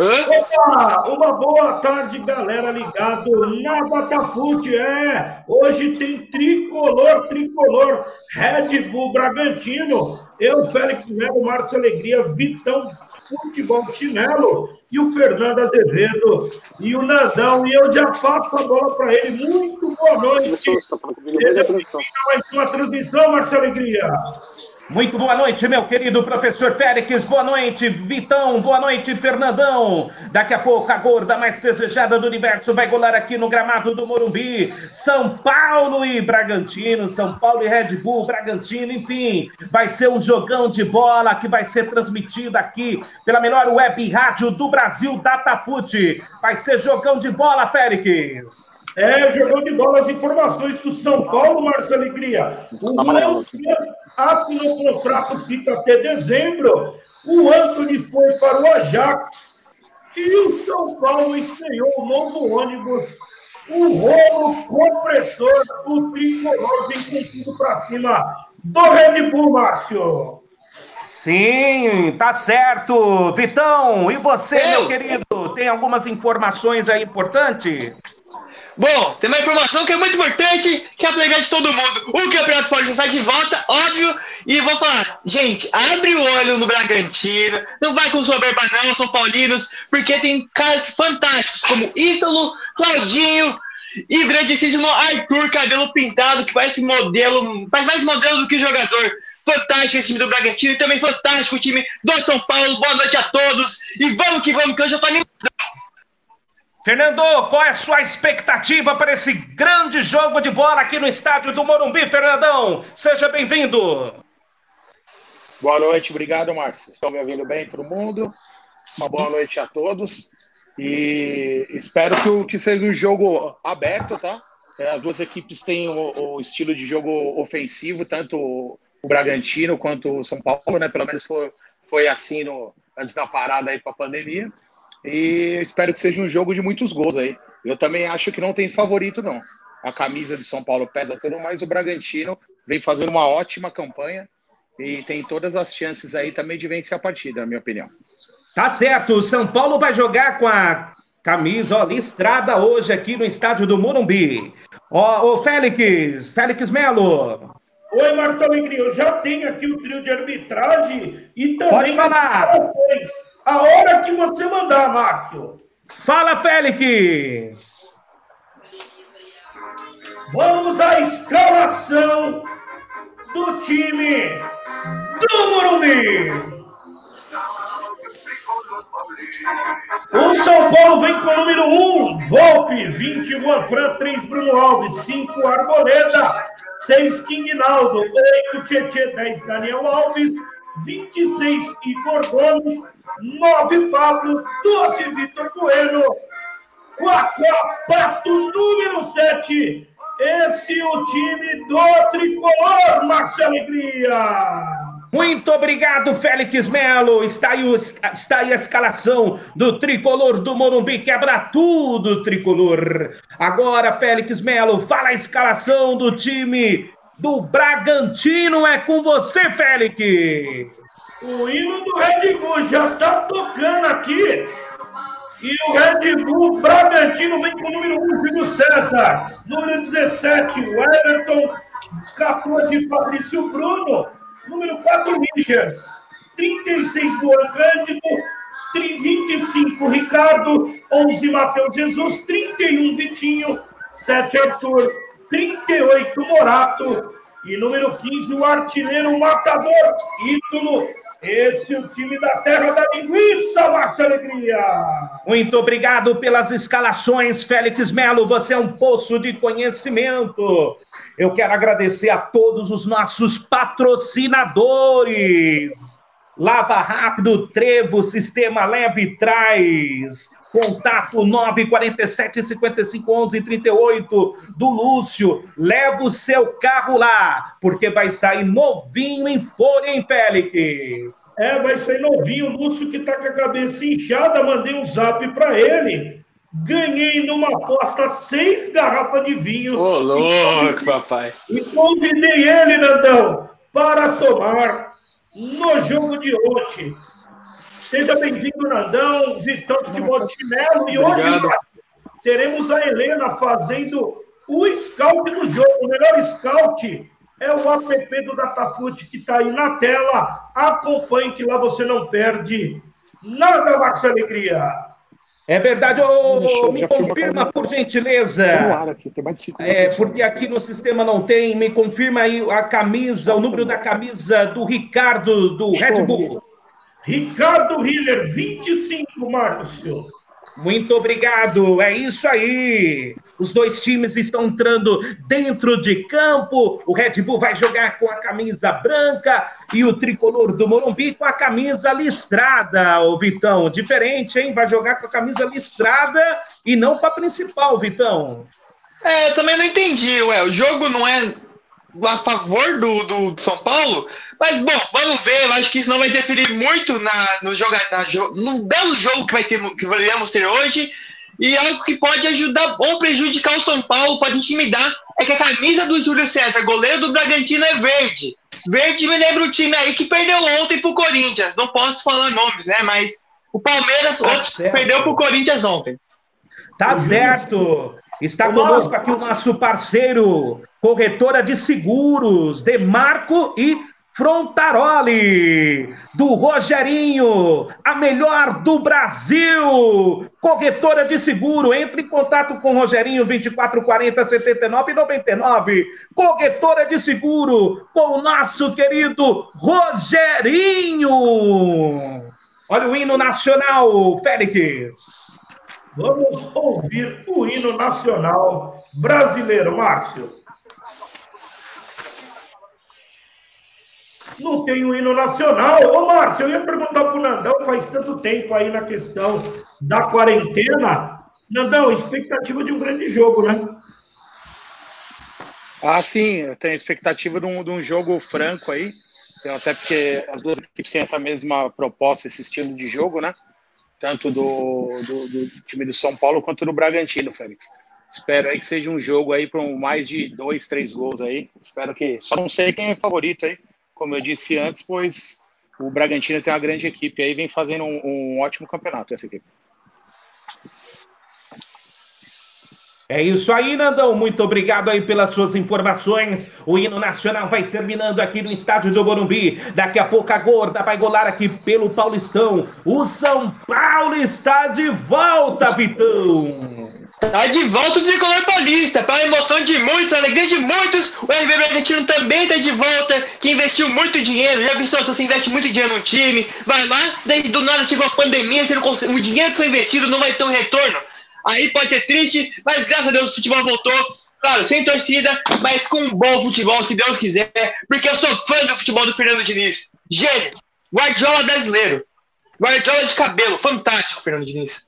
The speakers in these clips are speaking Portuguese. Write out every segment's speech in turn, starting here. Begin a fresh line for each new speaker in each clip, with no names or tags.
Opa, uma boa tarde, galera ligado na Datafute. É, hoje tem tricolor, tricolor, Red Bull Bragantino. Eu, Félix Melo, Márcio Alegria, Vitão Futebol Chinelo e o Fernando Azevedo e o Nandão. E eu já passo a bola para ele. Muito boa noite. Seja bem-vindo a mais uma transmissão, Márcio Alegria.
Muito boa noite, meu querido professor Félix. Boa noite, Vitão. Boa noite, Fernandão. Daqui a pouco a gorda mais desejada do universo vai golar aqui no gramado do Morumbi. São Paulo e Bragantino, São Paulo e Red Bull, Bragantino, enfim. Vai ser um jogão de bola que vai ser transmitido aqui pela melhor web rádio do Brasil, Datafute. Vai ser jogão de bola, Félix.
É, jogão de bola, as informações do São Paulo, Márcio Alegria. O assinou o contrato, fica até dezembro. O Anthony foi para o Ajax e o São Paulo estreou o novo ônibus, o rolo compressor, o tricolor vem com tudo para cima do Red Bull, Márcio.
Sim, tá certo. Vitão, e você, Eu... meu querido, tem algumas informações aí importantes?
Bom, tem uma informação que é muito importante, que é playground de todo mundo. O Campeonato Paulista sai de volta, óbvio, e vou falar, gente, abre o olho no Bragantino, não vai com soberba não, São Paulinos, porque tem caras fantásticos, como Ítalo, Claudinho, e o grandíssimo Arthur, cabelo pintado, que parece modelo, faz mais modelo do que jogador. Fantástico esse time do Bragantino e também fantástico o time do São Paulo. Boa noite a todos e vamos que vamos, que hoje eu tô animado.
Fernando, qual é a sua expectativa para esse grande jogo de bola aqui no estádio do Morumbi, Fernandão? Seja bem-vindo.
Boa noite, obrigado, Márcio. Estão me ouvindo bem, todo mundo? Uma boa noite a todos. E espero que, que seja um jogo aberto, tá? É, as duas equipes têm o, o estilo de jogo ofensivo, tanto o, Bragantino quanto o São Paulo, né? Pelo menos foi, foi assim no, antes da parada aí para a pandemia. E espero que seja um jogo de muitos gols aí. Eu também acho que não tem favorito, não. A camisa de São Paulo pesa tudo, mas o Bragantino vem fazendo uma ótima campanha e tem todas as chances aí também de vencer a partida, na minha opinião.
Tá certo, o São Paulo vai jogar com a camisa ó, listrada hoje aqui no estádio do Morumbi. Ó, ô Félix, Félix Melo.
Oi, Marcelo eu já tenho aqui o trio de arbitragem e também...
Pode falar.
A hora que você mandar, Márcio.
Fala, Félix.
Vamos à escalação do time do Morumbi. O São Paulo vem com o número 1, Volpe, 20, Juan Fran, 3, Bruno Alves, 5, Arboleda, 6, Quingnaldo, 8, Tietê, 10, Daniel Alves, 26, Igor Gomes, 9, Pablo, 12, Vitor Bueno, 4, Pato, número 7, esse é o time do Tricolor, Marcelo Alegria.
Muito obrigado, Félix Melo. Está aí, o, está aí a escalação do tricolor do Morumbi. Quebra tudo, tricolor. Agora, Félix Melo, fala a escalação do time do Bragantino. É com você, Félix.
O hino do Red Bull já está tocando aqui. E o Red Bull Bragantino vem com o número 1, Júlio César. Número 17, o Everton. 14, Fabrício Bruno. Número 4, Richards. 36, Luan Cândido. 25, Ricardo. 11, Matheus Jesus. 31, Vitinho. 7, Arthur. 38, Morato. E número 15, o artilheiro matador, ídolo. Esse é o time da terra da linguiça, Márcia Alegria.
Muito obrigado pelas escalações, Félix Melo. Você é um poço de conhecimento. Eu quero agradecer a todos os nossos patrocinadores. Lava Rápido, Trevo, Sistema Leve Traz. Contato 947 55 11 38 do Lúcio. Leva o seu carro lá, porque vai sair novinho em folha, hein, Félix?
É, vai sair novinho. O Lúcio que tá com a cabeça inchada, mandei um zap para ele. Ganhei numa aposta seis garrafas de vinho.
Ô, louco, papai.
E convidei ele, Nandão, para tomar no jogo de ontem. Seja bem-vindo, Nandão, Vitão Futebol de Chinelo. E hoje teremos a Helena fazendo o scout do jogo. O melhor scout é o app do Datafute que está aí na tela. Acompanhe que lá você não perde nada, Max Alegria.
É verdade, oh, me confirma, por gentileza. É, porque aqui no sistema não tem, me confirma aí a camisa, o número da camisa do Ricardo, do Red Bull.
Ricardo Hiller, 25, Márcio.
Muito obrigado, é isso aí. Os dois times estão entrando dentro de campo. O Red Bull vai jogar com a camisa branca e o tricolor do Morumbi com a camisa listrada, o Vitão. Diferente, hein? Vai jogar com a camisa listrada e não com a principal, Vitão.
É, também não entendi, ué. O jogo não é a favor do, do São Paulo? Mas, bom, vamos ver. Eu acho que isso não vai interferir muito na, no, jogo, na, no belo jogo que, vai ter, que iremos ter hoje. E algo que pode ajudar ou prejudicar o São Paulo, pode intimidar, é que a camisa do Júlio César, goleiro do Bragantino, é verde. Verde me lembra o time aí que perdeu ontem pro Corinthians. Não posso falar nomes, né? Mas o Palmeiras tá ops, perdeu pro Corinthians ontem.
Tá certo. Está conosco aqui o nosso parceiro, corretora de seguros, Demarco e Frontaroli, do Rogerinho, a melhor do Brasil, corretora de seguro. Entre em contato com o Rogerinho, 2440 79 99. Corretora de seguro, com o nosso querido Rogerinho. Olha o hino nacional, Félix.
Vamos ouvir o hino nacional brasileiro, Márcio. não tem o hino nacional. Ô, Márcio, eu ia perguntar para o Nandão, faz tanto tempo aí na questão da quarentena. Nandão, expectativa de um grande jogo, né?
Ah, sim, eu tenho expectativa de um, de um jogo franco aí, até porque as duas equipes têm essa mesma proposta, esse estilo de jogo, né? Tanto do, do, do time do São Paulo quanto do Bragantino, Félix. Espero aí que seja um jogo aí para mais de dois, três gols aí. Espero que. Só não sei quem é favorito aí como eu disse antes, pois o Bragantino tem uma grande equipe aí, vem fazendo um, um ótimo campeonato essa equipe.
É isso aí, Nandão. Muito obrigado aí pelas suas informações. O hino nacional vai terminando aqui no estádio do Morumbi. Daqui a pouco a gorda vai golar aqui pelo Paulistão. O São Paulo está de volta, Vitão.
Tá de volta o tricolor paulista, para a emoção de muitos, a alegria de muitos. O RB Bragantino também tá de volta, que investiu muito dinheiro. Já pensou se você investe muito dinheiro num time, vai lá, daí do nada chegou a pandemia, você não consegue, o dinheiro que foi investido não vai ter um retorno. Aí pode ser triste, mas graças a Deus o futebol voltou. Claro, sem torcida, mas com um bom futebol, se Deus quiser, porque eu sou fã do futebol do Fernando Diniz. Gênio, Guardiola brasileiro, Guardiola de cabelo, fantástico, Fernando Diniz.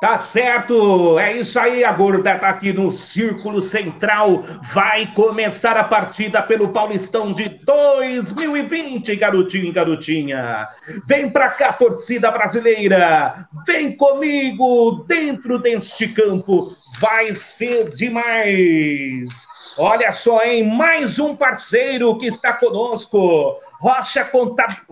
Tá certo, é isso aí, a gorda tá aqui no Círculo Central. Vai começar a partida pelo Paulistão de 2020, garotinho e garotinha. Vem pra cá, torcida brasileira. Vem comigo dentro deste campo. Vai ser demais. Olha só, hein? Mais um parceiro que está conosco. Rocha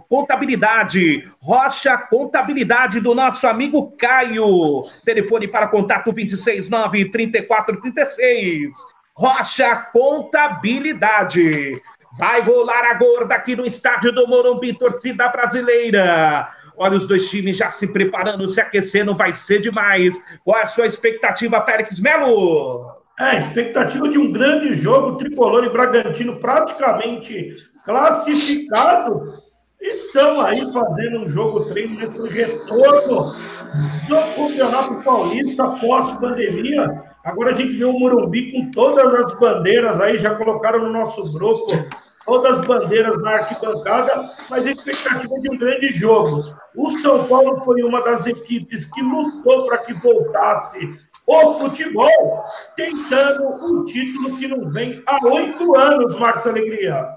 Contabilidade. Rocha Contabilidade do nosso amigo Caio. Telefone para contato 269 3436. Rocha Contabilidade. Vai rolar a gorda aqui no estádio do Morumbi, torcida brasileira. Olha os dois times já se preparando, se aquecendo, vai ser demais. Qual é a sua expectativa, Félix Melo?
É, expectativa de um grande jogo, Tricolor e Bragantino praticamente classificado, estão aí fazendo um jogo treino nesse retorno do Campeonato Paulista pós-pandemia. Agora a gente vê o Morumbi com todas as bandeiras aí, já colocaram no nosso grupo todas as bandeiras na arquibancada, mas a expectativa de um grande jogo. O São Paulo foi uma das equipes que lutou para que voltasse o futebol, tentando um título que não vem há oito anos, Márcio Alegria.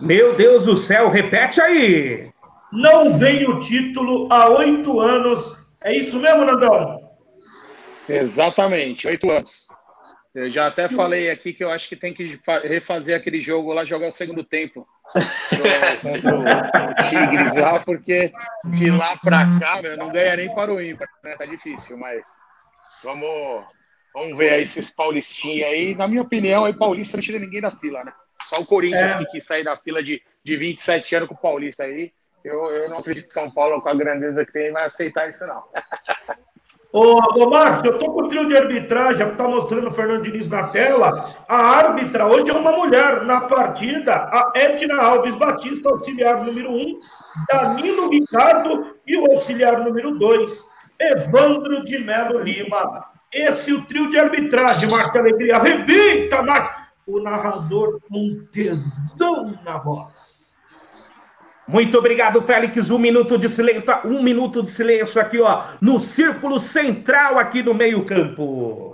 Meu Deus do céu, repete aí.
Não vem o título há oito anos. É isso mesmo, Nandão?
Exatamente, oito anos. Eu já até falei aqui que eu acho que tem que refazer aquele jogo lá, jogar o segundo tempo contra o Tigres lá, porque de lá para cá, meu, não ganha nem para o ímpar, né? Tá difícil, mas vamos, vamos ver aí esses paulistinhos aí. Na minha opinião, aí Paulista não tira ninguém da fila, né? Só o Corinthians é. que quis sair da fila de, de 27 anos com o Paulista aí. Eu, eu não acredito que São Paulo, com a grandeza que tem, vai aceitar isso, não.
Ô, ô Marcos, eu tô com o trio de arbitragem, tá mostrando o Fernando Diniz na tela. A árbitra hoje é uma mulher na partida, a Edna Alves Batista, auxiliar número 1, um, Danilo Ricardo e o auxiliar número 2, Evandro de Melo Lima. Esse é o trio de arbitragem, Marcos Alegria. Arrebenta, Marcos! O narrador com tesão na voz.
Muito obrigado, Félix. Um minuto de silêncio, um minuto de silêncio aqui, ó, no círculo central aqui no meio-campo.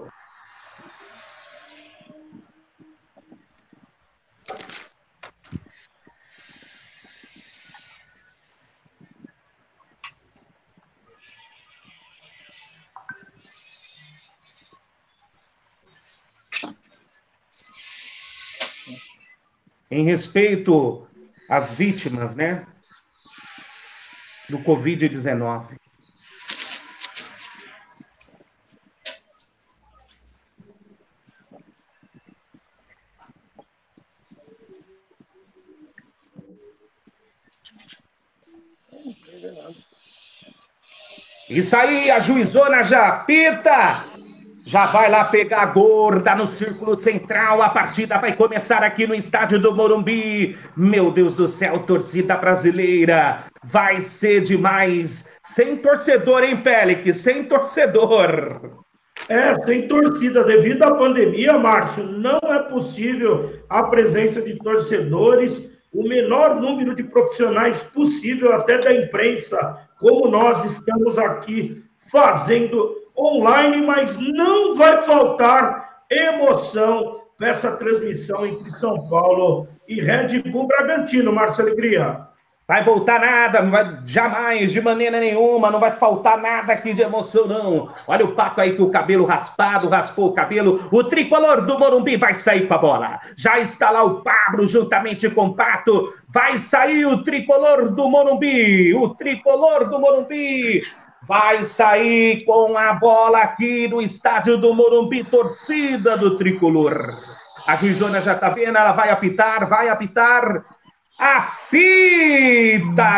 Em respeito as vítimas, né? Do Covid-19. Isso aí, a juizona já apita já vai lá pegar a gorda no círculo central. A partida vai começar aqui no estádio do Morumbi. Meu Deus do céu, torcida brasileira. Vai ser demais. Sem torcedor, hein, Félix? Sem torcedor.
É, sem torcida. Devido à pandemia, Márcio, não é possível a presença de torcedores, o menor número de profissionais possível, até da imprensa, como nós estamos aqui fazendo online, mas não vai faltar emoção nessa transmissão entre São Paulo e Red Bull Bragantino, Márcio Alegria.
Vai voltar nada, não vai, jamais, de maneira nenhuma, não vai faltar nada aqui de emoção, não. Olha o pato aí com o cabelo raspado, raspou o cabelo. O tricolor do Morumbi vai sair com a bola. Já está lá o Pablo juntamente com o pato. Vai sair o tricolor do Morumbi. O tricolor do Morumbi vai sair com a bola aqui no estádio do Morumbi, torcida do tricolor. A juizona já está vendo, ela vai apitar, vai apitar. Apita,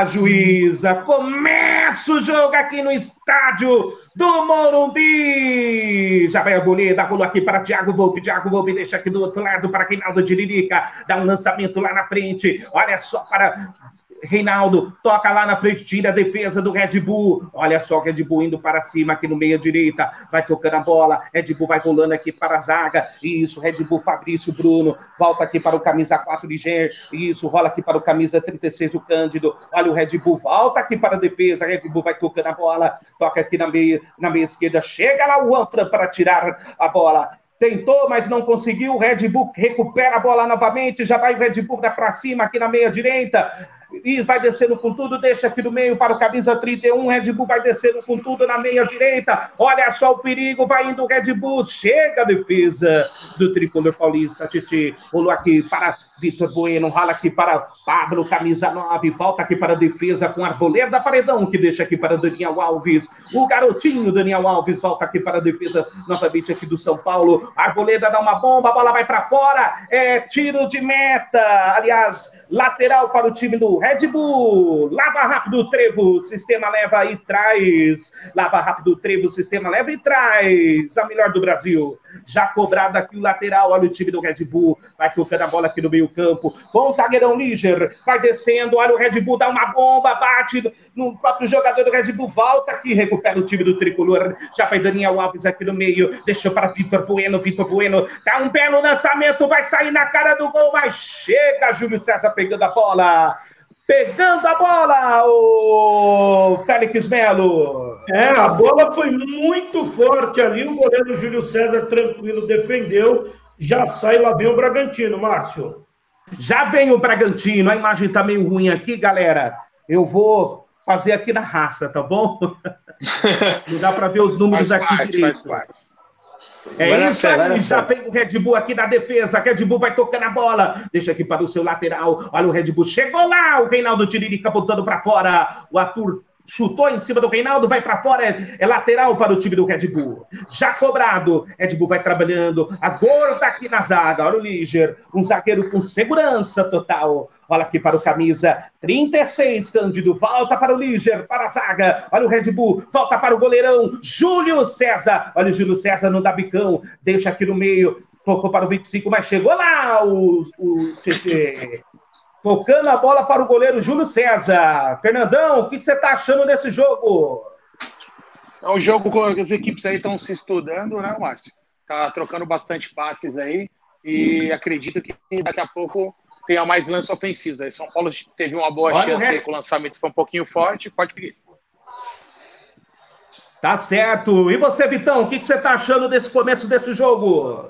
juíza! Começa o jogo aqui no estádio do Morumbi! Já vai a goleira, rolou aqui para Thiago Volpe. Thiago Volpe deixa aqui do outro lado para Reinaldo de Lirica. Dá um lançamento lá na frente. Olha só para Reinaldo toca lá na frente, tira a defesa do Red Bull. Olha só Red Bull indo para cima aqui no meia direita. Vai tocando a bola. Red Bull vai rolando aqui para a zaga. Isso, Red Bull Fabrício Bruno. Volta aqui para o camisa 4 Liger. Isso, rola aqui para o camisa 36 o Cândido. Olha o Red Bull, volta aqui para a defesa. Red Bull vai tocando a bola. Toca aqui na meia, na meia esquerda. Chega lá o Antran para tirar a bola tentou, mas não conseguiu. Red Bull recupera a bola novamente, já vai Red Bull para cima aqui na meia direita e vai descendo com tudo, deixa aqui no meio para o camisa 31, Red Bull vai descendo com tudo na meia direita, olha só o perigo, vai indo o Red Bull, chega a defesa do tricolor paulista, Titi, rolou aqui para Vitor Bueno, rala aqui para Pablo, camisa 9, volta aqui para a defesa com Arboleda Paredão, que deixa aqui para Daniel Alves, o garotinho Daniel Alves volta aqui para a defesa, novamente aqui do São Paulo, Arboleda dá uma bomba, a bola vai para fora, é tiro de meta, aliás, lateral para o time do Red Bull, lava rápido trevo, sistema leva e traz, lava rápido trevo, sistema leva e traz, a melhor do Brasil, já cobrado aqui o lateral, olha o time do Red Bull, vai tocando a bola aqui no meio campo, com o zagueirão Níger, vai descendo, olha o Red Bull, dá uma bomba, bate no próprio jogador do Red Bull, volta aqui, recupera o time do Tricolor, já vai Daniel Alves aqui no meio, deixou para Vitor Bueno, Vitor Bueno, dá um belo lançamento, vai sair na cara do gol, mas chega Júlio César pegando a bola, pegando a bola, o Félix Melo.
É, a bola foi muito forte ali, o goleiro Júlio César tranquilo defendeu, já sai lá vem o Bragantino, Márcio.
Já vem o Bragantino, a imagem tá meio ruim aqui, galera. Eu vou fazer aqui na raça, tá bom? Não dá para ver os números faz aqui parte, direito. É vai isso aí, já tem o Red Bull aqui na defesa. Red Bull vai tocando a bola. Deixa aqui para o seu lateral. Olha o Red Bull. Chegou lá. O Reinaldo Tiririca botando para fora. O Arthur chutou em cima do Reinaldo, vai para fora, é, é, lateral para o time do Red Bull. Já cobrado, Red Bull vai trabalhando, a gorda aqui na zaga, olha o Liger, um zagueiro com segurança total. Olha aqui para o camisa 36, Cândido, volta para o Liger, para a zaga, olha o Red Bull, volta para o goleirão, Júlio César, olha o Júlio César no Dabicão, deixa aqui no meio, tocou para o 25, mas chegou lá o, o Tietê. Tocando a bola para o goleiro Júlio César. Fernandão, o que você está achando desse jogo?
É um jogo que as equipes aí estão se estudando, né, Márcio? Tá trocando bastante passes aí e acredito que daqui a pouco tenha mais lances ofensivos. Aí São Paulo teve uma boa Olha chance aí com o lançamento foi um pouquinho forte, pode seguir.
Tá certo. E você, Vitão, o que, que você está achando desse começo desse jogo?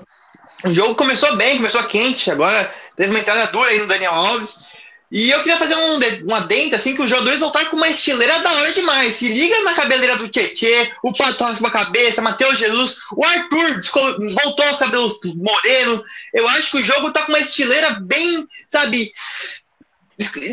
O jogo começou bem, começou quente, agora teve uma entrada dura aí no Daniel Alves. E eu queria fazer um, um adendo, assim, que os jogadores voltaram com uma estileira da hora demais. Se liga na cabeleira do Tietê, o Pato com a cabeça, Matheus Jesus, o Arthur voltou aos cabelos moreno. Eu acho que o jogo tá com uma estileira bem, sabe,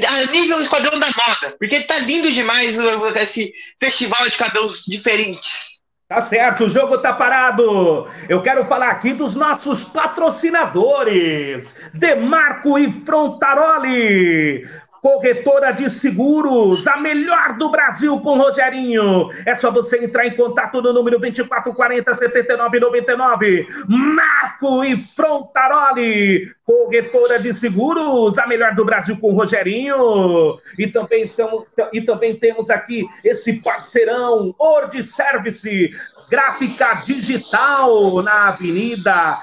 a nível Esquadrão da Moda. Porque tá lindo demais esse festival de cabelos diferentes.
Tá certo, o jogo tá parado. Eu quero falar aqui dos nossos patrocinadores, Demarco e Frontaroli. Corretora de Seguros, a melhor do Brasil com Rogerinho. É só você entrar em contato no número 2440 7999. Marco e Frontaroli, corretora de seguros, a melhor do Brasil com Rogerinho. E também estamos e também temos aqui esse parceirão Ord Service, gráfica digital na Avenida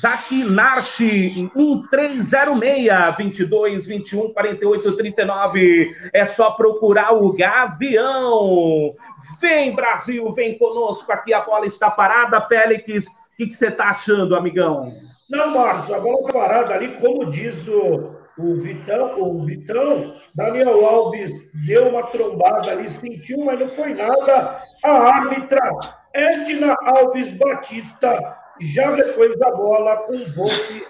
Zaquinarchi 1306 22 21 48 39. É só procurar o Gavião. Vem, Brasil, vem conosco. Aqui a bola está parada, Félix. O que você está achando, amigão?
Não, Marcos, a bola tá parada ali, como diz o, o Vitão, o Vitão, Daniel Alves deu uma trombada ali, sentiu, mas não foi nada. A árbitra Edna Alves Batista já depois da bola com o Volpe.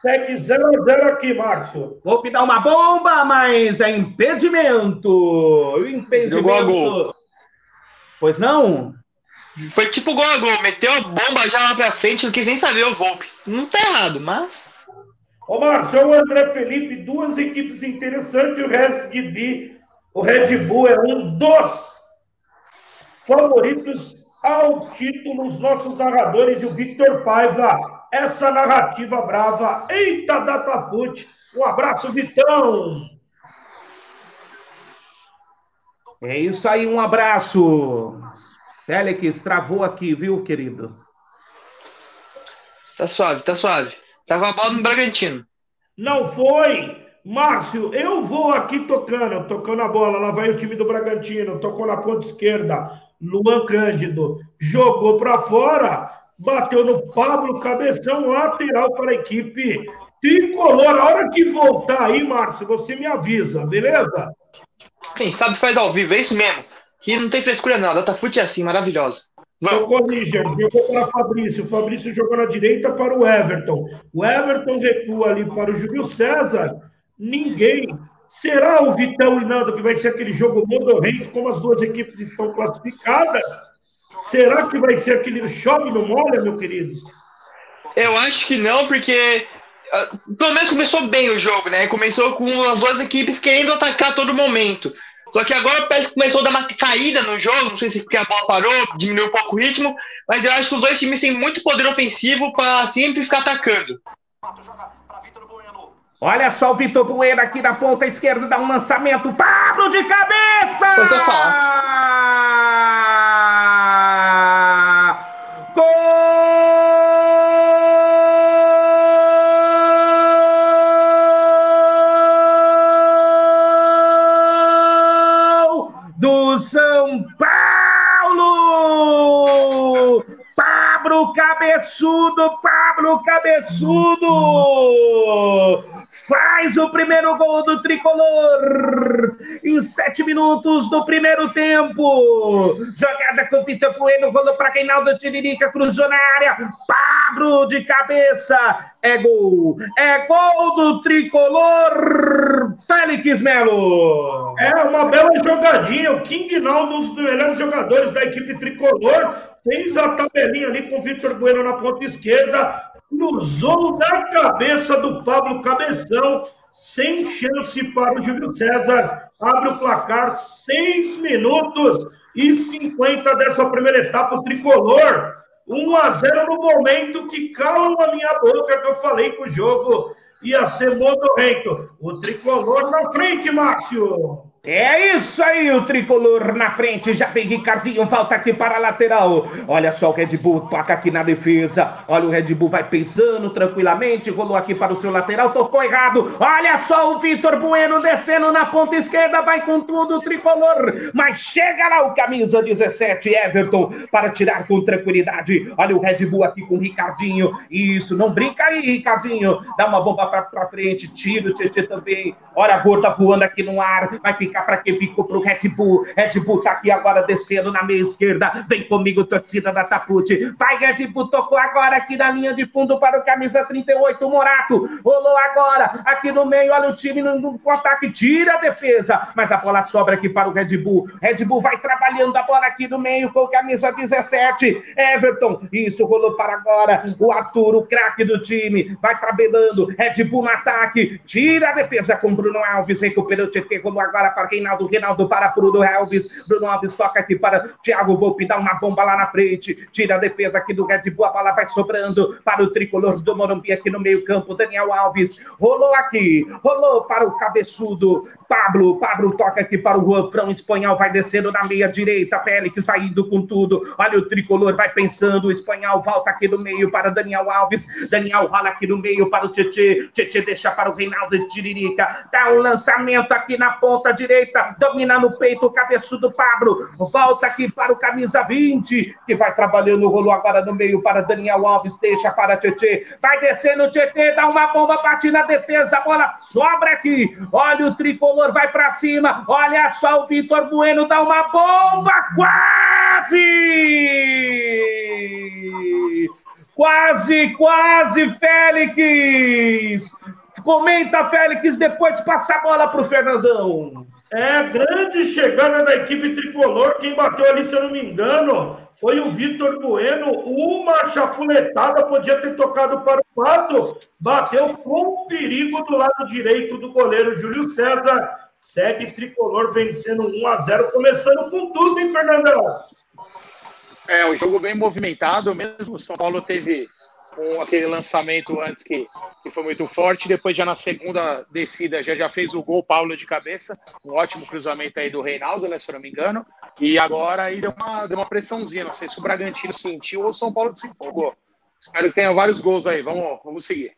Segue 0 a 0 aqui, Márcio.
Volpe dá uma bomba, mas é impedimento. Impedimento. Jogou a gol. Pois não?
Foi tipo gol a gol. Meteu a bomba já lá pra frente, não quis nem saber o Volpe. Não tá errado, mas.
Ô, Márcio, o André Felipe, duas equipes interessantes. O Red Bull, o Red Bull é um dos favoritos ao título os nossos narradores e o Victor Paiva. Essa narrativa brava. Eita, Datafute. Um abraço, Vitão.
É isso aí, um abraço. Félix, travou aqui, viu, querido?
Tá suave, tá suave. Tava a bola no Bragantino.
Não foi. Márcio, eu vou aqui tocando, tocando a bola. Lá vai o time do Bragantino, tocou na ponta esquerda. Luan Cândido jogou para fora, bateu no Pablo Cabeção, lateral para a equipe tricolor. A hora que voltar aí, Márcio, você me avisa, beleza?
Quem sabe faz ao vivo, é isso mesmo. Que não tem frescura, não. A Datafute é assim, maravilhosa.
Jogou Níger, jogou para Fabrício. O Fabrício jogou na direita para o Everton. O Everton recua ali para o Júlio César. Ninguém Será o Vitão e Nando que vai ser aquele jogo modorrento, como as duas equipes estão classificadas? Será que vai ser aquele chove no molha, meu querido?
Eu acho que não, porque uh, pelo menos começou bem o jogo, né? Começou com as duas equipes querendo atacar a todo momento. Só que agora parece que começou a dar uma caída no jogo, não sei se porque a bola parou, diminuiu um pouco o ritmo, mas eu acho que os dois times têm muito poder ofensivo para sempre ficar atacando.
Olha só o Vitor Bueno aqui na ponta esquerda, dá um lançamento. Pablo de cabeça! Eu falo. Gol do São Paulo! Pablo Cabeçudo, Pablo Cabeçudo! Faz o primeiro gol do tricolor em sete minutos do primeiro tempo. Jogada com Vitor Bueno, rolou para Reinaldo Tiririca, cruzou na área. Pablo de cabeça, é gol. É gol do tricolor Félix Melo.
É uma bela jogadinha. O King Naldo, um dos melhores jogadores da equipe tricolor, fez a tabelinha ali com o Vitor Bueno na ponta esquerda, cruzou na cabeça do Pablo Cabeção, sem chance para o Júlio César. Abre o placar, seis minutos e 50 dessa primeira etapa. O tricolor 1 a 0 no momento que calam a minha boca que eu falei que o jogo ia ser modorrento. O tricolor na frente, Márcio.
É isso aí, o tricolor na frente. Já vem Ricardinho, falta aqui para a lateral. Olha só o Red Bull, toca aqui na defesa. Olha, o Red Bull vai pensando tranquilamente. Rolou aqui para o seu lateral, tocou errado. Olha só o Vitor Bueno descendo na ponta esquerda. Vai com tudo o tricolor. Mas chega lá o camisa 17, Everton, para tirar com tranquilidade. Olha o Red Bull aqui com o Ricardinho. Isso, não brinca aí, Ricardinho. Dá uma bomba para frente, tira o Tietchan também. Olha a gorda voando aqui no ar. Vai ficar para quem ficou pro Red Bull. Red Bull tá aqui agora descendo na meia esquerda. Vem comigo, torcida da Tapute. Vai, Red Bull, tocou agora aqui na linha de fundo para o camisa 38, o Morato. Rolou agora aqui no meio. Olha o time no, no ataque, tira a defesa. Mas a bola sobra aqui para o Red Bull. Red Bull vai trabalhando a bola aqui no meio com camisa 17. Everton, isso rolou para agora. O Arthur, o craque do time, vai trabalhando. Red Bull no ataque, tira a defesa com Bruno Alves. Recupera o TT, rolou agora para Reinaldo, Reinaldo para Bruno Alves, Bruno Alves toca aqui para Thiago Volpe, dá uma bomba lá na frente, tira a defesa aqui do Red Bull, a bola vai sobrando para o tricolor do Morumbi aqui no meio campo, Daniel Alves, rolou aqui, rolou para o cabeçudo, Pablo, Pablo toca aqui para o Juan Frão, espanhol vai descendo na meia direita, Félix vai indo com tudo, olha o tricolor, vai pensando, o espanhol volta aqui no meio para Daniel Alves, Daniel rola aqui no meio para o Tietê, Tietê deixa para o Reinaldo Tiririca, dá um lançamento aqui na ponta direita, domina no peito o cabeçudo Pablo, volta aqui para o camisa 20, que vai trabalhando, rolou agora no meio para Daniel Alves, deixa para Tietê, vai descendo o Tietê, dá uma bomba, bate na defesa, a bola sobra aqui, olha o tricolor, vai para cima, olha só o Vitor Bueno, dá uma bomba, quase! Quase, quase, Félix! Comenta, Félix, depois passa a bola para o Fernandão.
É, grande chegada da equipe tricolor. Quem bateu ali, se eu não me engano, foi o Vitor Bueno. Uma chapuletada podia ter tocado para o Pato. Bateu com perigo do lado direito do goleiro Júlio César. Segue tricolor vencendo 1 a 0 começando com tudo, hein, Fernandão?
É, o jogo bem movimentado mesmo. O São Paulo teve com aquele lançamento antes que, que foi muito forte. Depois, já na segunda descida, já, já fez o gol Paulo de cabeça. Um ótimo cruzamento aí do Reinaldo, né, se eu não me engano. E agora aí deu uma, deu uma pressãozinha. Não sei se o Bragantino sentiu ou o São Paulo se empolgou. Espero que tenha vários gols aí. Vamos, vamos seguir.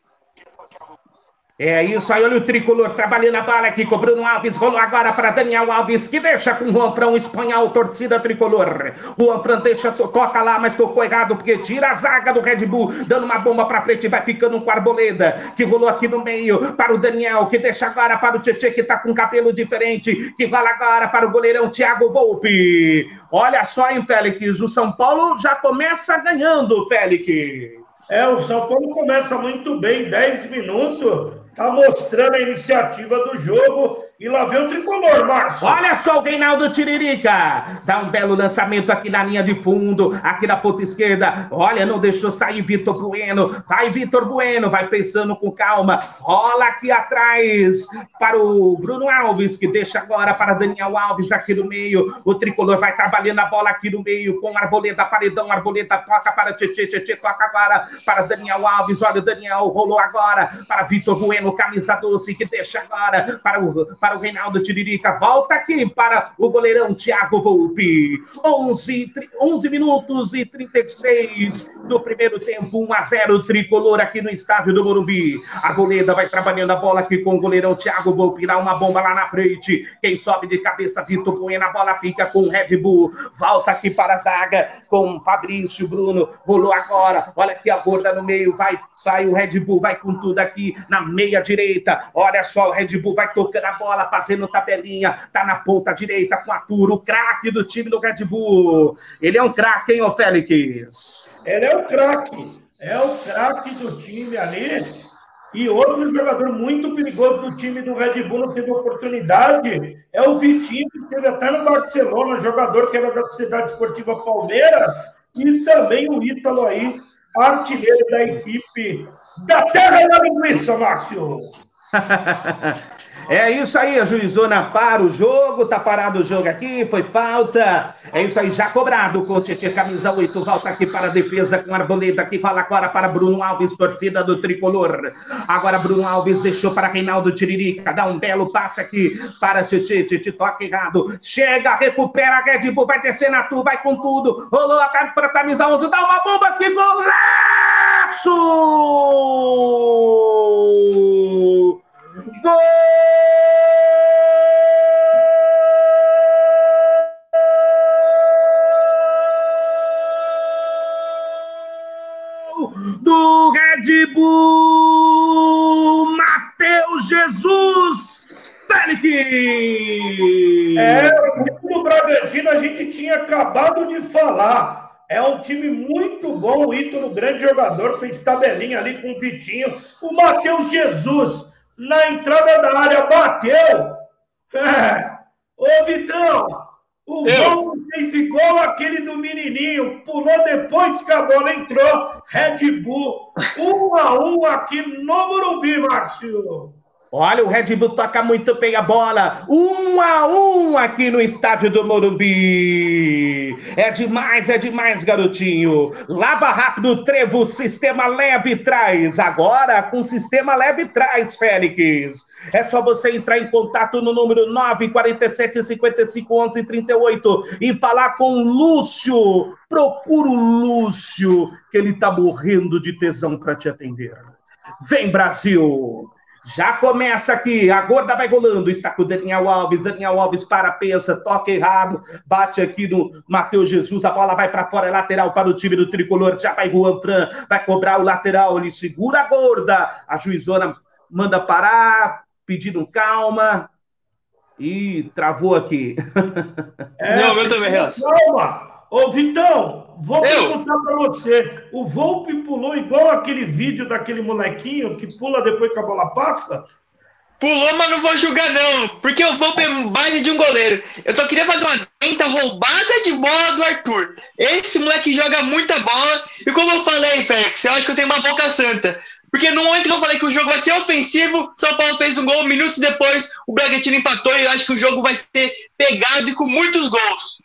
É isso aí, olha o tricolor trabalhando a bola aqui com Bruno Alves. Rolou agora para Daniel Alves, que deixa com o Juan Fran, espanhol, torcida tricolor. Juan Fran deixa, toca lá, mas tocou errado, porque tira a zaga do Red Bull, dando uma bomba para frente, vai ficando com o Arboleda, que rolou aqui no meio para o Daniel, que deixa agora para o Tietchan, que tá com cabelo diferente, que rola agora para o goleirão Thiago Volpe. Olha só, hein, Félix, o São Paulo já começa ganhando, Félix.
É, o São Paulo começa muito bem, 10 minutos Tá mostrando a iniciativa do jogo e lá vem o tricolor, Márcio.
Olha só o Reinaldo Tiririca. Dá um belo lançamento aqui na linha de fundo, aqui na ponta esquerda. Olha, não deixou sair Vitor Bueno. Vai, Vitor Bueno, vai pensando com calma. Rola aqui atrás para o Bruno Alves, que deixa agora para Daniel Alves aqui no meio. O tricolor vai trabalhando a bola aqui no meio com Arboleda, paredão. Arboleda toca para Tietê, Tietê toca agora para Daniel Alves. Olha, o Daniel rolou agora para Vitor Bueno no camisa 12, que deixa agora para o, para o Reinaldo Tiririca. Volta aqui para o goleirão Thiago Volpe. 11, 11 minutos e 36 do primeiro tempo, 1 a 0 tricolor aqui no estádio do Morumbi. A goleira vai trabalhando a bola aqui com o goleirão Thiago Volpe. Dá uma bomba lá na frente. Quem sobe de cabeça, Vitor Bueno. A bola fica com o Red Bull. Volta aqui para a zaga com Fabrício Bruno. Rolou agora. Olha aqui a borda no meio. Vai, sai o Red Bull. Vai com tudo aqui na meia direita. Olha só, o Red Bull vai tocando a bola, fazendo tabelinha. Tá na ponta direita com a Turo, o craque do time do Red Bull. Ele é um craque, hein, ô Félix?
Ele é um craque. é o craque do time ali. E outro jogador muito perigoso do time do Red Bull não teve oportunidade é o Vitinho, que teve até no Barcelona, jogador que era da Cidade Esportiva Palmeiras, e também o Ítalo aí, artilheiro da equipe da Terra da Linguiça, Márcio.
É isso aí, a juizona para o jogo, tá parado o jogo aqui, foi falta. É isso aí, já cobrado, o camisa 8, volta aqui para a defesa com Arboleda, que fala agora para Bruno Alves, torcida do Tricolor. Agora Bruno Alves deixou para Reinaldo Tiririca, dá um belo passe aqui para Titi, Titi toca errado, chega, recupera Red Bull, vai descer na tu, vai com tudo, rolou a para a camisa 11, dá uma bomba aqui, golaço! Gol! Do Red Bull, Matheus Jesus Félix!
É, o Bragantino a gente tinha acabado de falar. É um time muito bom, o Ítalo, grande jogador, fez tabelinha ali com o Vitinho. O Matheus Jesus na entrada da área, bateu. É. Ô, Vitão, o gol fez igual aquele do menininho, pulou depois que a bola entrou, Red Bull, um a um aqui no Morumbi, Márcio.
Olha, o Red Bull toca muito bem a bola. Um a um aqui no estádio do Morumbi. É demais, é demais, garotinho. Lava rápido, trevo, sistema leve traz. Agora com sistema leve traz, Félix. É só você entrar em contato no número 947 55 11 38 e falar com Lúcio. Procura o Lúcio, que ele tá morrendo de tesão para te atender. Vem, Brasil! Já começa aqui, a gorda vai rolando, está com o Daniel Alves, Daniel Alves para, pensa, toca errado, bate aqui no Matheus Jesus, a bola vai para fora, é lateral para o time do Tricolor, já vai Juan Fran, vai cobrar o lateral, ele segura a gorda, a juizona manda parar, pedindo calma, e travou aqui.
É, Não, eu também, Calma! Ô, Vitão, vou eu? perguntar para você. O Volpe pulou igual aquele vídeo daquele molequinho que pula depois que a bola passa?
Pulou, mas não vou julgar, não. Porque o Volpe é base de um goleiro. Eu só queria fazer uma tenta roubada de bola do Arthur. Esse moleque joga muita bola. E como eu falei, Félix, eu acho que eu tenho uma boca santa. Porque no momento que eu falei que o jogo vai ser ofensivo, São Paulo fez um gol, minutos depois o Bragantino empatou e eu acho que o jogo vai ser pegado e com muitos gols.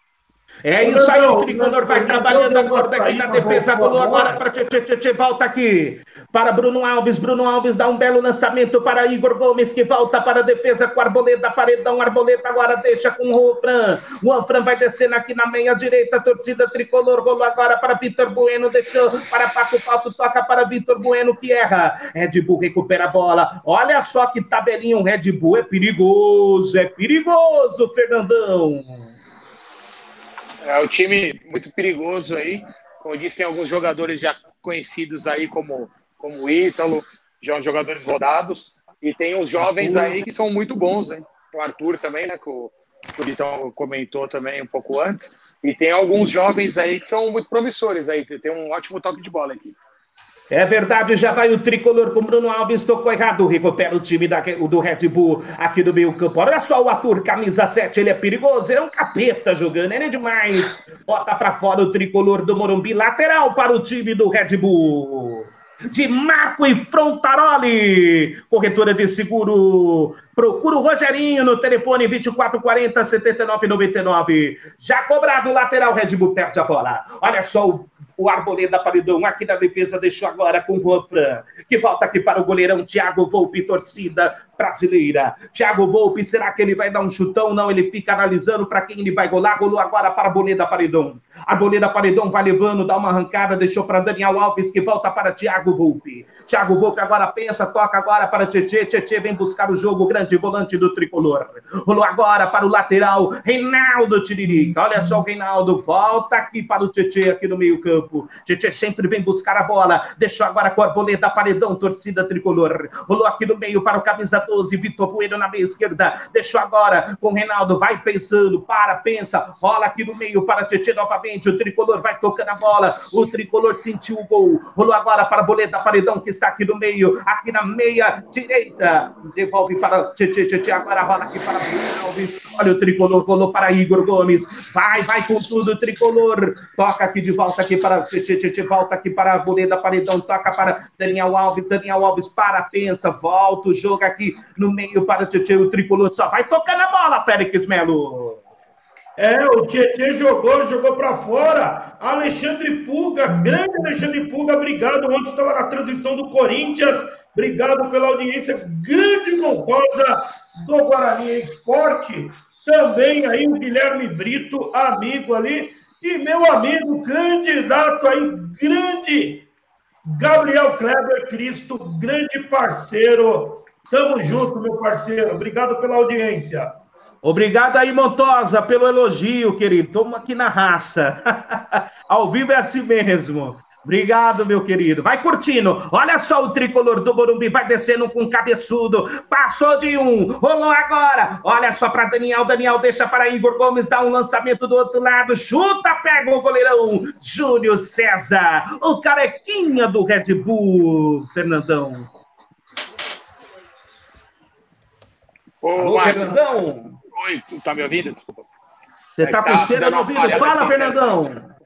É isso aí, o tricolor vai trabalhando agora aqui na defesa. Rolou agora para Tchê, volta aqui para Bruno Alves. Bruno Alves dá um belo lançamento para Igor Gomes, que volta para a defesa com Arboleda, paredão. Arboleda agora deixa com o Fran. O Anfran vai descendo aqui na meia direita. Torcida tricolor rolou agora para Vitor Bueno, deixou para Paco Pato, toca para Vitor Bueno, que erra. Red Bull recupera a bola. Olha só que tabelinha, o Red Bull é perigoso, é perigoso, Fernandão.
É um time muito perigoso aí. Como eu disse, tem alguns jogadores já conhecidos aí, como, como o Ítalo, já jogadores rodados. E tem os jovens aí que são muito bons, né? O Arthur também, né? Que o, que o Vitão comentou também um pouco antes. E tem alguns jovens aí que são muito promissores aí. Tem um ótimo toque de bola aqui.
É verdade, já vai o tricolor com Bruno Alves, tocou errado, recupera o time da, do Red Bull aqui do meio campo. Olha só o Arthur, camisa 7, ele é perigoso, ele é um capeta jogando, ele é demais. Bota para fora o tricolor do Morumbi, lateral para o time do Red Bull de Marco e Frontaroli. Corretora de seguro. Procura o Rogerinho no telefone 2440 7999. Já cobrado o lateral Red Bull perde a bola. Olha só o o Arboleda Paredão aqui da defesa deixou agora com o Juan Fran, que volta aqui para o goleirão Thiago Volpe, torcida brasileira. Thiago Volpe, será que ele vai dar um chutão? Não, ele fica analisando para quem ele vai golar. Golou agora para Arboleda Paredão. Arboleda Paredão vai levando, dá uma arrancada, deixou para Daniel Alves, que volta para Thiago Volpe. Thiago Volpe agora pensa, toca agora para Tietê. Tietê vem buscar o jogo, grande volante do tricolor. Rolou agora para o lateral, Reinaldo Tiririca. Olha só o Reinaldo, volta aqui para o Tietê, aqui no meio campo campo. Tietchan sempre vem buscar a bola. Deixou agora com a arboleda, paredão, torcida tricolor. Rolou aqui no meio para o camisa 12, Vitor Bueno na meia esquerda. Deixou agora com o Reinaldo, vai pensando, para, pensa. Rola aqui no meio para Tietchan novamente. O tricolor vai tocando a bola. O tricolor sentiu o gol. Rolou agora para a arboleda, paredão, que está aqui no meio. Aqui na meia direita. Devolve para Tietchan. Agora rola aqui para Alves. Olha o tricolor, rolou para Igor Gomes. Vai, vai com tudo, tricolor. Toca aqui de volta aqui para Tchê, volta aqui para a Boleda Paredão, toca para Daniel Alves, Daniel Alves para, pensa, volta o jogo aqui no meio para o Tchê, o tricolor só vai tocando a bola, Félix Melo.
É, o Tietchan jogou, jogou para fora. Alexandre Puga, grande Alexandre Puga, obrigado. Ontem estava na transmissão do Corinthians. Obrigado pela audiência. Grande Moncosa do Guarani Esporte. Também aí o Guilherme Brito, amigo ali. E meu amigo, candidato aí, grande Gabriel Kleber Cristo, grande parceiro. Tamo junto, meu parceiro. Obrigado pela audiência.
Obrigado aí, Montosa, pelo elogio, querido. Toma aqui na raça. Ao vivo é assim mesmo. Obrigado, meu querido. Vai curtindo. Olha só o tricolor do Morumbi. Vai descendo com cabeçudo. Passou de um. Rolou agora. Olha só para Daniel. Daniel deixa para Igor Gomes dar um lançamento do outro lado. Chuta, pega o goleirão. Júlio César. O carequinha do Red Bull. Fernandão.
Ô, Alô, Fernandão. Oi, tu tá me ouvindo?
Desculpa. Você é tá, tá com cera no ouvido? Fala, Fernandão.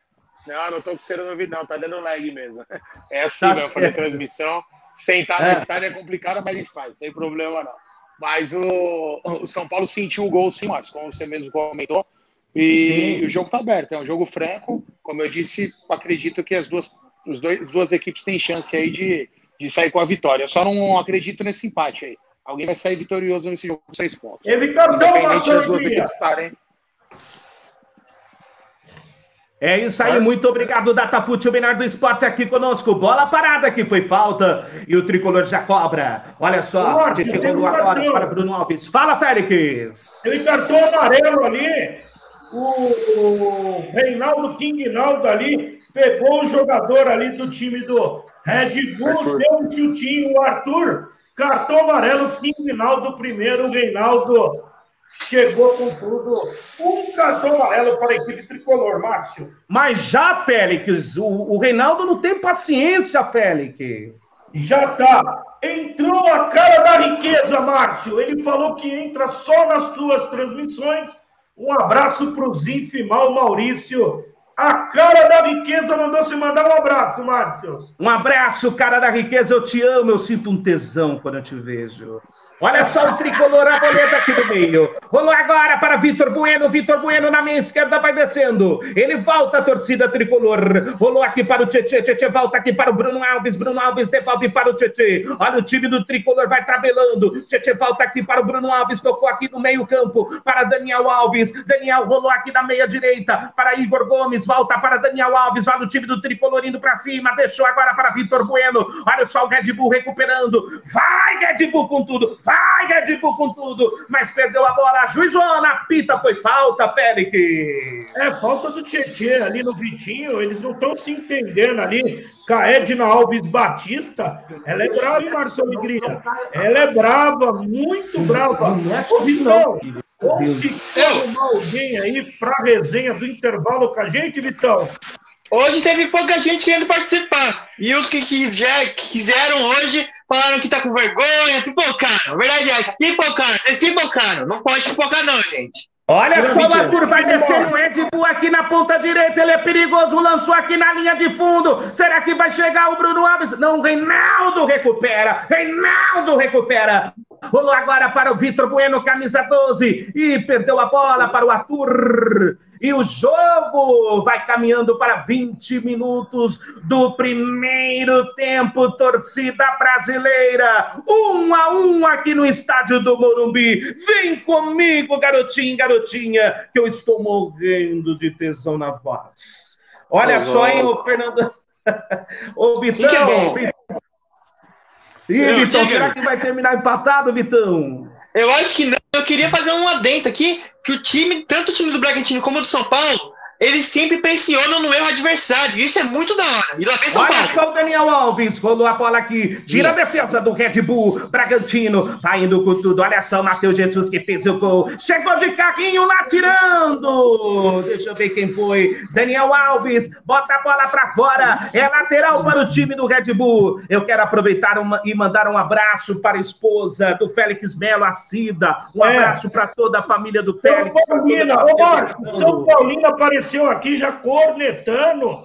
Não, não tô com cera no ouvido, não. Tá dando lag mesmo. É assim, tá mesmo, fazer transmissão. Sentar é. no estádio é complicado, mas a gente faz, sem problema não. Mas o, o São Paulo sentiu o gol sim, Marcos, como você mesmo comentou. E, o jogo tá aberto, é um jogo franco. Como eu disse, acredito que as duas, os dois, as duas equipes têm chance aí de, de sair com a vitória. Eu só não acredito nesse empate aí. Alguém vai sair vitorioso nesse jogo com seis pontos.
Ele cantou, Independente das duas equipes
estarem. É isso aí, muito obrigado, Dataput, o menor do esporte aqui conosco. Bola parada que foi falta e o tricolor já cobra. Olha só, chegou agora para Bruno Alves. Fala, Félix.
Ele cartão amarelo ali. O, o Reinaldo Kingnaldo ali pegou o jogador ali do time do Red Bull, Arthur. deu um chutinho, o Arthur, cartão amarelo, Kingnaldo primeiro, o Reinaldo chegou com tudo. Um cartão amarelo para a equipe tricolor, Márcio.
Mas já, Félix, o, o Reinaldo não tem paciência, Félix.
Já tá. Entrou a cara da riqueza, Márcio. Ele falou que entra só nas suas transmissões. Um abraço para o Zinfimal Maurício. A cara da riqueza mandou se mandar um abraço, Márcio.
Um abraço, cara da riqueza. Eu te amo. Eu sinto um tesão quando eu te vejo. Olha só o tricolor, a boleta aqui no meio. Rolou agora para Vitor Bueno. Vitor Bueno na minha esquerda vai descendo. Ele volta a torcida tricolor. Rolou aqui para o Tietê. Tietê volta aqui para o Bruno Alves. Bruno Alves devolve para o Tietê. Olha o time do tricolor vai tabelando. Tietê volta aqui para o Bruno Alves. Tocou aqui no meio-campo para Daniel Alves. Daniel rolou aqui na meia direita para Igor Gomes. Volta para Daniel Alves. Olha o time do tricolor indo para cima. Deixou agora para Vitor Bueno. Olha só o Red Bull recuperando. Vai, Red Bull com tudo. Vai! Red Bull com tudo, mas perdeu a bola. Juizona, pita, foi falta, Félix.
É, falta do Tietchan ali no Vitinho, eles não estão se entendendo ali. Caedna Alves Batista, ela é brava, hein, Marcelo Alegria? Ela é brava, muito brava. Ô, Vitão, conseguiu arrumar alguém aí para resenha do intervalo com a gente, Vitão?
Hoje teve pouca gente querendo participar. E os que, que já quiseram hoje falaram que tá com vergonha, pipocaram. A verdade é pipocaram. Vocês pipocaram. Não pode pipocar, não, gente.
Olha só o Arthur, vai descer o Red Bull aqui na ponta direita, ele é perigoso, lançou aqui na linha de fundo. Será que vai chegar o Bruno Alves? Não, Reinaldo recupera, Reinaldo recupera. Rolou agora para o Vitor Bueno, camisa 12, e perdeu a bola para o Arthur. E o jogo vai caminhando para 20 minutos do primeiro tempo, torcida brasileira. Um a um aqui no estádio do Morumbi. Vem comigo, garotinho, garotinha, que eu estou morrendo de tesão na voz. Olha oh, só, hein, o Fernando. Ô, Vitão. Ih, Vitão, será que vai terminar empatado, Vitão?
Eu acho que não. Eu queria fazer um adendo aqui, que o time, tanto o time do Bragantino como o do São Paulo, eles sempre pressionam no erro adversário. Isso é muito da hora. E lá vem São
Olha
Paulo.
só o Daniel Alves, rolou a bola aqui, tira a defesa do Red Bull, Bragantino, tá indo com tudo. Olha só o Matheus Jesus que fez o gol, chegou de carrinho lá tirando. Deixa eu ver quem foi. Daniel Alves, bota a bola pra fora, é lateral para o time do Red Bull. Eu quero aproveitar uma, e mandar um abraço para a esposa do Félix Melo, a Cida. Um
É.
abraço para toda a família do
São
Félix. a
Paulina, ô São Paulino apareceu aqui já cornetando.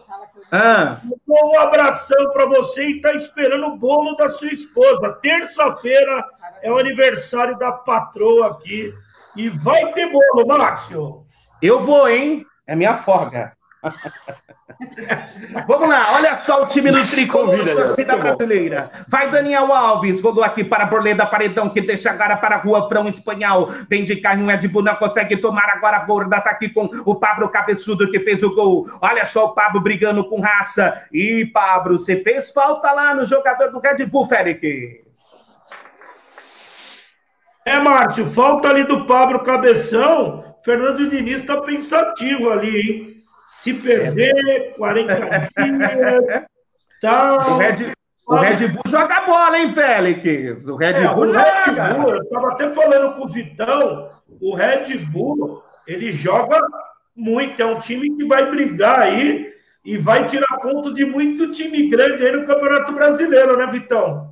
Ah.
Um abração para você e tá esperando o bolo da sua esposa. Terça-feira é o aniversário da patroa aqui. E vai ter bolo, Márcio.
Eu vou, hein? É minha folga. Vamos lá, olha só o time do tricolor
Convida,
torcida brasileira. Vai Daniel Alves, rolou aqui para Borleda Paredão, que deixa agora para a Rua Frão Espanhol. Vem de carrinho, Ed Bull não consegue tomar agora a borda. Tá aqui com o Pablo Cabeçudo, que fez o gol. Olha só o Pablo brigando com raça. E Pablo, você fez falta lá no jogador do Red Bull, Félix.
É, Márcio, falta ali do Pablo Cabeção. Fernando Diniz está pensativo ali, hein? Se perder, 40 dias, tal.
O Red, o Red Bull joga bola, hein, Félix? O Red
É,
Bull
o Red
joga.
Bull, eu estava até falando com o Vitão, o Red Bull, ele joga muito, é um time que vai brigar aí e vai tirar ponto de muito time grande aí no Campeonato Brasileiro, né, Vitão?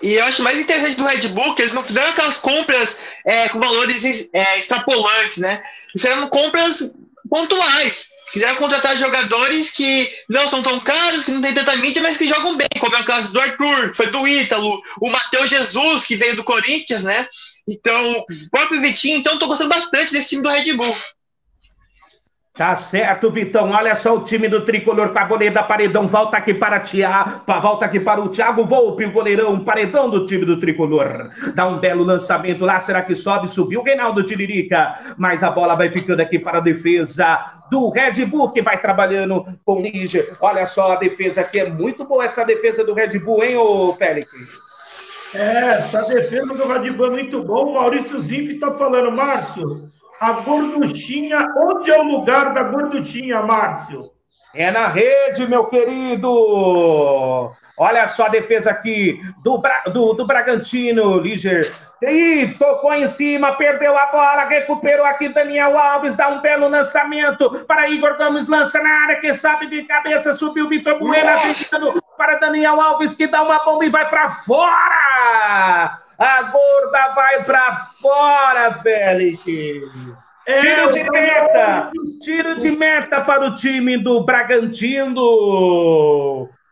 E eu acho mais interessante do Red Bull que eles não fizeram aquelas compras é, com valores é, extrapolantes, né? Fizeram compras pontuais. Quiseram contratar jogadores que não são tão caros, que não tem tanta mídia, mas que jogam bem, como é o caso do Arthur, que foi do Ítalo, o Matheus Jesus, que veio do Corinthians, né? Então, o próprio Vitinho, então, tô gostando bastante desse time do Red Bull.
Tá certo, Vitão. Olha só o time do tricolor com a goleira Paredão. Volta aqui para pa- volta aqui para o Thiago Volpe, o goleirão Paredão do time do tricolor. Dá um belo lançamento lá. Será que sobe? Subiu o Reinaldo Tiririca. Mas a bola vai ficando aqui para a defesa do Red Bull, que vai trabalhando com o Lige. Olha só a defesa aqui. É muito boa essa defesa do Red Bull, hein, ô Félix?
É, essa defesa do Red Bull é muito bom. O Maurício Zinf está falando, Márcio, a gorduchinha, onde é o lugar da gorduchinha, Márcio?
É na rede, meu querido! Olha só a defesa aqui do, Bra- do, do Bragantino, Liger. Ih, tocou em cima, perdeu a bola, recuperou aqui Daniel Alves, dá um belo lançamento para Igor Gomes, lança na área, que sabe de cabeça, subiu Vitor Bueno, para Daniel Alves, que dá uma bomba e vai para fora! A gorda vai para fora, Félix!
É,
Tiro de meta! Tiro de meta para o time do Bragantino!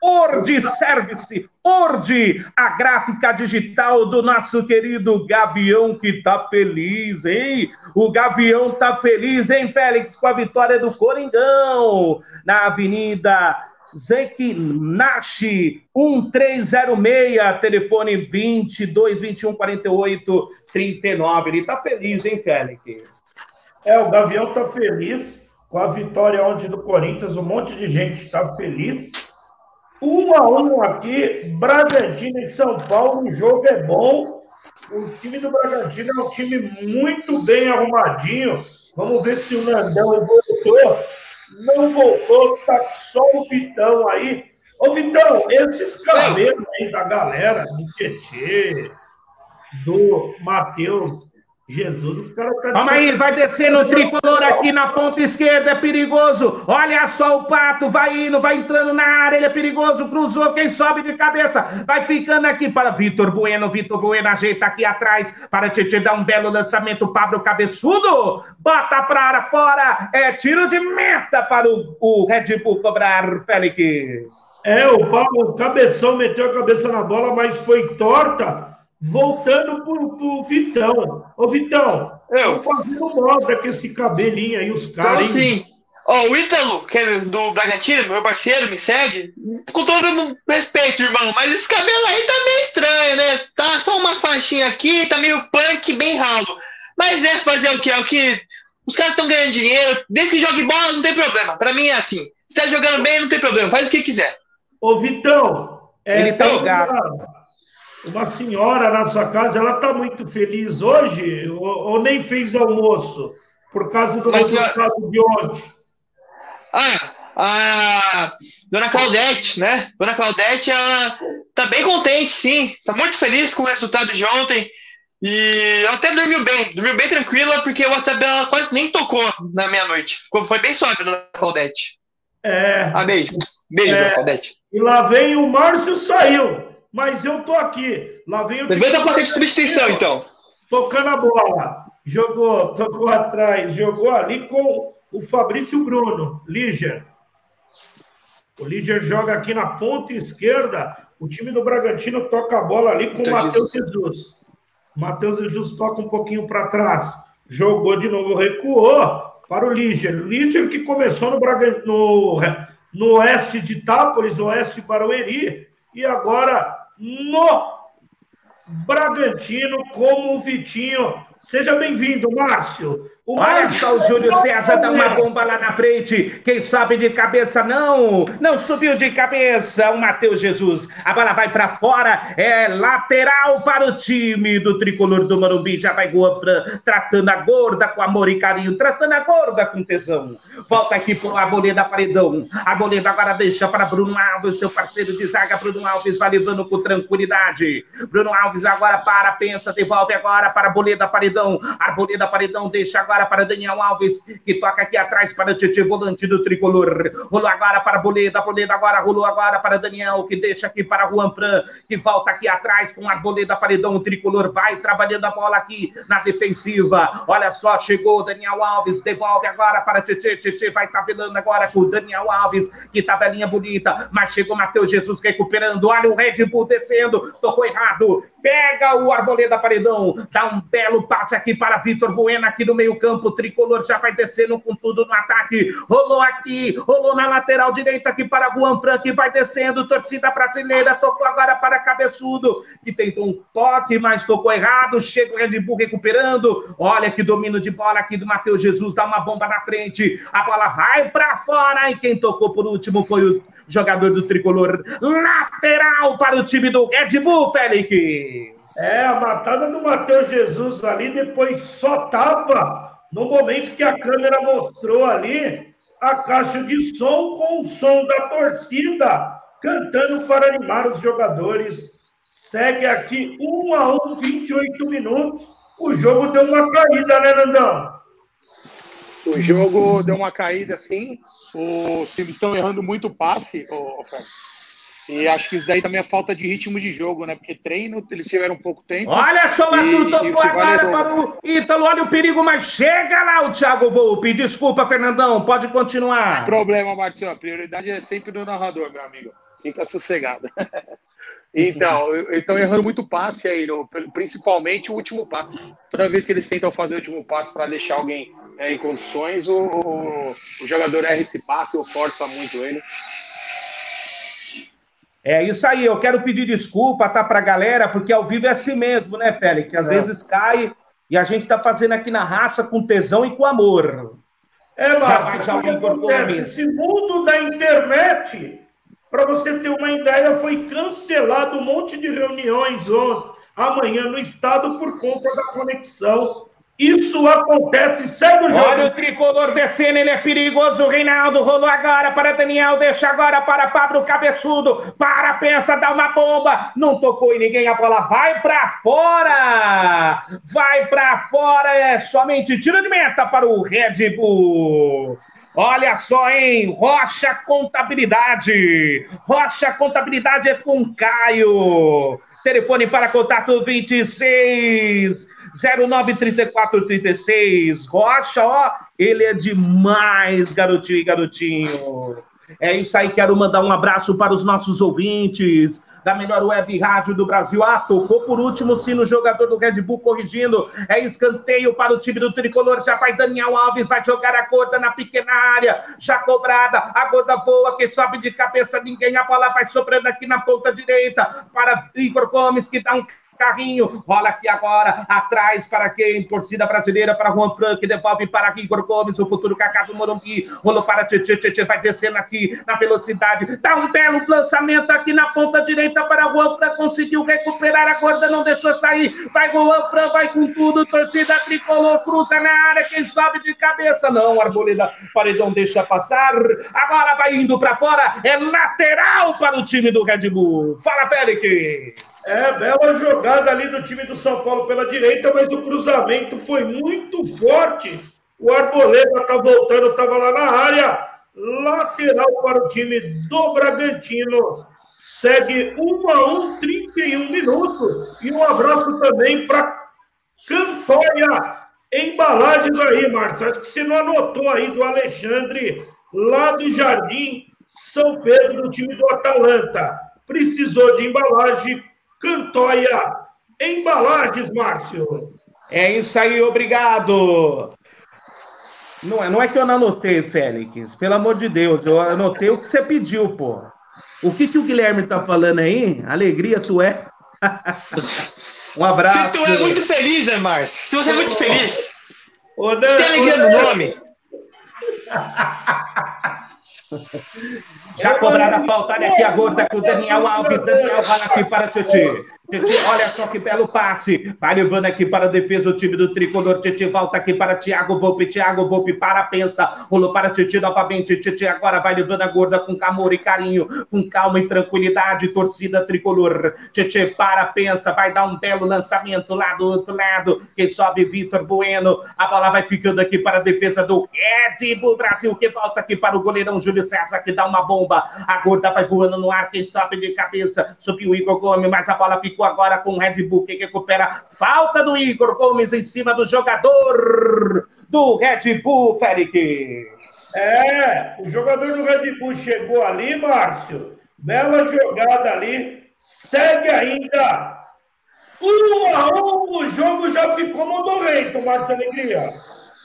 Ord Service, Ord, a gráfica digital do nosso querido Gavião que tá feliz, hein? O Gavião tá feliz, hein, Félix, com a vitória do Coringão na Avenida Zekinashi 1306, telefone 22 21 48 39. Ele tá feliz, hein, Félix?
É, o Gavião tá feliz com a vitória ontem do Corinthians, um monte de gente tá feliz. Um a um aqui, Bragantino e São Paulo, o jogo é bom. O time do Bragantino é um time muito bem arrumadinho. Vamos ver se o Nandão voltou. Não voltou, tá só o Vitão aí. Ô, Vitão, esses cabelos aí da galera, do Tietê, do Matheus Jesus, os caras tá
Calma aí, vai descendo o tricolor aqui na ponta esquerda, é perigoso. Olha só o pato, vai indo, vai entrando na área, ele é perigoso, cruzou, quem sobe de cabeça, vai ficando aqui para Vitor Bueno, Vitor Bueno ajeita aqui atrás para Tietchan dar um belo lançamento, Pablo Cabeçudo, bota para área fora, é tiro de meta para o, o Red Bull cobrar, Félix.
É, o Pablo o Cabeção meteu a cabeça na bola, mas foi torta, voltando pro, pro Vitão. Ô, Vitão,
Eu.
tô fazendo moda com esse cabelinho aí, os
Então,
caras. hein?
assim, ó, o Ítalo, que é do Bragantino, meu parceiro, me segue. Com todo respeito, irmão, mas esse cabelo aí tá meio estranho, né? Tá só uma faixinha aqui, tá meio punk, bem ralo. Mas é fazer o que? É o que. Os caras estão ganhando dinheiro, desde que jogue bola, não tem problema. Pra mim é assim. Se tá jogando bem, não tem problema, faz o que quiser.
Ô, Vitão, é,
Ele tá ligado.
Uma, senhora na sua casa, ela tá muito feliz hoje ou, ou nem fez almoço por causa do
Mas,
resultado de ontem?
Ah, a Dona Claudete, né? Dona Claudete, ela tá bem contente, sim. Tá muito feliz com o resultado de ontem. E ela até dormiu bem, dormiu bem tranquila, porque o WhatsApp dela quase nem tocou na meia-noite. Foi bem suave, Dona Claudete.
É.
Ah, beijo. Beijo,
É.
Dona Claudete.
E lá vem o Márcio saiu, mas eu tô aqui. Lá vem o
Levanta a placa de substituição, então.
Tocando a bola. Jogou, tocou atrás, jogou ali com o Fabrício Bruno, Líger. O Líger joga aqui na ponta esquerda. O time do Bragantino toca a bola ali com o
Matheus
Jesus. Matheus Jesus toca um pouquinho para trás. Jogou de novo, recuou para o Líger. Líger que começou no, Braga... no... no oeste de Itápolis, oeste de Barueri, e agora no Bragantino como o Vitinho. Seja bem-vindo, Márcio. O
Olha
Márcio-
só o Júlio César dá uma bomba lá na frente. Quem sobe de cabeça não. Não subiu de cabeça o Matheus Jesus. A bola vai para fora. É lateral para o time do tricolor do Morumbi. Já vai pra- tratando a gorda com amor e carinho. Tratando a gorda com tesão. Volta aqui por Arboleda Paredão. Arboleda agora deixa para Bruno Alves, seu parceiro de zaga. Bruno Alves vai levando com tranquilidade. Bruno Alves agora para, pensa, devolve agora para Arboleda Paredão. Arboleda Paredão deixa agora para Daniel Alves, que toca aqui atrás para Tietchan, volante do tricolor. Rolou agora para Arboleda, Arboleda agora, rolou agora para Daniel, que deixa aqui para Juan Fran, que volta aqui atrás com Arboleda Paredão. O tricolor vai trabalhando a bola aqui na defensiva. Olha só, chegou Daniel Alves, devolve agora para Tietchan. Tietchan vai tabelando agora com Daniel Alves, que tabelinha bonita, mas chegou Matheus Jesus recuperando. Olha o Red Bull descendo, tocou errado. Pega o Arboleda Paredão, dá um belo passe aqui para Vitor Bueno aqui no meio-campo. Tricolor já vai descendo com tudo no ataque. Rolou aqui, rolou na lateral direita aqui para Juan Fran, que vai descendo. Torcida brasileira tocou agora para Cabeçudo, que tentou um toque, mas tocou errado. Chega o Red Bull recuperando. Olha que domínio de bola aqui do Matheus Jesus, dá uma bomba na frente. A bola vai para fora e quem tocou por último foi o jogador do tricolor. Lateral para o time do Red Bull, Félix.
É, a matada do Matheus Jesus ali, depois só tapa no momento que a câmera mostrou ali a caixa de som com o som da torcida cantando para animar os jogadores. Segue aqui 1 a 1, 28 minutos. O jogo deu uma caída, né, Nandão?
O jogo deu uma caída assim. Os times estão errando muito o passe. E acho que isso daí também é falta de ritmo de jogo, né? Porque treino, eles tiveram pouco tempo.
Olha só, Arthur tocou agora
é
para o Ítalo. Olha o perigo, mas chega lá o Thiago Volpe. Desculpa, Fernandão, pode continuar.
Problema, Marcinho. A prioridade é sempre do narrador, meu amigo. Fica sossegado. Então, estão errando muito passe aí, no- principalmente o último passe. Toda vez que eles tentam fazer o último passe para deixar alguém é, em condições, o, o- o jogador erra esse passe ou força muito ele.
É isso aí, eu quero pedir desculpa, tá, pra galera, porque ao vivo é assim mesmo, né, Félix? Que às
É.
vezes cai e a gente tá fazendo aqui na raça com tesão e com amor.
É,
Já vai, já
o que
o Igor.
Esse mundo da internet, para você ter uma ideia, foi cancelado um monte de reuniões ontem, amanhã no estado por conta da conexão. Isso acontece, segue o jogo.
Olha o tricolor descendo, ele é perigoso. O Reinaldo rolou agora para Daniel, deixa agora para Pablo Cabeçudo. Para, pensa, dá uma bomba. Não tocou em ninguém, a bola vai para fora. Vai para fora, é somente tiro de meta para o Red Bull. Olha só, hein? Rocha Contabilidade. Rocha Contabilidade é com Caio. Telefone para contato 26 093436. Rocha, ó, ele é demais, garotinho e garotinho. É isso aí, quero mandar um abraço para os nossos ouvintes da melhor web rádio do Brasil. Ah, tocou por último sim no jogador do Red Bull corrigindo. É escanteio para o time do tricolor. Já vai Daniel Alves, vai jogar a gorda na pequena área. Já cobrada, a gorda boa, que sobe de cabeça ninguém. A bola vai sobrando aqui na ponta direita para Igor Gomes, que dá um carrinho, rola aqui agora, atrás para quem? Torcida brasileira para Juan Frank, devolve para Igor Gomes, o futuro Kaká do Morumbi, rolou para Tietchan vai descendo aqui na velocidade, dá um belo lançamento aqui na ponta direita para Juan Frank, conseguiu recuperar a corda, não deixou sair, vai Juan Frank, vai com tudo, torcida tricolor, cruza na área, quem sobe de cabeça, não, Arboleda, Paredão deixa passar, agora vai indo para fora, é lateral para o time do Red Bull, fala Félix!
É, bela jogada ali do time do São Paulo pela direita, mas o cruzamento foi muito forte. O Arboleda tá voltando, estava lá na área. Lateral para o time do Bragantino. Segue 1 a 1, 31 minutos. E um abraço também para Campanha Embalagens aí, Marcos. Acho que você não anotou aí do Alexandre, lá do Jardim São Pedro, do time do Atalanta. Precisou de embalagem, Cantoia Embalagens, Márcio.
É isso aí, obrigado. Não é, não é que eu não anotei, Félix. Pelo amor de Deus, eu anotei o que você pediu, pô. O que, que o Guilherme tá falando aí? Alegria tu é. um abraço.
Se tu é muito feliz, né, Márcio? Se você é muito feliz.
Ô,
Dan, tem alegria no nome.
Já cobrada a olha aqui a gorda com o Daniel Alves. Daniel vai aqui para Titi. Titi, olha só que belo passe. Vai levando aqui para a defesa o time do tricolor. Titi volta aqui para Thiago Volpe. Thiago Volpe para, pensa. Rolou para Titi novamente. Titi agora vai levando a gorda com amor e carinho, com calma e tranquilidade. Torcida tricolor. Titi para, pensa. Vai dar um belo lançamento lá do outro lado. Quem sobe, Vitor Bueno. A bola vai ficando aqui para a defesa do Red Bull Brasil, que volta aqui para o goleirão Júlio César, que dá uma bomba. A gorda vai voando no ar. Quem sobe de cabeça. Subiu o Igor Gomes, mas a bola ficou agora com o Red Bull, que recupera falta do Igor Gomes em cima do jogador do Red Bull, Félix.
É, o jogador do Red Bull chegou ali, Márcio. Bela jogada ali. Segue ainda. Um a um, o jogo já ficou modorrento, Márcio Alegria.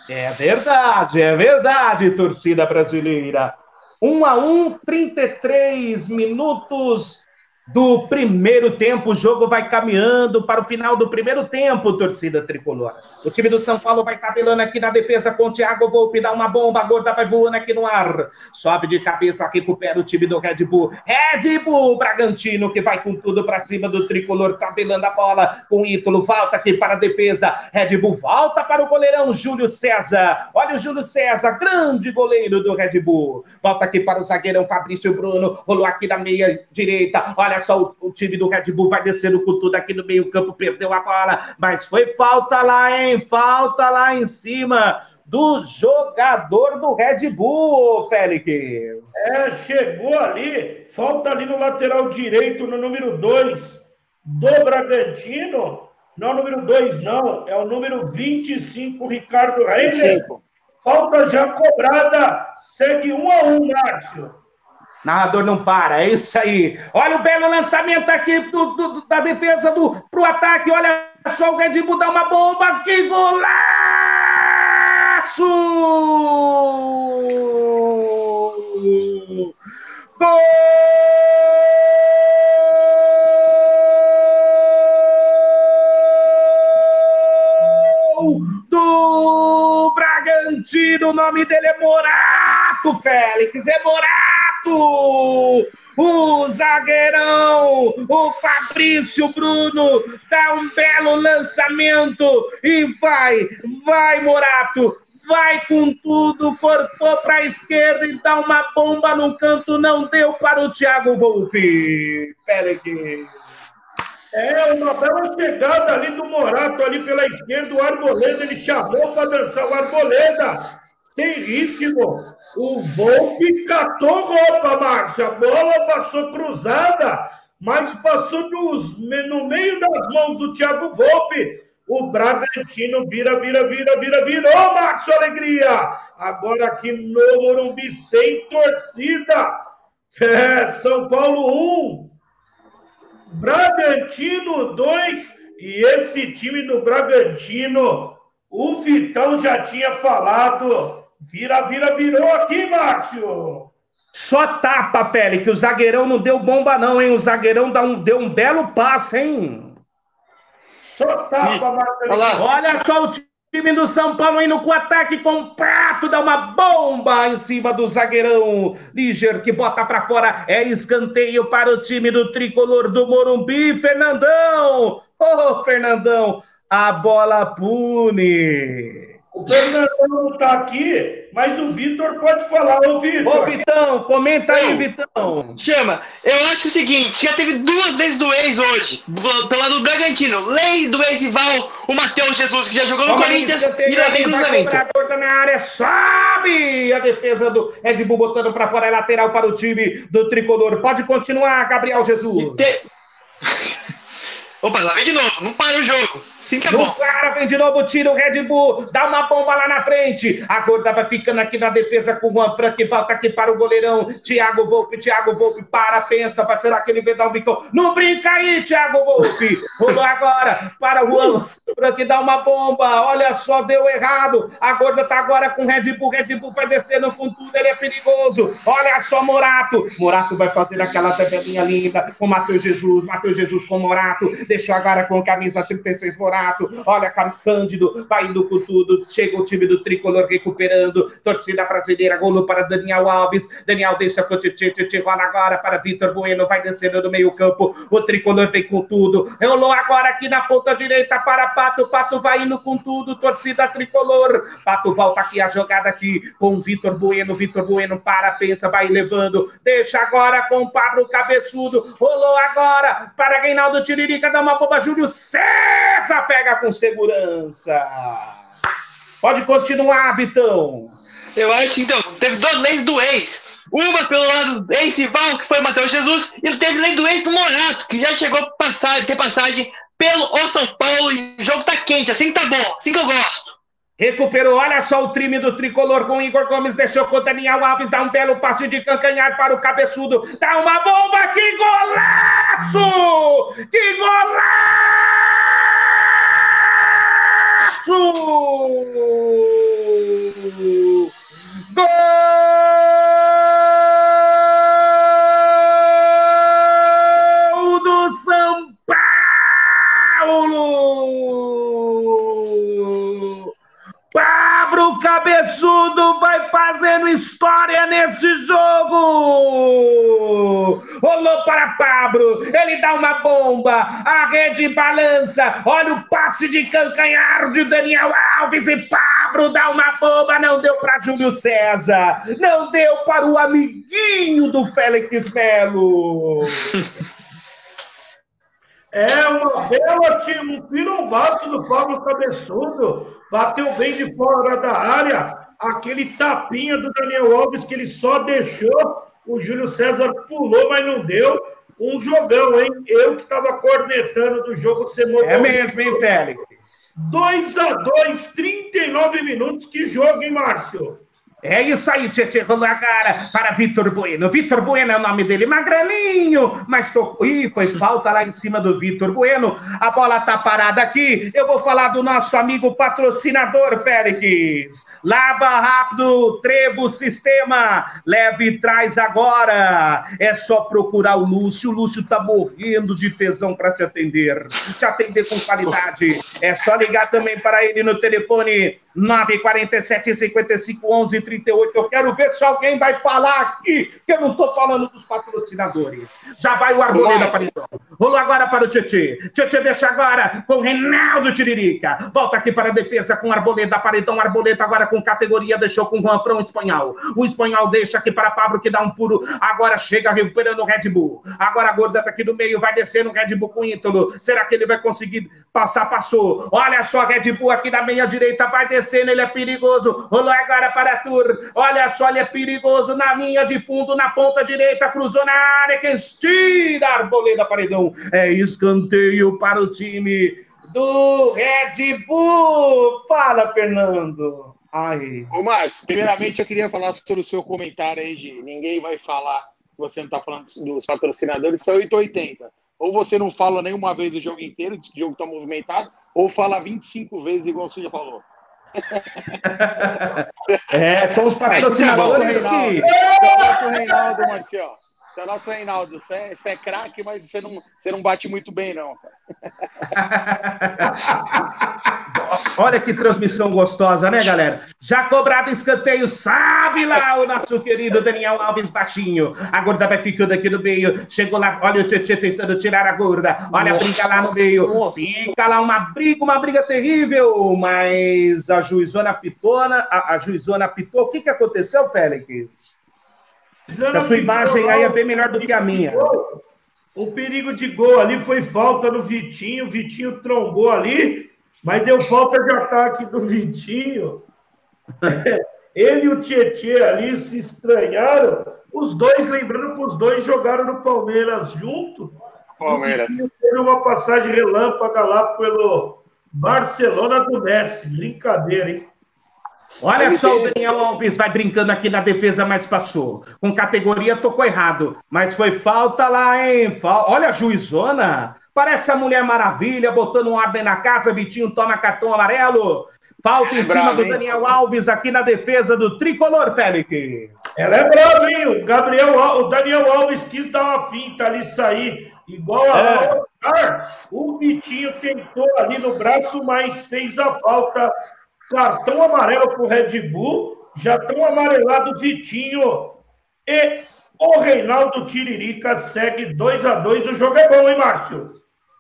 É verdade, é verdade, torcida brasileira. 1 a 1, 33 minutos do primeiro tempo. O jogo vai caminhando para o final do primeiro tempo, torcida tricolor. O time do São Paulo vai tabelando aqui na defesa com o Thiago Volpe, dá uma bomba, gorda vai voando aqui no ar. Sobe de cabeça, recupera o time do Red Bull. Red Bull Bragantino que vai com tudo para cima do tricolor, tabelando a bola com o Ítalo. Volta aqui para a defesa. Red Bull volta para o goleirão Júlio César. Olha o Júlio César, grande goleiro do Red Bull. Volta aqui para o zagueirão Fabrício Bruno. Rolou aqui na meia direita. Olha só, o, o time do Red Bull vai descendo com tudo aqui no meio-campo, perdeu a bola, mas foi falta lá, hein? Falta lá em cima do jogador do Red Bull, Félix.
É, chegou ali, falta ali no lateral direito, no número 2 do Bragantino. Não, número 2 não, é o número 25, Ricardo Reiner. Falta já cobrada, segue 1 um a 1 um, Márcio.
Narrador não para, é isso aí. Olha o belo lançamento aqui do, do, da defesa do, pro ataque. Olha só o Red Bull dá uma bomba. Que golaço! Gol! do Bragantino. O nome dele é Morato, Félix. É Morato! O zagueirão, o Fabrício Bruno, dá um belo lançamento e vai, vai Morato, vai com tudo, cortou para a esquerda e dá uma bomba no canto, não deu para o Thiago Volpe. Félix.
É uma bela chegada ali do Morato, ali pela esquerda, o Arboleda, ele chamou para dançar o Arboleda tem ritmo. O Volpe catou roupa, Márcia. A bola passou cruzada, mas passou nos, no meio das mãos do Thiago Volpe. O Bragantino vira, vira, vira, vira, virou, Márcio Alegria. Agora aqui no Morumbi, sem torcida. É, São Paulo 1, Bragantino 2. E esse time do Bragantino, o Vitão já tinha falado Vira, vira, virou aqui, Márcio.
Só tapa, Pele, que o zagueirão não deu bomba, não, hein? O zagueirão dá um, deu um belo passe, hein? Só tapa, Marcelinho. Olha só o time do São Paulo indo com ataque completo, dá uma bomba em cima do zagueirão. Liger que bota para fora, é escanteio para o time do tricolor do Morumbi, Fernandão. Ô, oh, Fernandão, a bola pune.
O Fernandão não tá aqui, mas o Vitor pode falar. Ô, Vitor.
Ô, Vitão, comenta aí, Vitão.
Chama. Eu acho o seguinte: já teve duas vezes do ex hoje, pelo lado do Bragantino. Lei do ex rival, o Matheus Jesus, que já jogou no Corinthians e lá vem cruzamento.
Tá na área, sobe a defesa do Ed Bull botando pra fora, é lateral para o time do tricolor. Pode continuar, Gabriel Jesus. Te...
Opa, lá vem de novo, não para o jogo. Sim que é bom. O
cara vem de novo, tira o Red Bull, dá uma bomba lá na frente. Agora vai ficando aqui na defesa com o Juan Frank, volta aqui para o goleirão. Thiago Volpe, Thiago Volpe, para, pensa, será que ele vem dar um bicão? Não brinca aí, Thiago Volpe. Rolou agora para o Juan Frank, dá uma bomba. Olha só, deu errado. A gorda tá agora com o Red Bull, Red Bull vai descendo com tudo, ele é perigoso. Olha só, Morato. Morato vai fazer aquela tabelinha linda com Matheus Jesus, Matheus Jesus com Morato. Deixou agora com camisa 36 Morato. Olha, Cândido vai indo com tudo. Chega o time do tricolor recuperando. Torcida brasileira, golo para Daniel Alves. Daniel deixa com o Titi rola agora para Vitor Bueno. Vai descendo no meio-campo. O tricolor vem com tudo. Rolou agora aqui na ponta direita para Pato. Pato vai indo com tudo. Torcida tricolor. Pato volta aqui a jogada aqui com Vitor Bueno. Vitor Bueno para, pensa, vai levando. Deixa agora com o Pablo Cabeçudo. Rolou agora para Reinaldo Tiririca. Dá uma bomba. Júlio César pega com segurança. Pode continuar, Vitão.
Eu acho que então, teve duas leis do ex. Uma pelo lado ex-rival, que foi Matheus Jesus, e teve lei do ex do Morato, que já chegou a passar, ter passagem pelo o São Paulo e o jogo tá quente, assim tá bom, assim que eu gosto.
Recuperou, olha só o time do tricolor com Igor Gomes, deixou com o Daniel Alves, dá um belo passe de cancanhar para o cabeçudo, dá uma bomba, que golaço! Que golaço! Gol Pablo Cabeçudo vai fazendo história nesse jogo! Rolou para Pablo, ele dá uma bomba, a rede balança, olha o passe de cancanhar de Daniel Alves e Pablo dá uma bomba, não deu para Júlio César, não deu para o amiguinho do Félix Melo.
É uma bela um pirombaço do Pablo Cabeçudo. Bateu bem de fora da área. Aquele tapinha do Daniel Alves que ele só deixou o Júlio César pulou, mas não deu. Um jogão, hein? Eu que estava cornetando do jogo
semana. É mesmo, hein, Félix?
2 a 2 39 minutos. Que jogo, hein, Márcio?
É isso aí, Tietchan cara para Vitor Bueno. Vitor Bueno é o nome dele, magrelinho, mas tocou. Ih, foi falta lá em cima do Vitor Bueno. A bola tá parada aqui. Eu vou falar do nosso amigo patrocinador, Félix. Lava rápido, Trevo Sistema. Leve e traz agora. É só procurar o Lúcio. O Lúcio tá morrendo de tesão para te atender. Te atender com qualidade. É só ligar também para ele no telefone 947 55 11 38. Eu quero ver se alguém vai falar aqui, que eu não estou falando dos patrocinadores. Já vai o Arboleda Paredão. Rolou agora para o Tietê. Tietê deixa agora com o Reinaldo Tiririca. Volta aqui para a defesa com Arboleda Paredão. Arboleda agora com categoria, deixou com o Juan Fran, o espanhol. O espanhol deixa aqui para Pablo, que dá um puro. Agora chega recuperando o Red Bull. Agora a gorda tá aqui no meio, vai descendo o Red Bull com o Ítalo. Será que ele vai conseguir passar? Passou. Olha só, Red Bull aqui na meia direita, vai descer descendo, ele é perigoso. Rolou agora para Tur. Olha só, ele é perigoso na linha de fundo, na ponta direita, cruzou na área, que estira a Arboleda Paredão. É escanteio para o time do Red Bull. Fala, Fernando.
Ai. Ô, Márcio, primeiramente eu queria falar sobre o seu comentário aí de ninguém vai falar que você não está falando dos patrocinadores, são 880. Ou você não fala nenhuma vez o jogo inteiro, o jogo está movimentado, ou fala 25 vezes, igual você já falou.
É, são os patrocinadores que.
É nosso Reinaldo, Marcelo. Você é nosso Reinaldo. Você é, você é craque, mas você não, você não bate muito bem, não.
Olha que transmissão gostosa, né, galera? Já cobrado escanteio, sabe lá o nosso querido Daniel Alves baixinho. A gorda vai ficando aqui no meio. Chegou lá, olha o Tietchan tentando tirar a gorda. Olha a briga lá no meio. Fica lá uma briga, uma briga terrível. Mas a juizona pitona, a, a juizona pitou. O que, que aconteceu, Félix? A sua imagem aí é bem melhor do que a minha.
O perigo de gol ali foi falta no Vitinho. O Vitinho trombou ali. Mas deu falta de ataque do Vitinho. Ele e o Tietê ali se estranharam. Os dois, lembrando que os dois jogaram no Palmeiras junto.
Palmeiras.
Teve uma passagem relâmpaga lá pelo Barcelona do Messi. Brincadeira, hein?
Olha só, o Daniel Alves vai brincando aqui na defesa, mas passou. Com categoria tocou errado. Mas foi falta lá, hein? Olha a juizona. Parece a Mulher Maravilha botando um ordem na casa. Vitinho toma cartão amarelo. Falta em é cima bravo, do Daniel Alves aqui na defesa do tricolor, Félix.
Ela é brava, hein? O, Gabriel, o Daniel Alves quis dar uma finta ali, sair igual a é. O Vitinho tentou ali no braço, mas fez a falta. Cartão amarelo para o Red Bull. Já estão amarelado Vitinho e o Reinaldo Tiririca segue 2 a 2 O jogo é bom, hein, Márcio?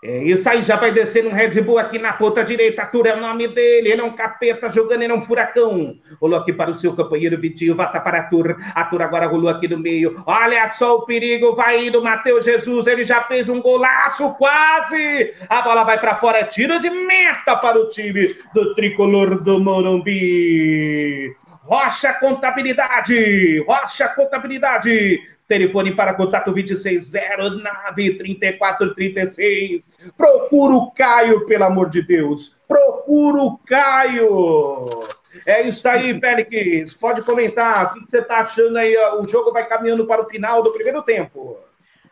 É isso aí, já vai descer um Red Bull aqui na ponta direita. Arthur é o nome dele. Ele é um capeta jogando, ele é um furacão. Rolou aqui para o seu companheiro Vitinho. Vata para Arthur. Arthur agora rolou aqui no meio. Olha só o perigo. Vai indo Matheus Jesus. Ele já fez um golaço, quase. A bola vai para fora. É tiro de meta para o time do tricolor do Morumbi. Rocha Contabilidade. Rocha Contabilidade Telefone para contato 2609-3436. Procura o Caio, pelo amor de Deus. Procura o Caio. É isso aí, Félix. Pode comentar. O que você está achando aí? O jogo vai caminhando para o final do primeiro tempo.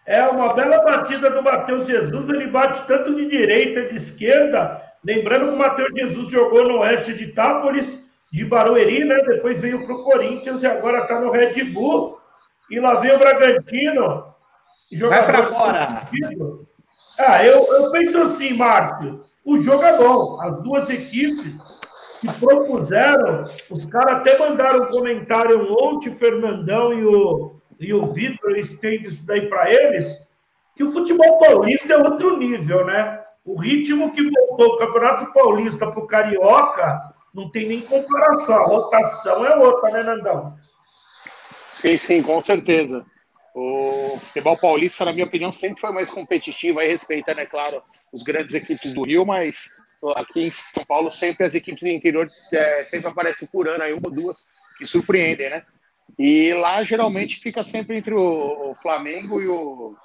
É uma bela batida do Matheus Jesus. Ele bate tanto de direita e de esquerda. Lembrando que o Matheus Jesus jogou no oeste de Itápolis, de Barueri, né? Depois veio para o Corinthians e agora está no Red Bull. E lá vem o Bragantino.
Vai para fora.
Ah, eu, eu penso assim, Marcos. O jogo é bom. As duas equipes que propuseram, os caras até mandaram um comentário ontem, o Fernandão e o, e o Vitor estendem isso daí para eles, que o futebol paulista é outro nível, né? O ritmo que voltou o Campeonato Paulista para o Carioca não tem nem comparação. A rotação é outra, né, Nandão?
Sim, sim, com certeza. O futebol paulista, na minha opinião, sempre foi mais competitivo, aí respeitando, é claro, os grandes equipes do Rio, mas aqui em São Paulo sempre as equipes do interior é, sempre aparecem por ano, aí uma ou duas que surpreendem, né? E lá geralmente fica sempre entre o, o Flamengo e o,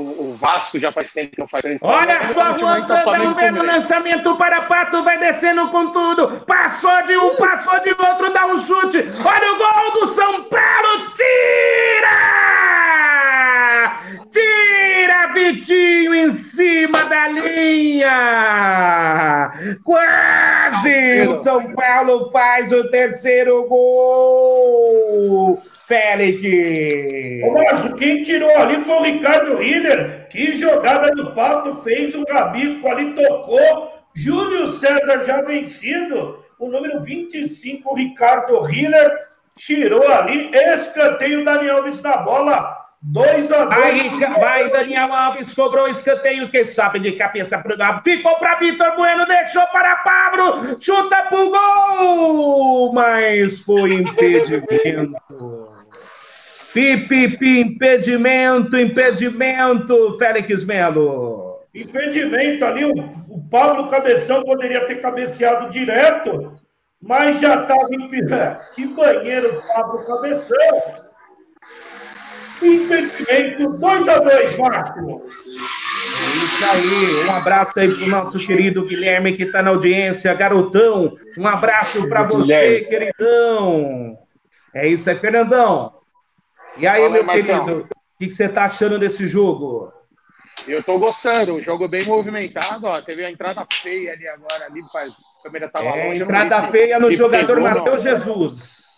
o, Vasco já faz tempo que não faz.
Olha só, Wanda tá vendo o lançamento para Pato, vai descendo com tudo. Passou de um, passou de outro, dá um chute. Olha o gol do São Paulo, tira! Tira, Vitinho, em cima da linha! Quase! O São Paulo faz o terceiro gol! Félix!
Ô, Márcio, quem tirou ali foi o Ricardo Hiller. Que jogada do Pato fez um rabisco ali, tocou. Júlio César já vencido. O número 25, Ricardo Hiller, tirou ali. Escanteio Daniel Alves na bola. 2 a 2.
Aí vai Daniel Alves, cobrou escanteio, quem sabe de cabeça pro lado. Ficou para Vitor Bueno, deixou para Pablo, chuta pro gol, mas foi impedimento. Pipipi, impedimento, impedimento, Félix Melo.
Impedimento ali, o, o Pablo Cabeção poderia ter cabeceado direto, mas já estava impedido. Que banheiro, Pablo Cabeção. Impedimento 2 a 2 Marcos.
É isso aí, um abraço aí pro nosso querido Guilherme que está na audiência, garotão. Um abraço para você, queridão. É isso aí, Fernandão. E aí, Fala, meu Marcelo. querido, o que, você está achando desse jogo?
Eu estou gostando, o jogo bem movimentado, ó, teve a entrada feia ali agora, ali, a câmera estava
é, longe. Entrada feia no jogador Matheus Jesus.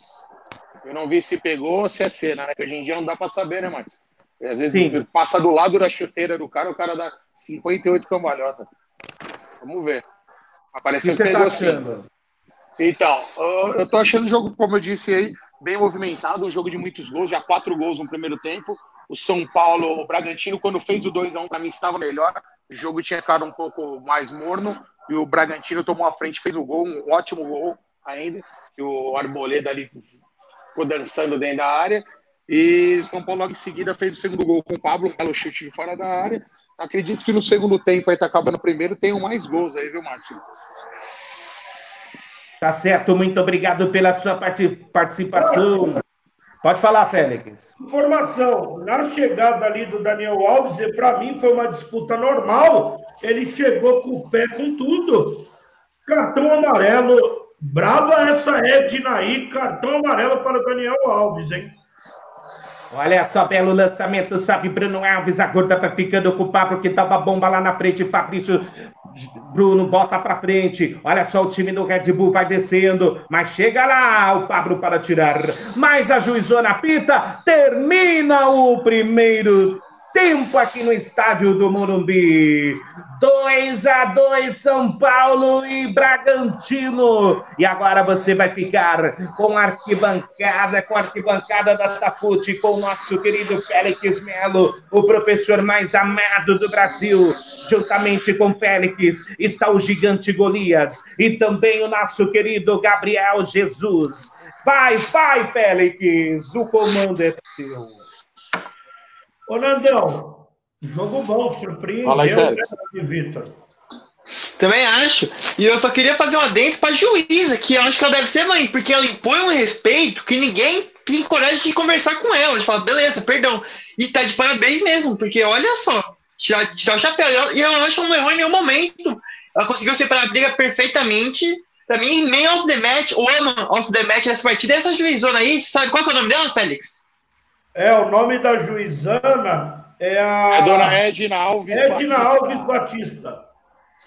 Eu não vi se pegou ou se é cena, né? Que hoje em dia não dá para saber, né, Marcos? Às vezes Sim. passa do lado da chuteira do cara, o cara dá 58 cambalhota. Vamos ver. Apareceu que tá assim. Então, eu tô achando o jogo, como eu disse aí, bem movimentado, um jogo de muitos gols, já quatro gols no primeiro tempo. O São Paulo, o Bragantino, quando fez o 2x1, para mim estava melhor. O jogo tinha ficado um pouco mais morno e o Bragantino tomou a frente, fez o gol, um ótimo gol ainda. E o Arboleda ali ficou dançando dentro da área. E o São Paulo logo em seguida fez o segundo gol com o Pablo, um belo chute de fora da área. Acredito que no segundo tempo, aí tá acabando o primeiro, tenham mais gols aí, viu, Márcio?
Tá certo, muito obrigado pela sua participação. Pode falar, Félix.
Informação: na chegada ali do Daniel Alves, para mim foi uma disputa normal. Ele chegou com o pé com tudo. Cartão amarelo. Brava essa Edna aí. Cartão amarelo para o Daniel Alves, hein?
Olha só, belo lançamento, sabe, Bruno Alves, a gorda vai ficando com o Pablo, que tava bomba lá na frente, Fabrício, Bruno, bota pra frente, olha só, o time do Red Bull vai descendo, mas chega lá o Pablo para tirar, mas a juizona pita, termina o primeiro tempo aqui no estádio do Morumbi. 2 a 2 São Paulo e Bragantino. E agora você vai ficar com a arquibancada, com a arquibancada da Tafute, com o nosso querido Félix Melo, o professor mais amado do Brasil. Juntamente com Félix está o gigante Golias e também o nosso querido Gabriel Jesus. Vai, vai, Félix, o comando é seu.
Ô, Nandão, jogo bom, surpreendeu, né, Vitor?
Também acho. E eu só queria fazer um adendo pra juíza, que eu acho que ela deve ser mãe, porque ela impõe um respeito que ninguém tem coragem de conversar com ela. De falar, beleza, perdão. E tá de parabéns mesmo, porque olha só, tirar, tirar o chapéu. E eu acho que não errou em nenhum momento. Ela conseguiu separar a briga perfeitamente. Pra mim, man of the match, o man of the match dessa partida é essa juizona aí. Sabe qual que é o nome dela, Félix?
É, o nome da juizana é a.
É a dona Edna Alves
Edna Batista. Alves Batista.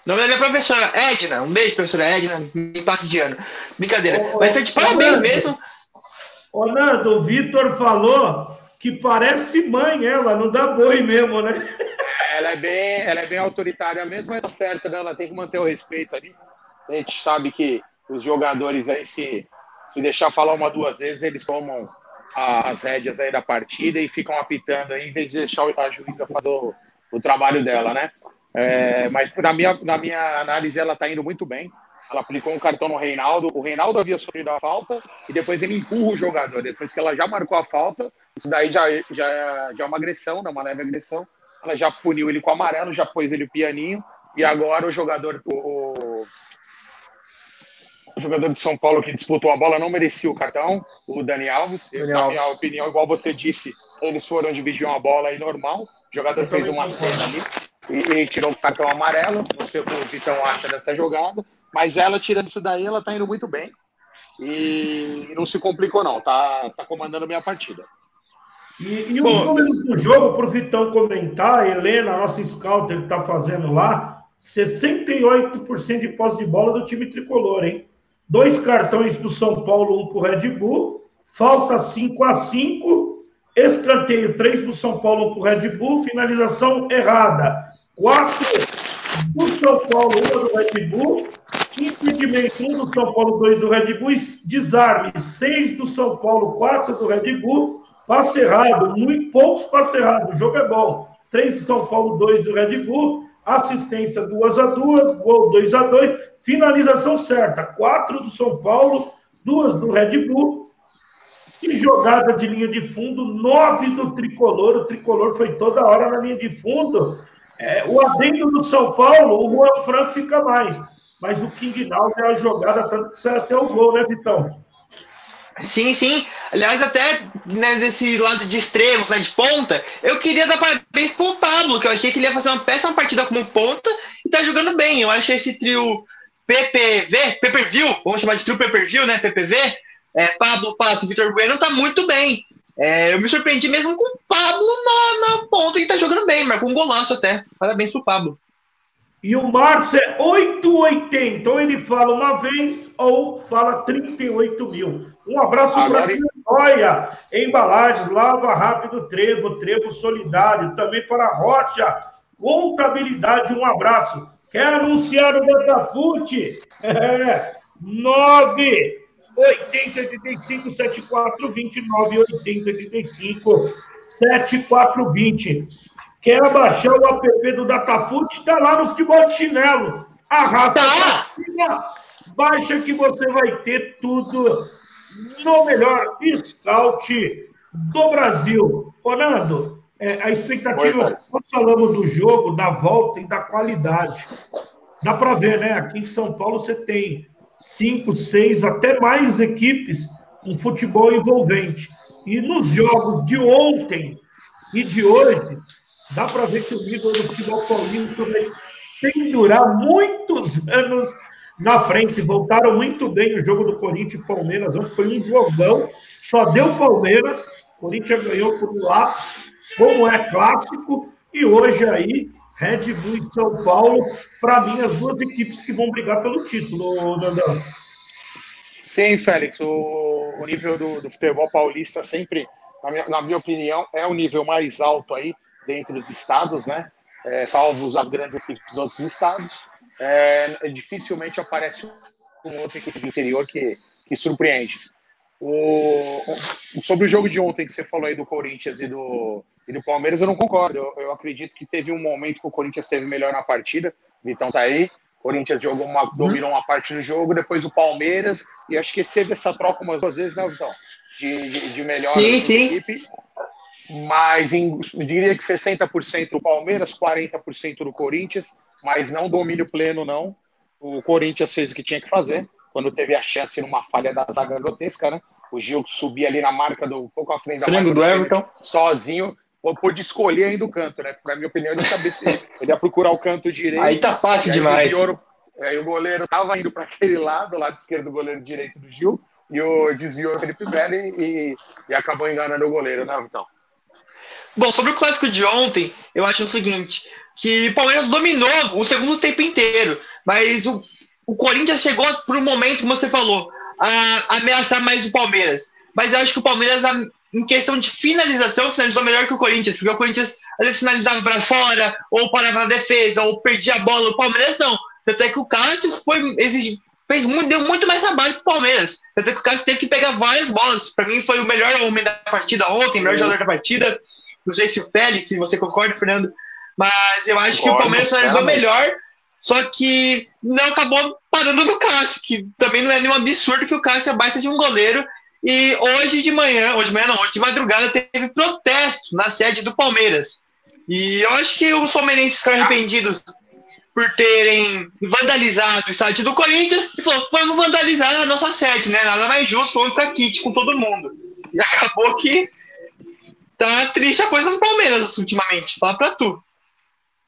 O nome da minha professora, Edna. Um beijo, professora Edna. Me passe de ano. Brincadeira. Ô, Mas tá de parabéns Nando, mesmo.
Ô, Nando, o Vitor falou que parece mãe ela, não dá boi mesmo, né?
Ela é bem, ela é bem autoritária mesmo, mas tá certo, né? Ela tem que manter o respeito ali. A gente sabe que os jogadores aí, se, se deixar falar uma, duas vezes, eles tomam as rédeas aí da partida e ficam apitando aí, em vez de deixar a juíza fazer o, o trabalho dela, né? É, mas na minha, na minha análise ela está indo muito bem. Ela aplicou um cartão no Reinaldo. O Reinaldo havia sofrido a falta e depois ele empurra o jogador. Depois que ela já marcou a falta, isso daí já, já, já é uma agressão, né? uma leve agressão. Ela já puniu ele com o amarelo, já pôs ele pianinho. E agora o jogador, o, o jogador de São Paulo que disputou a bola não merecia o cartão, o Dani Alves. Dani Na minha opinião, igual você disse, eles foram dividir uma bola aí normal. O jogador fez uma cena ali e, e, tirou o cartão amarelo. Não sei o que o Vitão acha dessa jogada, mas ela, tirando isso daí, ela tá indo muito bem. E não se complicou, não. Tá, tá comandando a minha partida.
E, e os números do jogo, para o Vitão comentar, a Helena, a nossa scout, ele está fazendo lá, 68% de posse de bola do time tricolor, hein? Dois cartões para o São Paulo, um para o Red Bull. Falta 5 a 5 Escanteio 3 para o São Paulo, um para o Red Bull. Finalização errada. 4 do São Paulo, 1 do Red Bull. Impedimento 1 do São Paulo, 2 do Red Bull. Desarme 6 do São Paulo, 4 do Red Bull. Passe errado, muito poucos passe errado. O jogo é bom. 3 do São Paulo, 2 do Red Bull. Assistência 2 a 2 gol 2 a 2 Finalização certa, quatro do São Paulo, duas do Red Bull. E jogada de linha de fundo, nove do Tricolor. O Tricolor foi toda hora na linha de fundo. É, o adendo do São Paulo, o Juan Fran fica mais. Mas o King Now é a jogada, tanto que sai até o gol, né, Vitão?
Sim, sim. Aliás, até né, desse lado de extremos, né, de ponta, eu queria dar parabéns pro Pablo, que eu achei que ele ia fazer uma péssima partida como ponta e tá jogando bem. Eu achei esse trio PPV, PPV, vamos chamar de trio PPV, né? PPV, é, Pablo, Pato, Vitor Bueno tá muito bem. É, eu me surpreendi mesmo com o Pablo na, na ponta e tá jogando bem, marcou um golaço até. Parabéns pro Pablo.
E o Márcio é 880, ou ele fala uma vez ou fala 38 mil. Um abraço para Olha, embalagens, lava rápido trevo, trevo solidário, também para Rocha, contabilidade, um abraço. Quer anunciar o Datafute? É, 9 80 85 7420 9 80 85 7420. Quer baixar o app do Datafute? Está lá no futebol de chinelo. Arrasta tá. baixa que você vai ter tudo no melhor scout do Brasil. Ô, Nando, é, a expectativa, Oi, nós falamos do jogo, da volta e da qualidade. Dá para ver, né? Aqui em São Paulo você tem cinco, seis, até mais equipes com futebol envolvente. E nos jogos de ontem e de hoje, dá para ver que o nível do futebol paulista vai pendurar muitos anos na frente. Voltaram muito bem o jogo do Corinthians e Palmeiras. Ontem foi um jogão, só deu Palmeiras. Corinthians ganhou por um lápis, como é clássico. E hoje aí, Red Bull e São Paulo, para mim, as duas equipes que vão brigar pelo título, Dandão.
Sim, Félix, o, o nível do, do, futebol paulista sempre, na minha, na minha, opinião, é o nível mais alto aí dentro dos estados, né? É, salvo as grandes equipes dos outros estados é, dificilmente aparece um outro equipe do interior que, que surpreende. O, sobre o jogo de ontem que você falou aí do Corinthians e do, e do Palmeiras, eu não concordo. Eu, eu, acredito que teve um momento que o Corinthians esteve melhor na partida. Vitão tá aí. O Corinthians jogou uma, dominou uma parte do jogo, depois o Palmeiras, e acho que teve essa troca umas duas vezes, né, Vitão? De, de, de melhor
sim, sim.
equipe. Mas em, diria que 60% do Palmeiras, 40% do Corinthians mas não domínio pleno, não. O Corinthians fez o que tinha que fazer, quando teve a chance numa falha da zaga grotesca, né? O Gil subia ali na marca do pouco à frente da
marca do Everton,
sozinho, pôde escolher ainda o canto, né? Na minha opinião, ele sabia se ele ia procurar o canto direito.
Aí tá fácil demais.
O aí o goleiro tava indo para aquele lado, o lado esquerdo do goleiro direito do Gil, e o desviou o Felipe Velho e, e acabou enganando o goleiro, né, Vitão?
Bom, sobre o clássico de ontem, eu acho o seguinte: que o Palmeiras dominou o segundo tempo inteiro, mas o, o Corinthians chegou por um momento, como você falou, a, ameaçar mais o Palmeiras. Mas eu acho que o Palmeiras, em questão de finalização, finalizou melhor que o Corinthians, porque o Corinthians às vezes finalizava para fora, ou parava na defesa, ou perdia a bola. O Palmeiras não. Tanto é que o Cássio foi, fez muito, deu muito mais trabalho pro Palmeiras. Tanto é que o Cássio teve que pegar várias bolas. Para mim, foi o melhor homem da partida ontem, o melhor jogador da partida. Não sei se o Félix, se você concorda, Fernando, mas eu acho que o Palmeiras finalizou melhor, só que não acabou parando no Cássio, que também não é nenhum absurdo que o Cássio é baita de um goleiro. E hoje de manhã, hoje de manhã não, hoje de madrugada teve protesto na sede do Palmeiras. E eu acho que os palmeirenses ficaram arrependidos por terem vandalizado o estádio do Corinthians e falou, vamos vandalizar a nossa sede, né? Nada mais justo, vamos ficar kit com todo mundo. E acabou que tá triste a coisa no Palmeiras ultimamente, fala pra tu.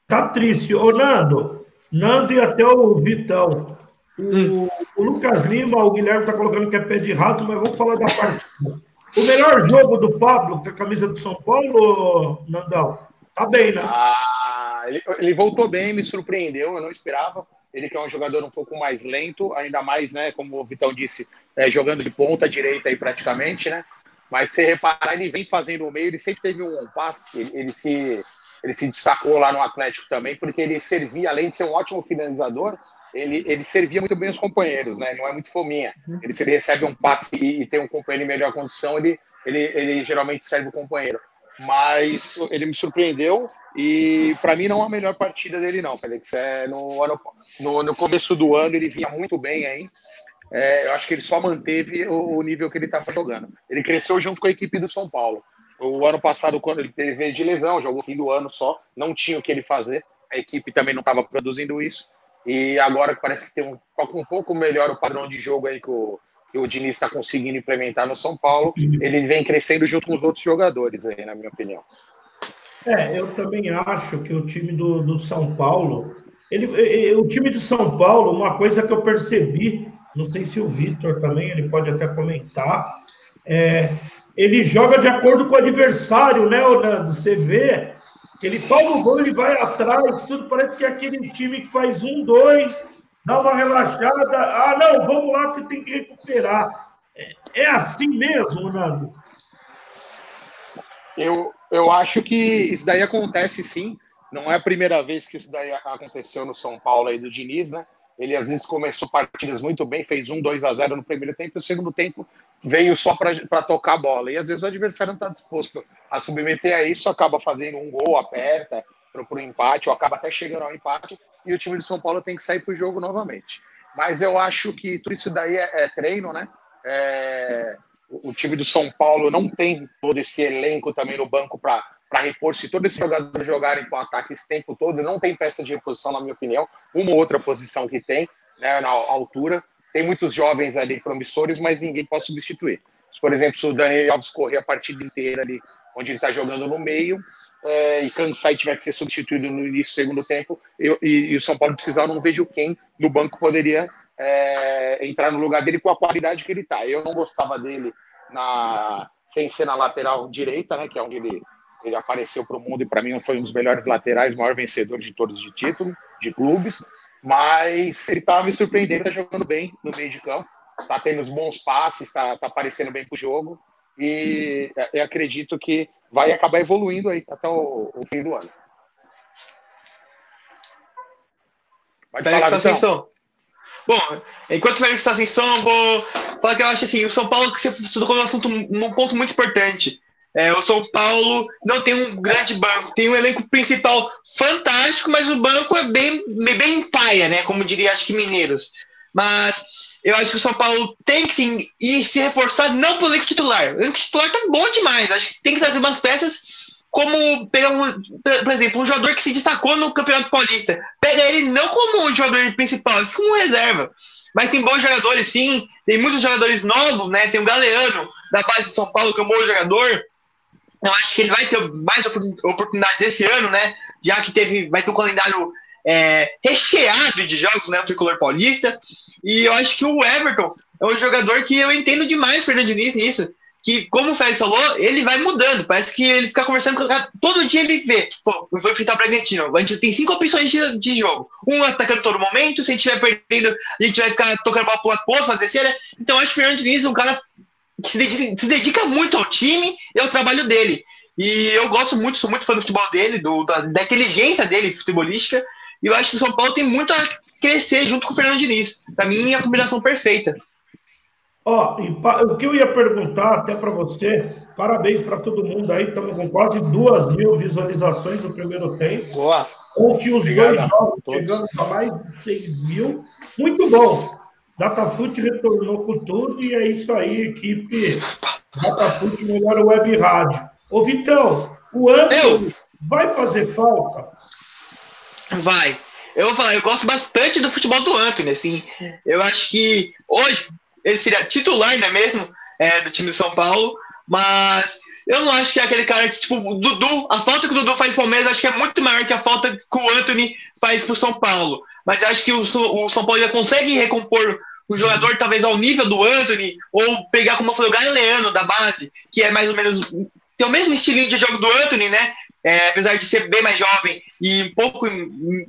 Tá triste. Ô, Nando, Nando e até o Vitão. O, o Lucas Lima, o Guilherme tá colocando que é pé de rato, mas vamos falar da partida. O melhor jogo do Pablo, com a camisa do São Paulo, Nandão? Tá bem, né?
Ah, ele, ele, voltou bem, me surpreendeu, eu não esperava. Ele que é um jogador um pouco mais lento, ainda mais, né, como o Vitão disse, é, jogando de ponta direita aí praticamente, né? Mas se reparar, ele vem fazendo o meio, ele sempre teve um passe, ele, ele se ele se destacou lá no Atlético também, porque ele servia, além de ser um ótimo finalizador, ele, ele servia muito bem os companheiros, né? Não é muito fominha. Ele, se ele recebe um passe e, e tem um companheiro em melhor condição, ele, ele, ele geralmente serve o companheiro. Mas ele me surpreendeu e para mim não é a melhor partida dele, não, Felix. É, no, ano, no, no começo do ano ele vinha muito bem aí. É, eu acho que ele só manteve o, o nível que ele estava jogando. Ele cresceu junto com a equipe do São Paulo. O ano passado, quando ele teve de lesão, jogou fim do ano só, não tinha o que ele fazer. A equipe também não estava produzindo isso. E agora parece que tem um, um pouco melhor o padrão de jogo aí que o, que o Diniz está conseguindo implementar no São Paulo. Ele vem crescendo junto com os outros jogadores aí, na minha opinião.
É, eu também acho que o time do, do São Paulo, ele, o time de São Paulo, uma coisa que eu percebi, não sei se o Vitor também, ele pode até comentar, é, ele joga de acordo com o adversário, né, Orlando? Você vê que ele toma o gol, ele vai atrás, tudo parece que é aquele time que faz um, dois, dá uma relaxada, ah, não, vamos lá que tem que recuperar. É assim mesmo, Nando?
Eu, eu acho que isso daí acontece sim. Não é a primeira vez que isso daí aconteceu no São Paulo aí do Diniz, né? Ele às vezes começou partidas muito bem, fez um 2 a 0 no primeiro tempo, e o segundo tempo veio só para tocar a bola. E às vezes o adversário não está disposto a submeter a isso, acaba fazendo um gol, aperta para o empate, ou acaba até chegando ao empate, e o time de São Paulo tem que sair para o jogo novamente. Mas eu acho que tudo isso daí é, é treino, né? É, o time do São Paulo não tem todo esse elenco também no banco para para repor. Se todos esses jogadores jogarem com ataque esse tempo todo, não tem peça de reposição, na minha opinião. Uma ou outra posição que tem, né, na altura. Tem muitos jovens ali promissores, mas ninguém pode substituir. Por exemplo, se o Daniel Alves correr a partida inteira ali, onde ele está jogando no meio, é, e cansar e tiver que ser substituído no início do segundo tempo, eu, e, e, o São Paulo precisar, não vejo quem no banco poderia é, entrar no lugar dele com a qualidade que ele está. Eu não gostava dele na, sem ser na lateral direita, né, que é onde ele ele apareceu para o mundo e para mim foi um dos melhores laterais, maior vencedor de todos de título, de clubes. Mas ele estava me surpreendendo, está jogando bem no meio de campo, está tendo os bons passes, está tá aparecendo bem para o jogo. E eu acredito que vai acabar evoluindo aí até o, o fim do ano.
Pode falar. Atenção. Bom, enquanto o Félix está sem som, vou falar que eu acho assim, o São Paulo que você tocou no assunto num ponto muito importante. É, o São Paulo não tem um grande banco, tem um elenco principal fantástico, mas o banco é bem, bem paia, né? Como diria, acho que Mineiros. Mas eu acho que o São Paulo tem que sim, ir se reforçar, não pelo elenco titular. O elenco titular tá bom demais. Acho que tem que trazer umas peças como pegar um, por exemplo, um jogador que se destacou no Campeonato Paulista. Pega ele não como um jogador principal, mas como reserva. Mas tem bons jogadores, sim. Tem muitos jogadores novos, né? Tem o Galeano, da base de São Paulo, que é um bom jogador. Eu acho que ele vai ter mais oportunidades esse ano, né? Já que teve, vai ter um calendário é, recheado de jogos, né? O tricolor paulista. E eu acho que o Everton é um jogador que eu entendo demais Fernando Diniz nisso. Que, como o Félix falou, ele vai mudando. Parece que ele fica conversando com o cara. Todo dia ele vê. Pô, vou enfrentar o Bragantino. A gente tem cinco opções de, de jogo. Um atacando todo momento. Se a gente estiver perdendo, a gente vai ficar tocando bola pro outro fazer cera. Então, eu acho que o Fernando Diniz é um cara que se dedica, se dedica, muito ao time e ao trabalho dele. E eu gosto muito, sou muito fã do futebol dele, do, da, da, inteligência dele futebolística. E eu acho que o São Paulo tem muito a crescer junto com o Fernando Diniz. Para mim, é a combinação perfeita.
Ó, oh, o que eu ia perguntar até para você, parabéns para todo mundo aí, estamos com quase duas mil visualizações no primeiro tempo.
Boa.
Ontem os Obrigado dois jogos chegando a mais de 6 mil. Muito bom. Datafute retornou com tudo e é isso aí, equipe Datafute melhor web rádio. Ô Vitão, o Anthony vai fazer falta?
Vai. Eu vou falar, eu gosto bastante do futebol do Anthony, assim. Eu acho que hoje ele seria titular, não é mesmo? É, do time de São Paulo, mas eu não acho que é aquele cara que, tipo, o Dudu, a falta que o Dudu faz pro Palmeiras, acho que é muito maior que a falta que o Anthony faz pro São Paulo. Mas acho que o, o São Paulo já consegue recompor o jogador talvez ao nível do Anthony, ou pegar como foi o Galeano da base, que é mais ou menos. tem o mesmo estilinho de jogo do Anthony, né? É, apesar de ser bem mais jovem e um pouco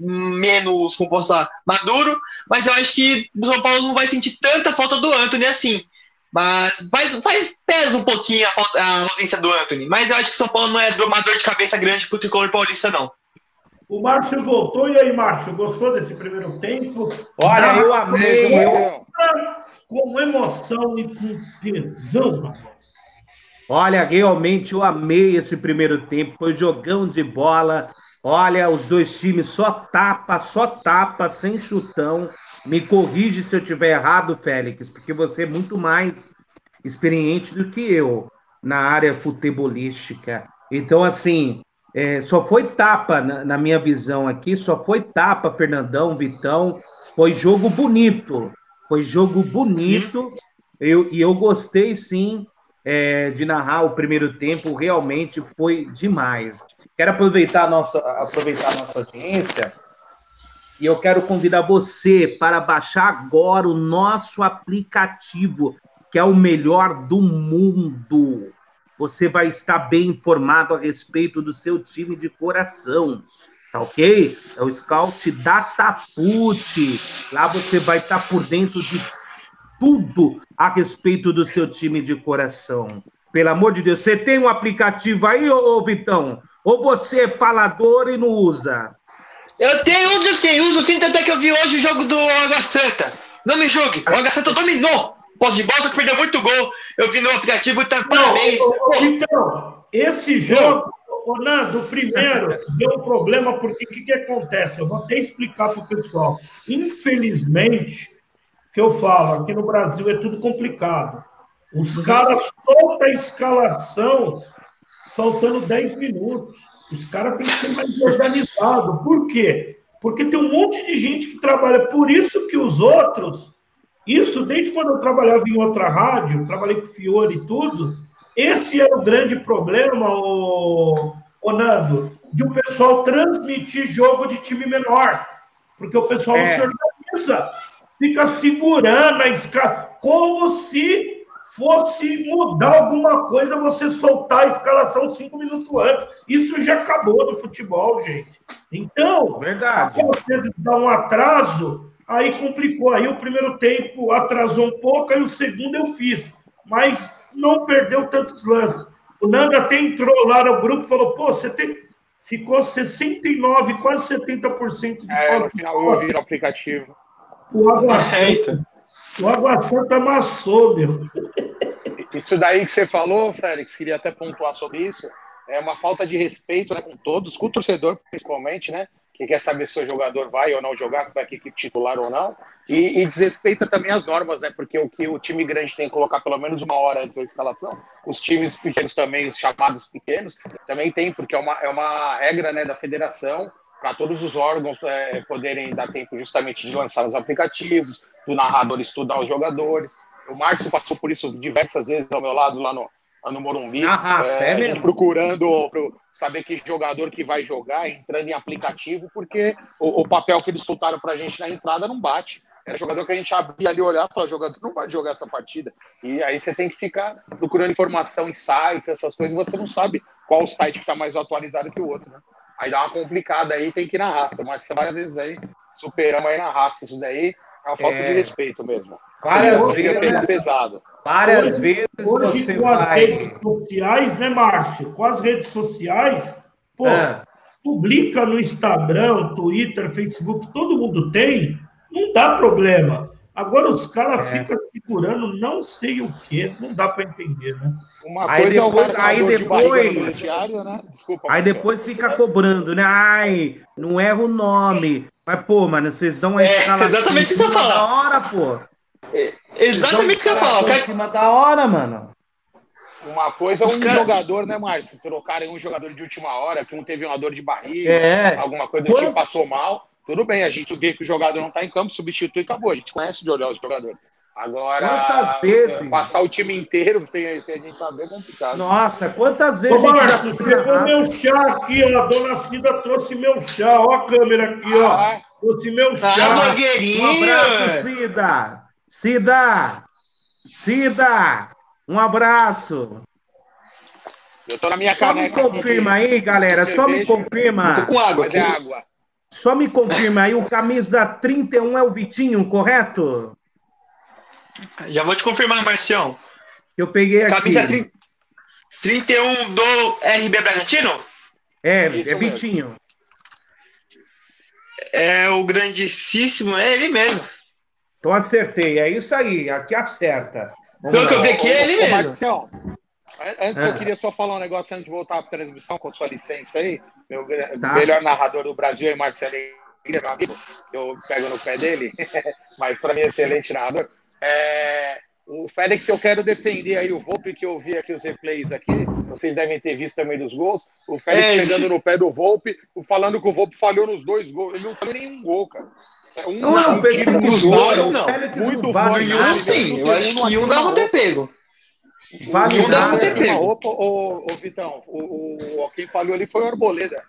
menos, como posso falar, maduro, mas eu acho que o São Paulo não vai sentir tanta falta do Anthony assim. Mas faz, faz pesa um pouquinho a, falta, a ausência do Anthony. Mas eu acho que o São Paulo não é uma dor de cabeça grande pro tricolor paulista, não.
O Márcio voltou. E aí, Márcio, gostou desse primeiro tempo?
Olha, eu amei. Eu...
Com emoção e com tesão, rapaz.
Olha, realmente eu amei esse primeiro tempo. Foi jogão de bola. Olha, os dois times só tapa, só tapa, sem chutão. Me corrige se eu tiver errado, Félix, porque você é muito mais experiente do que eu na área futebolística. Então, assim, é, só foi tapa, na, na, minha visão aqui, só foi tapa, Fernandão, Vitão. Foi jogo bonito. Foi jogo bonito. Eu, e eu gostei, sim, é, de narrar o primeiro tempo. Realmente foi demais. Quero aproveitar a nossa, aproveitar a nossa audiência e eu quero convidar você para baixar agora o nosso aplicativo, que é o melhor do mundo você vai estar bem informado a respeito do seu time de coração. Tá ok? É o Scout Datafute. Lá você vai estar por dentro de tudo a respeito do seu time de coração. Pelo amor de Deus, você tem um aplicativo aí, ô, ô Vitão? Ou você é falador e não usa?
Eu tenho, uso sim, uso sim, até que eu vi hoje o jogo do Água Santa. Não me julgue, o Água Santa dominou. Posse de bola, que perdeu muito gol. Eu vi no aplicativo e tá parabéns.
Então, esse jogo, ô Nando, o primeiro deu um problema, porque o que, que acontece? Eu vou até explicar para o pessoal. Infelizmente, que eu falo, aqui no Brasil é tudo complicado. Os caras soltam a escalação faltando 10 minutos. Os caras têm que ser mais organizados. Por quê? Porque tem um monte de gente que trabalha. Por isso que os outros, isso desde quando eu trabalhava em outra rádio, trabalhei com Fiore e tudo, esse é o grande problema, o, o Nando, de o pessoal transmitir jogo de time menor. Porque o pessoal é. não se organiza. Fica segurando a escala, como se fosse mudar alguma coisa, você soltar a escalação cinco minutos antes. Isso já acabou no futebol, gente. Então,
verdade.
Você dá um atraso, aí complicou. Aí o primeiro tempo atrasou um pouco, aí o segundo eu fiz. Mas não perdeu tantos lances. O Nanda até entrou lá no grupo e falou: pô, você tem. Ficou 69, quase 70% de
É, no final eu vi no aplicativo.
O Água Santa, o Água Santa amassou, meu.
Isso daí que você falou, Félix, queria até pontuar sobre isso. É uma falta de respeito né, com todos, com o torcedor principalmente, né? Que quer saber se o jogador vai ou não jogar, se vai ter equipe titular ou não. E, e, desrespeita também as normas, né? Porque o que o time grande tem que colocar pelo menos uma hora antes da escalação, os times pequenos também, os chamados pequenos, também tem, porque é uma, é uma regra né, da federação para todos os órgãos é, poderem dar tempo justamente de lançar os aplicativos, do narrador estudar os jogadores. O Márcio passou por isso diversas vezes ao meu lado lá no, lá no Morumbi,
ah, é,
é procurando saber que jogador que vai jogar, entrando em aplicativo, porque o, o papel que eles soltaram para a gente na entrada não bate. Era jogador que a gente abria ali, olhar e falava, jogador não vai jogar essa partida. E aí você tem que ficar procurando informação em sites, essas coisas, você não sabe qual site que está mais atualizado que o outro, né? Aí dá uma complicada aí, tem que ir na raça. Mas várias vezes aí, superamos aí na raça isso daí. É uma falta é... de respeito mesmo.
Várias hoje, vezes.
pesado.
Várias hoje, vezes
hoje você com vai... as redes sociais, né, Márcio? Com as redes sociais, pô, é. publica no Instagram, Twitter, Facebook, todo mundo tem, não dá problema. Agora os caras é. ficam segurando não sei o que, não dá para entender, né?
Uma aí coisa depois, é aí depois, né? Desculpa, aí depois fica cobrando, né? Ai, não erra o nome. Mas, pô, mano, vocês dão uma
é, escala exatamente
em cima da hora, pô.
É, exatamente o que eu falo.
Em cima da hora, mano.
Uma coisa é um cara... jogador, né, Márcio? Trocarem um jogador de última hora, que um teve uma dor de barriga,
é.
alguma coisa do tipo passou mal. Tudo bem, a gente vê que o jogador não está em campo, substitui e acabou. A gente conhece de olhar os jogadores. Agora,
quantas vezes?
passar o time inteiro sem, a gente saber é complicado.
Nossa, quantas vezes.
Ô, Márcio, pegou meu chá aqui, ó. A dona Cida trouxe meu chá. Ó a câmera aqui, ó. Ah, trouxe meu chá. Ah,
um abraço, Cida. Cida. Cida. Um abraço.
Eu tô na minha
Só me confirma aqui, aí, galera. Só me confirma.
Tô com água aqui.
água.
Só me confirma aí, o camisa 31 é o Vitinho, correto?
Já vou te confirmar, Marcião.
Eu peguei aqui.
Camisa 30, 31 do RB Bragantino?
É, Isso é mesmo. Vitinho.
É o grandíssimo, é ele mesmo.
Então acertei, é isso aí, aqui acerta.
Vamos Pelo que eu vi aqui, é ele mesmo.
Marcião, antes eu ah. queria só falar um negócio antes de voltar para a transmissão, com sua licença aí. Meu tá. melhor narrador do Brasil é Marcelo meu amigo. Eu pego no pé dele, mas para mim é excelente narrador. É, o Félix, eu quero defender aí o Volpe, que eu vi aqui os replays aqui. Vocês devem ter visto também dos gols. O Félix é, pegando no pé do Volpe, falando que o Volpe falhou nos dois gols. Ele não falhou nenhum gol, cara.
É um, não, um tiro nos dois, não. Muito vale um, sim. Eu acho que um dava ter pego.
Vale um dava ter pego. Ô, Vitão, o, o, quem falhou ali foi o Arboleda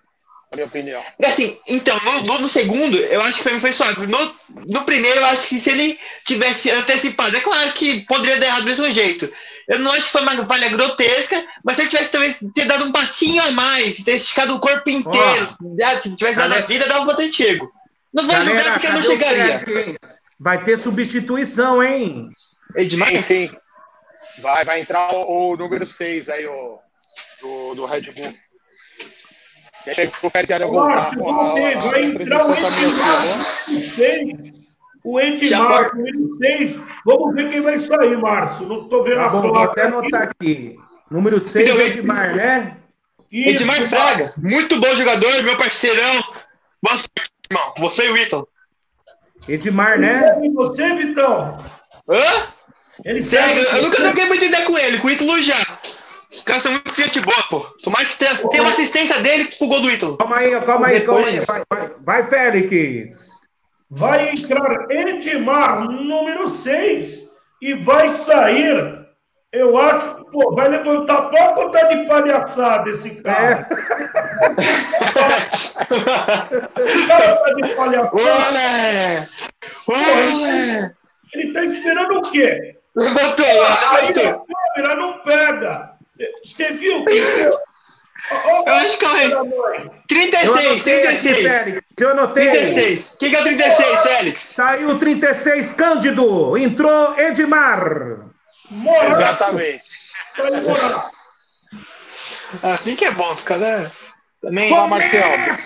na minha opinião.
Assim, então, no, no, segundo, eu acho que pra mim foi suave. No, no primeiro, eu acho que se ele tivesse antecipado, é claro que poderia dar errado do mesmo jeito. Eu não acho que foi uma falha grotesca, mas se ele tivesse talvez ter dado um passinho a mais, ter esticado o corpo inteiro, oh, se tivesse dado a vida, dava pra ter chego. Não vou galera, julgar porque eu não chegaria.
Vai ter substituição, hein?
Edmar? Sim, sim. Vai, vai entrar o, o número 6 aí, o, do, do Red Bull.
E aí, o Fred voltar. Vai entrar o Edmar. O Edmar, o número 6. Vamos ver quem vai sair, Márcio. Não estou vendo tá a
bom, Vou até anotar aqui. Número 6, Edmar, né?
Isso, Edmar Fraga, muito bom jogador, meu parceirão. Boa sorte, irmão. Você e o Ítalo.
Edmar, né?
E você, Vitão?
Hã? Ele segue. Eu, nunca troquei muita ideia com ele, com o Ítalo já. Os caras são muito gente boa, pô. Tomara que tenha, tenha uma assistência dele pro gol do Ítalo.
Calma aí, calma aí, calma aí. Vai, vai, vai, Félix.
Vai entrar Edmar, número 6, e vai sair. Eu acho que, pô, vai levantar pouco ou tá de palhaçada esse cara? É. esse cara tá de palhaçada.
Olé! Olé!
Ele tá esperando o quê?
Levantou,
Aí a câmera não pega. Você viu que.
Eu acho que é 36, 36.
Eu anotei.
36. Quem que é o 36, Félix?
Saiu 36, Cândido. Entrou Edmar.
Morar. Exatamente.
Assim que é bom, cara.
Também, Começa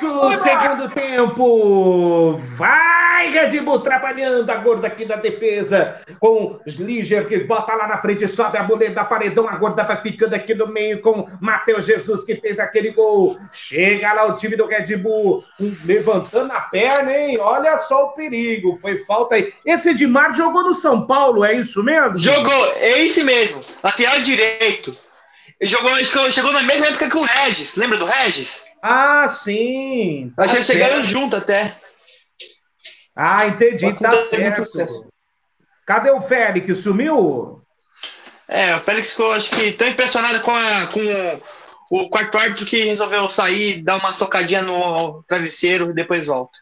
o segundo tempo. Vai, Red Bull, trabalhando a gorda aqui da defesa. Com os Liger que bota lá na frente, sobe a da paredão. A gorda vai ficando aqui no meio com Matheus Jesus que fez aquele gol. Chega lá o time do Red Bull, levantando a perna, hein? Olha só o perigo. Foi falta aí. Esse Edmar jogou no São Paulo, é isso mesmo?
Jogou, é esse mesmo. Lateral direito. Ele jogou, chegou na mesma época que o Regis. Lembra do Regis?
Ah, sim.
Tá Acho que eles chegaram junto até.
Ah, entendi. Tá certo. Cadê o Félix? Sumiu?
É, o Félix ficou, acho que, tão impressionado com, a, com o quarto árbitro que resolveu sair, dar uma socadinha no travesseiro e depois volta.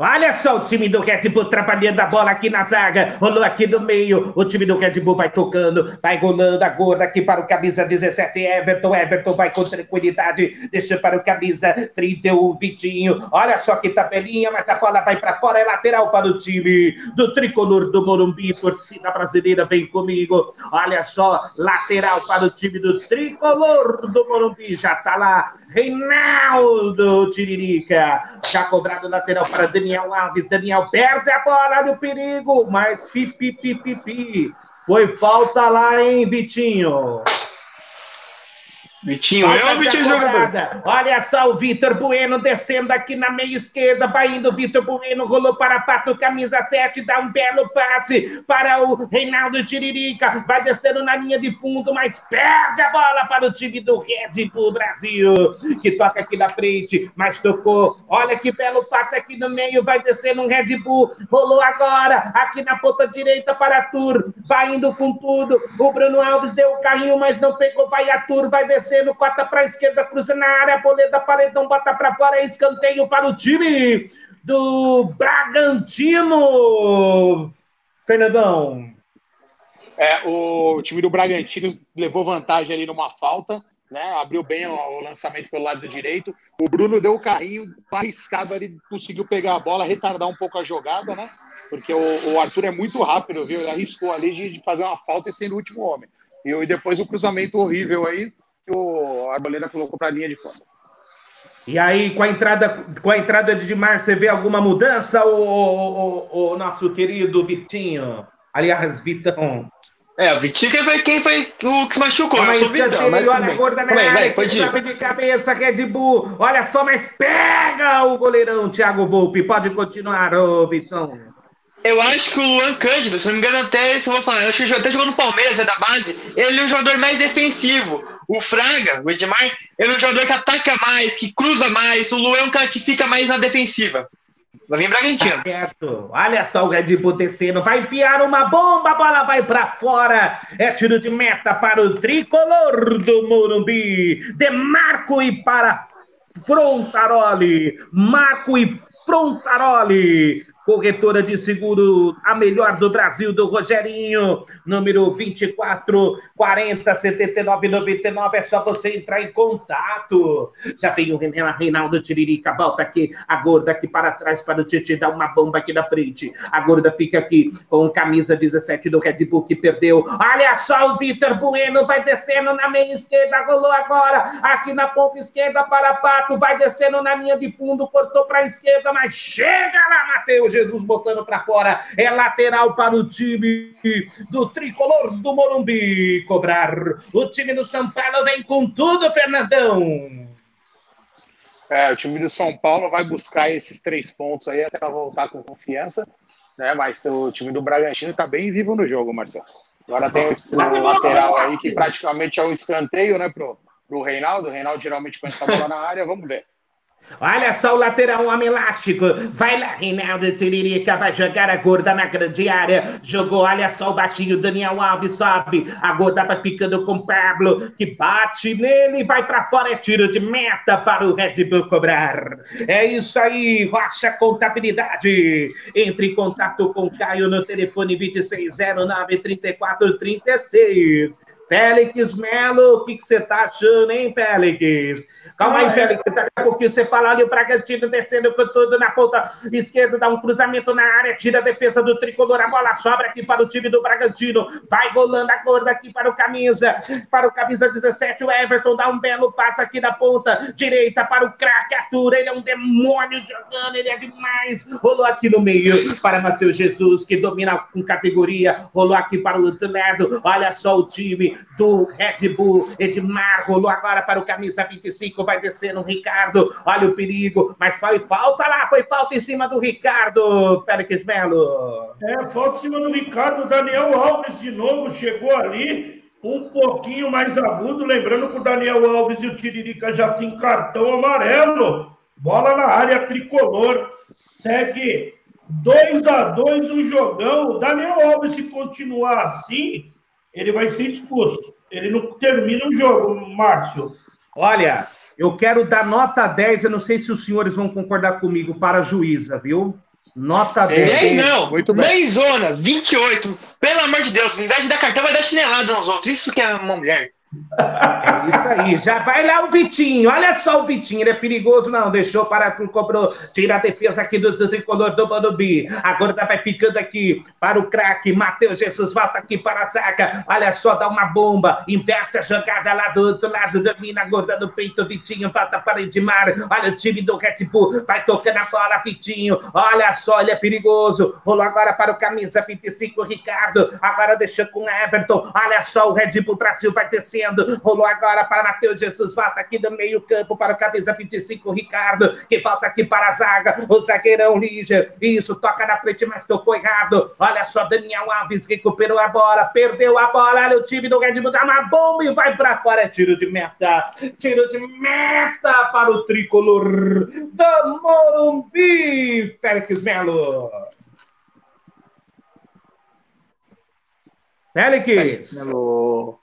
Olha só o time do Red Bull trabalhando a bola aqui na zaga. Rolou aqui no meio. O time do Red Bull vai tocando, vai rolando a gorda aqui para o camisa 17, Everton. Everton vai com tranquilidade. Deixa para o camisa 31, Vitinho. Olha só que tabelinha, mas a bola vai para fora. É lateral para o time do tricolor do Morumbi. Torcida brasileira vem comigo. Olha só, lateral para o time do tricolor do Morumbi. Já tá lá, Reinaldo Tiririca. Já cobrado lateral para Daniel. Daniel Alves. Daniel perde a bola no perigo, mas pipi, pipi, pipi. Foi falta lá, hein, Vitinho?
Vitinho, é o Vitinho jogador.
Olha só o Vitor Bueno descendo aqui na meia esquerda, vai indo o Vitor Bueno, rolou para Pato, camisa 7, dá um belo passe para o Reinaldo Tiririca, vai descendo na linha de fundo, mas perde a bola para o time do Red Bull Brasil, que toca aqui na frente, mas tocou. Olha que belo passe aqui no meio, vai descendo um Red Bull, rolou agora, aqui na ponta direita para Tur, vai indo com tudo. O Bruno Alves deu o carrinho, mas não pegou, vai a Tur, vai descer descendo, corta para a esquerda, cruza na área, boleta, paredão, bota para fora, escanteio para o time do Bragantino. Fernandão.
É, o time do Bragantino levou vantagem ali numa falta, né? Abriu bem o, o lançamento pelo lado direito. O Bruno deu o carrinho, arriscado ali, conseguiu pegar a bola, retardar um pouco a jogada, né? Porque o, o Arthur é muito rápido, viu? Ele arriscou ali de, de fazer uma falta e sendo o último homem. E, e depois o cruzamento horrível aí, que o Arboleda colocou para a linha de fora.
E aí, com a entrada, com a entrada de Dimar, você vê alguma mudança, o, o, o, nosso querido Vitinho? Aliás, Vitão.
É, o Vitinho quem foi, quem foi o que machucou.
Mas, eu Vitão, mas olha a gorda na área, vai, pode ir. de cabeça, Red Bull. Olha só, mas pega o goleirão Thiago Volpe. Pode continuar, ô Vitão.
Eu acho que o Luan Cândido, se não me engano, até se eu vou falar, eu acho que até jogou no Palmeiras, é da base. Ele é o jogador mais defensivo. O Fraga, o Edmar, ele é um jogador que ataca mais, que cruza mais. O Lu é um cara que fica mais na defensiva. Vai vir Bragantino.
Tá certo. Olha só o Bull descendo. Vai enfiar uma bomba, a bola vai para fora. É tiro de meta para o tricolor do Morumbi. Demarco e para Frontaroli. Marco e Frontaroli. Corretora de seguro, a melhor do Brasil, do Rogerinho, número 24 40 79 99. É só você entrar em contato. Já tem o Reinaldo Tiririca, volta aqui, a gorda aqui para trás para o Titi dar uma bomba aqui na frente. A gorda fica aqui com camisa 17 do Red Bull que perdeu. Olha só o Vitor Bueno, vai descendo na meia esquerda, rolou agora, aqui na ponta esquerda para Pato, vai descendo na linha de fundo, cortou para a esquerda, mas chega lá, Matheus Jesus botando para fora. É lateral para o time do tricolor do Morumbi cobrar. O time do São Paulo vem com tudo, Fernandão.
É, o time do São Paulo vai buscar esses três pontos aí até voltar com confiança, né? Mas o time do Bragantino está bem vivo no jogo, Marcelo. Agora tem o, o lateral aí que praticamente é um escanteio, né, pro, pro Reinaldo. O Reinaldo geralmente põe essa bola na área, vamos ver.
Olha só o lateral, homem elástico. Vai lá, Reinaldo Tiririca, vai jogar a gorda na grande área. Jogou, olha só o baixinho, Daniel Alves sobe. A gorda vai ficando com o Pablo, que bate nele, vai para fora, é tiro de meta para o Red Bull cobrar. É isso aí, Rocha Contabilidade. Entre em contato com o Caio no telefone 2609-3436. Félix Melo, o que você tá achando, hein, Félix? Calma aí, Félix, daqui a pouquinho você fala ali, o Bragantino descendo com tudo na ponta esquerda, dá um cruzamento na área, tira a defesa do tricolor, a bola sobra aqui para o time do Bragantino, vai rolando a gorda aqui para o camisa, para o camisa 17, o Everton dá um belo passo aqui na ponta direita para o craque, atura, ele é um demônio jogando, ele é demais, rolou aqui no meio para Matheus Jesus, que domina com categoria, rolou aqui para o lado, olha só o time do Red Bull, Edmar, rolou agora para o camisa 25, vai descer no Ricardo. Olha o perigo, mas foi falta lá, foi falta em cima do Ricardo, Félix Melo.
É, falta em cima do Ricardo. Daniel Alves de novo chegou ali, um pouquinho mais agudo. Lembrando que o Daniel Alves e o Tiririca já tem cartão amarelo. Bola na área tricolor. Segue 2 a 2 um jogão. O Daniel Alves, se continuar assim, ele vai ser expulso. Ele não termina o jogo, Márcio.
Olha, eu quero dar nota 10, eu não sei se os senhores vão concordar comigo, para a juíza, viu? Nota 10.
10 não, Muito bem. 10 zona, 28. Pelo amor de Deus, em vez de dar cartão, vai dar chinelada nos outros. Isso que é uma mulher.
É isso aí, já vai lá o Vitinho. Olha só o Vitinho, ele é perigoso, não. Deixou para o cobrou, tira a defesa aqui do, tricolor do Morumbi. Agora vai ficando aqui para o craque. Matheus Jesus volta aqui para a saca. Olha só, dá uma bomba. Inverte a jogada lá do outro lado, domina a gorda no peito. Vitinho volta para Edmar. Olha o time do Red Bull, vai tocando a bola. Vitinho, olha só, ele é perigoso. Rolou agora para o camisa 25, Ricardo. Agora deixou com Everton. Olha só, o Red Bull Brasil vai ter Rolou agora para Matheus Jesus, volta aqui do meio-campo para o camisa 25, Ricardo, que volta aqui para a zaga. O zagueirão Líger, isso, toca na frente, mas tocou errado. Olha só, Daniel Alves recuperou a bola, perdeu a bola. Olha o time do Red Bull, dá uma bomba e vai para fora. É tiro de meta, tiro de meta para o tricolor do Morumbi, Félix Melo. Félix.
Félix Melo.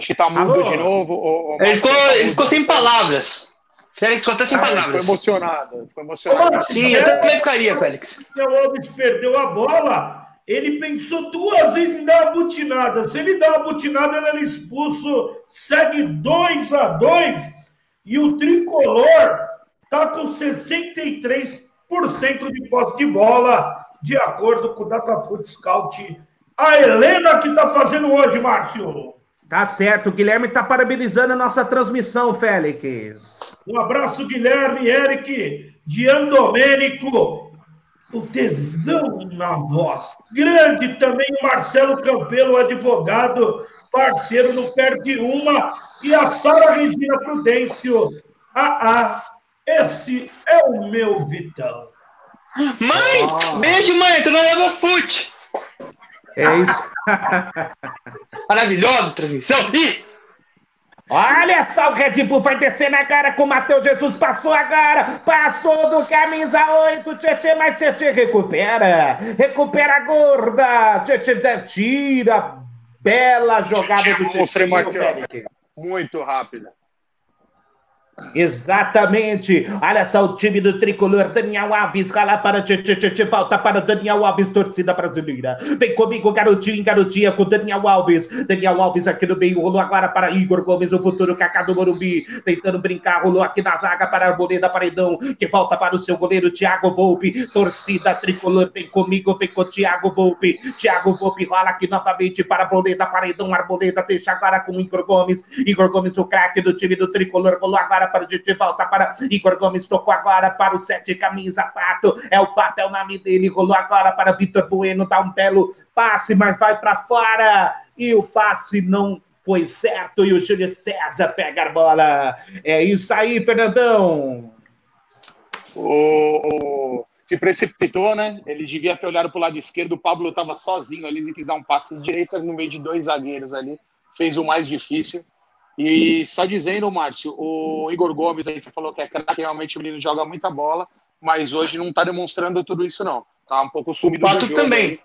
Acho que tá mudo Alô? de novo. O,
o ele, ficou, tá ele ficou sem palavras. Félix ficou até sem ah, palavras. Ficou
emocionado. Ficou emocionado.
Sim, eu também ficaria, Félix.
Se o Alves perdeu a bola, ele pensou duas vezes em dar uma butinada. Se ele dá uma butinada, ele era expulso. Segue 2 a 2 E o tricolor tá com 63% de posse de bola, de acordo com o Datafoot Scout. A Helena que tá fazendo hoje, Márcio.
Tá certo, o Guilherme está parabenizando a nossa transmissão, Félix.
Um abraço, Guilherme, Eric, Dian Domênico, o tesão na voz. Grande também o Marcelo Campelo, advogado, parceiro no Perde Uma, e a Sara Regina Prudêncio. Ah, ah, esse é o meu Vitão.
Mãe! Oh. Beijo, mãe! Tu não leva fute!
É isso.
Maravilhosa transmissão. E
Olha só, o Red Bull vai descer na cara com o Matheus Jesus. Passou agora. Passou do camisa 8. Tietê, mas Tietê recupera. Recupera a gorda. Tietê tira. Bela jogada do Tietê.
Muito rápida.
Exatamente. Olha só o time do tricolor. Daniel Alves, lá para tchê, falta para Daniel Alves, torcida brasileira. Vem comigo, garotinho, garotinha, com Daniel Alves. Daniel Alves aqui no meio, rolou agora para Igor Gomes, o futuro Cacá do Morumbi. Tentando brincar, rolou aqui na zaga para Arboleda Paredão, que volta para o seu goleiro Thiago Volpe. Torcida tricolor, vem comigo, vem com Thiago Volpe. Thiago Volpe rola aqui novamente para Arboleda Paredão. Arboleda deixa agora com Igor Gomes. Igor Gomes, o craque do time do tricolor, rolou agora para de volta para Igor Gomes, tocou agora para o sete camisa Pato, é o Pato, é o nome dele, rolou agora para Vitor Bueno, dá um belo passe, mas vai para fora, e o passe não foi certo, e o Júlio César pega a bola. É isso aí, Fernandão.
O, se precipitou, né? Ele devia ter olhado para o lado esquerdo. O Pablo estava sozinho ali, ele quis dar um passe de direita no meio de dois zagueiros ali. Fez o mais difícil. E só dizendo, Márcio, o Igor Gomes aí falou que é craque, realmente o menino joga muita bola, mas hoje não está demonstrando tudo isso, não. Tá um pouco sumido.
O Pato também. Aí.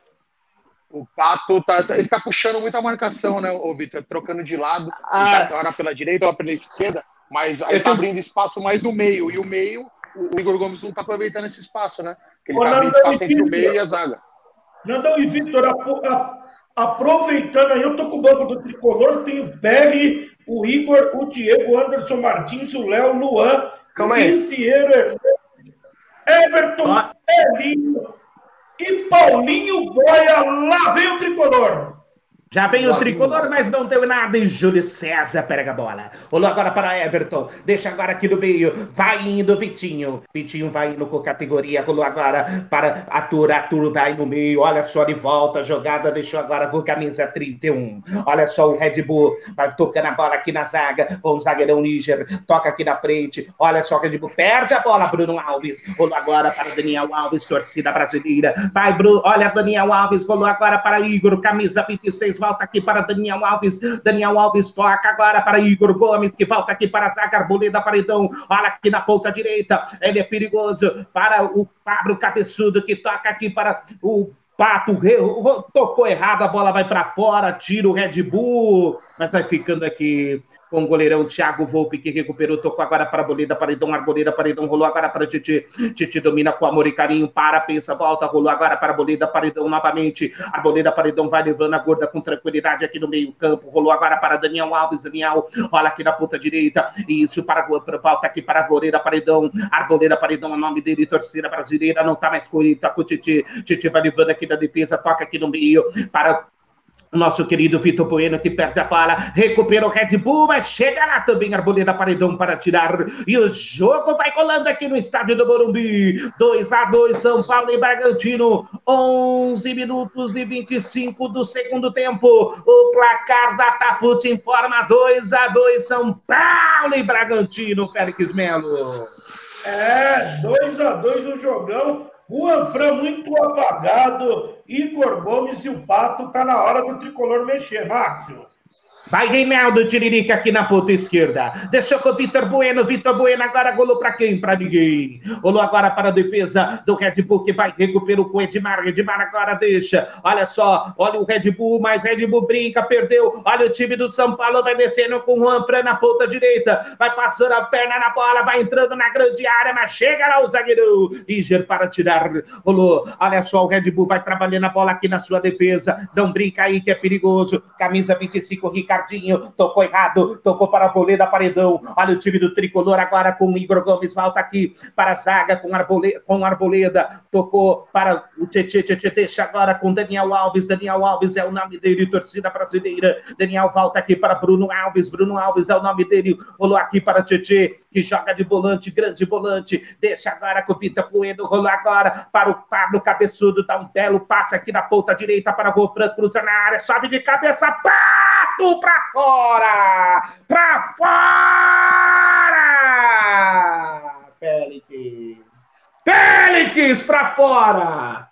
O Pato tá, tá, ele tá puxando muita marcação, né, o Vitor? Trocando de lado, ah. hora pela direita, pela esquerda, mas aí tá abrindo espaço mais no meio. E o meio, o Igor Gomes não tá aproveitando esse espaço, né? Ele tá abrindo espaço entre o meio e a zaga.
Nandão e Vitor, aproveitando aí, eu tô com o banco do tricolor, tem o Berry, o Igor, o Diego, o Anderson Martins, o Léo, o Luan,
Calma aí.
Cieiro, Everton, ah. Elinho e Paulinho Boia. Lá vem o tricolor.
Já vem o tricolor, mas não deu nada. E Júlio César pega a bola. Olhou agora para Everton. Deixa agora aqui no meio. Vai indo Vitinho. Vitinho vai indo com categoria. Rolou agora para Arthur. Arthur vai no meio. Olha só de volta. Jogada deixou agora com camisa 31. Olha só o Red Bull. Vai tocando a bola aqui na zaga. Com o zagueirão Níger. Toca aqui na frente. Olha só o Red Bull. Perde a bola. Bruno Alves. Rolou agora para Daniel Alves. Torcida brasileira. Vai, Bruno. Olha Daniel Alves. Rolou agora para Igor. Camisa 26 volta aqui para Daniel Alves. Daniel Alves toca agora para Igor Gomes, que volta aqui para Zaga Arboleda Paredão. Olha aqui na ponta direita. Ele é perigoso para o Pablo Cabeçudo, que toca aqui para o Pato tocou errado, a bola vai para fora, tira o Red Bull, mas vai ficando aqui com o goleirão Thiago Volpe, que recuperou, tocou agora para a Boleda, Paredão, Arboleda, Paredão, rolou agora para Titi, Titi domina com amor e carinho, para, pensa, volta, rolou agora para a Boleda, Paredão novamente, Arboleda, Paredão vai levando a gorda com tranquilidade aqui no meio campo, rolou agora para Daniel Alves, Daniel, olha aqui na ponta direita, isso para, volta aqui para a Arboleda, Paredão, Arboleda, Paredão, o nome dele, torcida brasileira, não tá mais com ele, tá com o Titi, Titi vai levando aqui da defesa, toca aqui no meio, para nosso querido Vitor Bueno que perde a bala, recupera o Red Bull, mas chega lá também Arboleda Paredão para tirar. E o jogo vai rolando aqui no estádio do Morumbi. 2 a 2 São Paulo e Bragantino. 11 minutos e 25 do segundo tempo. O placar da Tafute informa 2 a 2 São Paulo e Bragantino, Félix Melo.
É, 2 a 2 o jogão. Juan Fran muito apagado, Igor Gomes e o Pato, tá na hora do tricolor mexer, Márcio.
Vai Reinaldo Tiririca aqui na ponta esquerda. Deixou com o Vitor Bueno. Vitor Bueno agora golou para quem? Para ninguém. Golou agora para a defesa do Red Bull que vai recuperar com o Edmar. Edmar agora deixa. Olha só. Olha o Red Bull, mas Red Bull brinca, perdeu. Olha o time do São Paulo vai descendo com o Juan Fran na ponta direita. Vai passando a perna na bola, vai entrando na grande área, mas chega lá o zagueiro. Iger para tirar. Rolou. Olha só, o Red Bull vai trabalhando a bola aqui na sua defesa. Não brinca aí que é perigoso. Camisa 25, Ricardo. Ricardinho, tocou errado, tocou para a Boleda Paredão. Olha o time do tricolor agora com Igor Gomes, volta aqui para a zaga com Arboleda, com Arboleda, tocou para o Tietê, Tietê, deixa agora com Daniel Alves. Daniel Alves é o nome dele, torcida brasileira. Daniel volta aqui para Bruno Alves, Bruno Alves é o nome dele, rolou aqui para Tietê, que joga de volante, grande volante, deixa agora com o Vitor Bueno, rolou agora para o Pablo Cabeçudo, dá um belo passe aqui na ponta direita para o Rofran, cruza na área, sobe de cabeça, pato pra fora! Pra fora! Félix! Félix pra fora!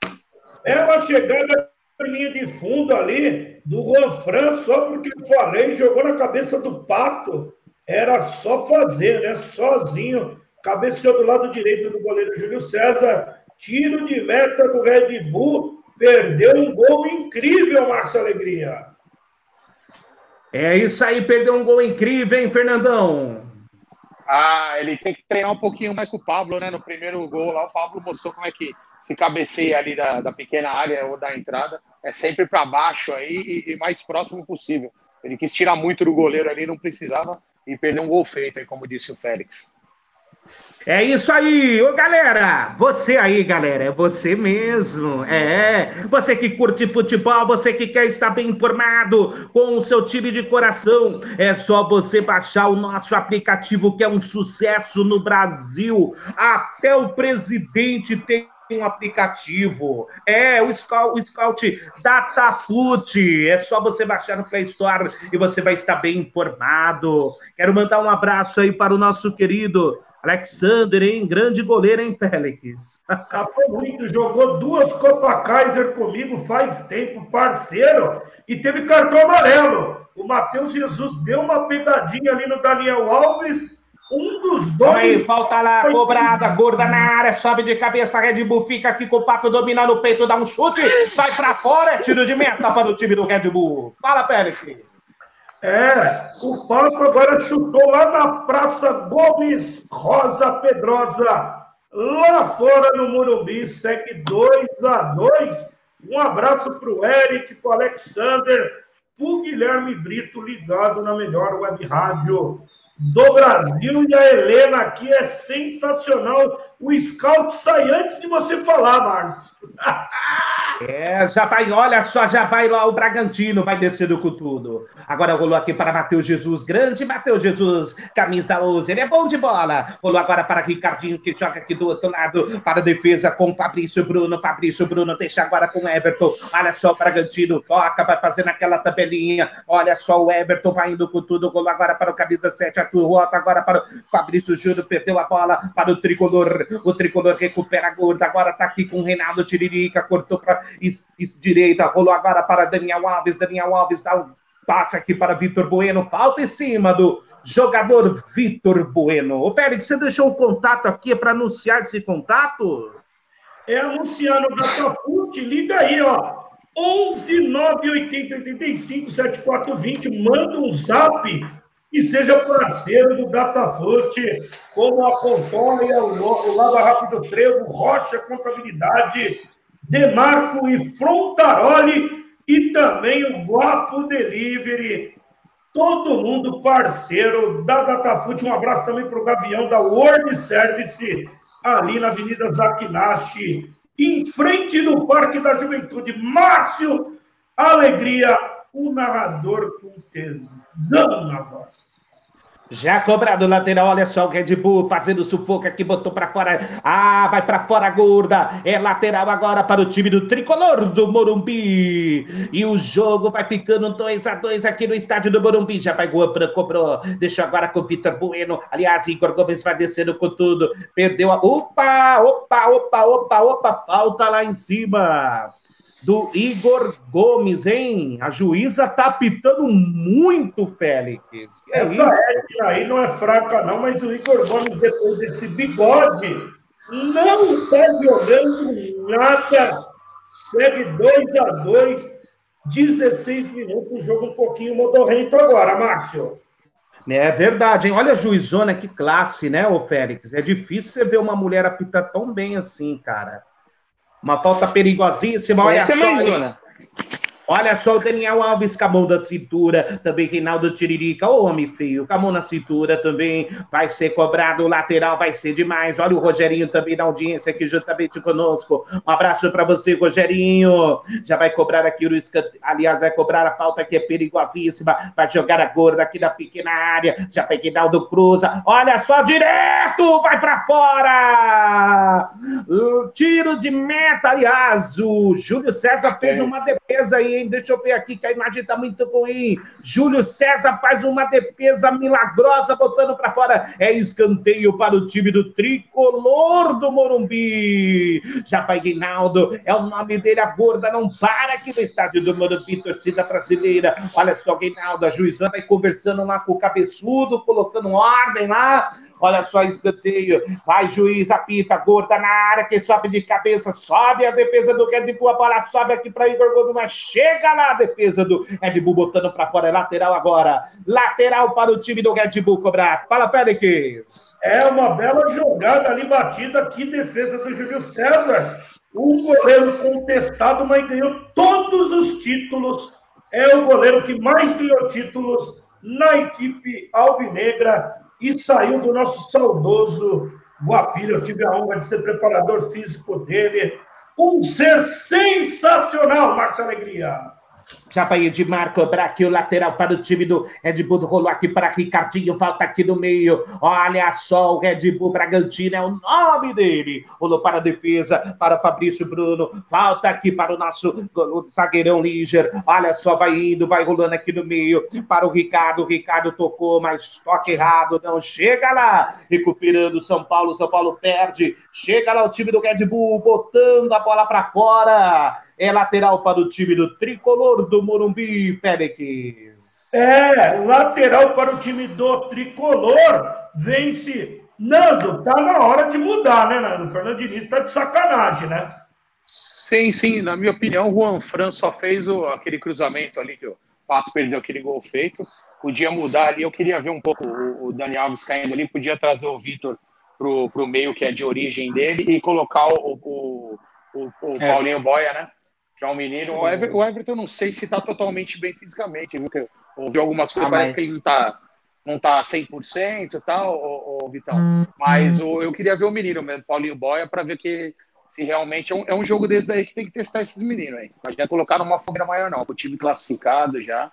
É uma chegada linha de fundo ali do Juan só porque eu falei, jogou na cabeça do Pato. Era só fazer, né? Sozinho. Cabeceou do lado direito do goleiro Júlio César. Tiro de meta do Red Bull. Perdeu um gol incrível, Márcio Alegria.
É isso aí, perdeu um gol incrível, hein, Fernandão?
Ah, ele tem que treinar um pouquinho mais com o Pablo, né? No primeiro gol lá, o Pablo mostrou como é que se cabeceia ali da, da pequena área ou da entrada. É sempre para baixo aí e, e mais próximo possível. Ele quis tirar muito do goleiro ali, não precisava, e perdeu um gol feito, aí, como disse o Félix.
É isso aí, ô galera! Você aí, galera, é você mesmo. É, você que curte futebol, você que quer estar bem informado com o seu time de coração, é só você baixar o nosso aplicativo que é um sucesso no Brasil. Até o presidente tem um aplicativo. É, o Scout, o Scout Datafute. É só você baixar no Play Store e você vai estar bem informado. Quero mandar um abraço aí para o nosso querido Alexander, hein? Grande goleiro, hein, Félix?
Foi muito, jogou duas Copa Kaiser comigo faz tempo, parceiro, e teve cartão amarelo. O Matheus Jesus deu uma pegadinha ali no Daniel Alves, um dos dois. Aí,
falta lá, cobrada, gorda na área, sobe de cabeça, Red Bull fica aqui com o Pato dominando o peito, dá um chute, vai pra fora, é tiro de meta para o time do Red Bull. Fala, Félix.
É, o Pato agora chutou lá na Praça Gomes Rosa Pedrosa, lá fora no Morumbi, segue 2 a 2 Um abraço para o Eric, para o Alexander, para o Guilherme Brito, ligado na melhor web rádio do Brasil. E a Helena aqui é sensacional. O scout sai antes de você falar, Márcio.
É, já vai, olha só, já vai lá o Bragantino, vai descendo com tudo. Agora rolou aqui para Matheus Jesus, grande Matheus Jesus, camisa 11, ele é bom de bola. Rolou agora para Ricardinho, que joga aqui do outro lado, para a defesa com Fabrício Bruno. Fabrício Bruno deixa agora com Everton. Olha só o Bragantino, toca, vai fazendo aquela tabelinha. Olha só o Everton vai indo com tudo. Rolou agora para o camisa 7, Arthur Rota, agora para o Fabrício Júnior, perdeu a bola para o tricolor. O tricolor recupera a gorda, agora tá aqui com o Reinaldo Tiririca, cortou para direita, rolou agora para Daniel Alves, Daniel Alves dá um passe aqui para Vitor Bueno, falta em cima do jogador Vitor Bueno. Ô, Félix, você deixou um contato aqui para anunciar esse contato?
É anunciar no Datafute, liga aí, ó. 11 980 85 7420, manda um zap e seja parceiro do Datafute, como a Contória, o, Lava Rápido Trevo, Rocha Contabilidade, Demarco e Frontaroli e também o Guapo Delivery. Todo mundo parceiro da Datafute. Um abraço também para o Gavião da World Service, ali na Avenida Zakinashi, em frente do Parque da Juventude. Márcio Alegria, o narrador com tesão na voz.
Já cobrado lateral, olha só o Red Bull fazendo sufoco aqui, botou para fora. Ah, vai para fora, gorda. É lateral agora para o time do tricolor do Morumbi. E o jogo vai ficando 2 a 2 aqui no estádio do Morumbi. Já vai Guapra, cobrou. Deixou agora com o Vitor Bueno. Aliás, Igor Gomes vai descendo com tudo. Perdeu a. Opa, opa, opa, opa, opa. Falta lá em cima do Igor Gomes, hein? A juíza tá apitando muito, Félix.
É Essa ética aí não é fraca, não, mas o Igor Gomes, depois desse bigode, não está jogando nada. Segue 2 a 2 16 minutos, jogo um pouquinho modorrento agora, Márcio.
É verdade, hein? Olha a juizona, que classe, né, ô Félix? É difícil você ver uma mulher apitar tão bem assim, cara. Uma falta perigosíssima. Olha Essa é só. É mais Olha só o Daniel Alves com a mão da cintura, também Reinaldo Tiririca, o homem feio, com a mão na cintura também, vai ser cobrado, o lateral vai ser demais. Olha o Rogerinho também na audiência aqui juntamente conosco. Um abraço para você, Rogerinho. Já vai cobrar aqui o escanteio, aliás, vai cobrar a falta que é perigosíssima, vai jogar a gorda aqui na pequena área, já tem Reinaldo cruza, olha só, direto, vai para fora! Tiro de meta, aliás, o Júlio César fez uma defesa aí hein? Deixa eu ver aqui que a imagem tá muito ruim. Júlio César faz uma defesa milagrosa, botando para fora. É escanteio para o time do tricolor do Morumbi. Já vai Reinaldo, é o nome dele, a gorda não para aqui no estádio do Morumbi, torcida brasileira. Olha só, Reinaldo, a juizana vai conversando lá com o cabeçudo, colocando ordem lá. Olha só, escanteio. Vai, juiz, apita, gorda na área, que sobe de cabeça, sobe a defesa do Red Bull, a bola sobe aqui para Igor Gomes, chega lá a defesa do Red Bull botando para fora, é lateral agora. Lateral para o time do Red Bull cobrar. Fala, Félix.
É uma bela jogada ali batida, que defesa do Júlio César. O goleiro contestado, mas ganhou todos os títulos. É o goleiro que mais ganhou títulos na equipe alvinegra e saiu do nosso saudoso Guapira. Eu tive a honra de ser preparador físico dele. Um ser sensacional, Márcio Alegria.
Chapaí de Marco Braque, o lateral para o time do Red Bull, rolou aqui para Ricardinho, falta aqui no meio. Olha só, o Red Bull Bragantino é o nome dele. Rolou para a defesa, para Fabrício Bruno, falta aqui para o nosso o zagueirão Liger. Olha só, vai indo, vai rolando aqui no meio para o Ricardo. O Ricardo tocou, mas toque errado, não chega lá. Recuperando São Paulo, São Paulo perde. Chega lá o time do Red Bull, botando a bola para fora. É lateral para o time do tricolor do Morumbi, Félix.
É, lateral para o time do tricolor. Vence. Nando, tá na hora de mudar, né, Nando? O Fernando Diniz tá de sacanagem, né?
Sim, sim. Na minha opinião, o Juan Fran só fez o, aquele cruzamento ali que o Pato perdeu aquele gol feito. Podia mudar ali. Eu queria ver um pouco o, o Dani Alves caindo ali. Podia trazer o Vitor pro, pro meio, que é de origem dele, e colocar o, o, o, o é. Paulinho Boia, né? Que é um menino. O Everton, o Everton não sei se está totalmente bem fisicamente, viu? Ouvi algumas coisas, ah, parece mas... que ele não está não tá 100% e tal, ô, ô, Vitão. Mas. O, eu queria ver o menino mesmo, Paulinho Boia, para ver que se realmente é um, é um jogo desse daí que tem que testar esses meninos aí. Mas já colocar numa fogueira maior, não. O time classificado já.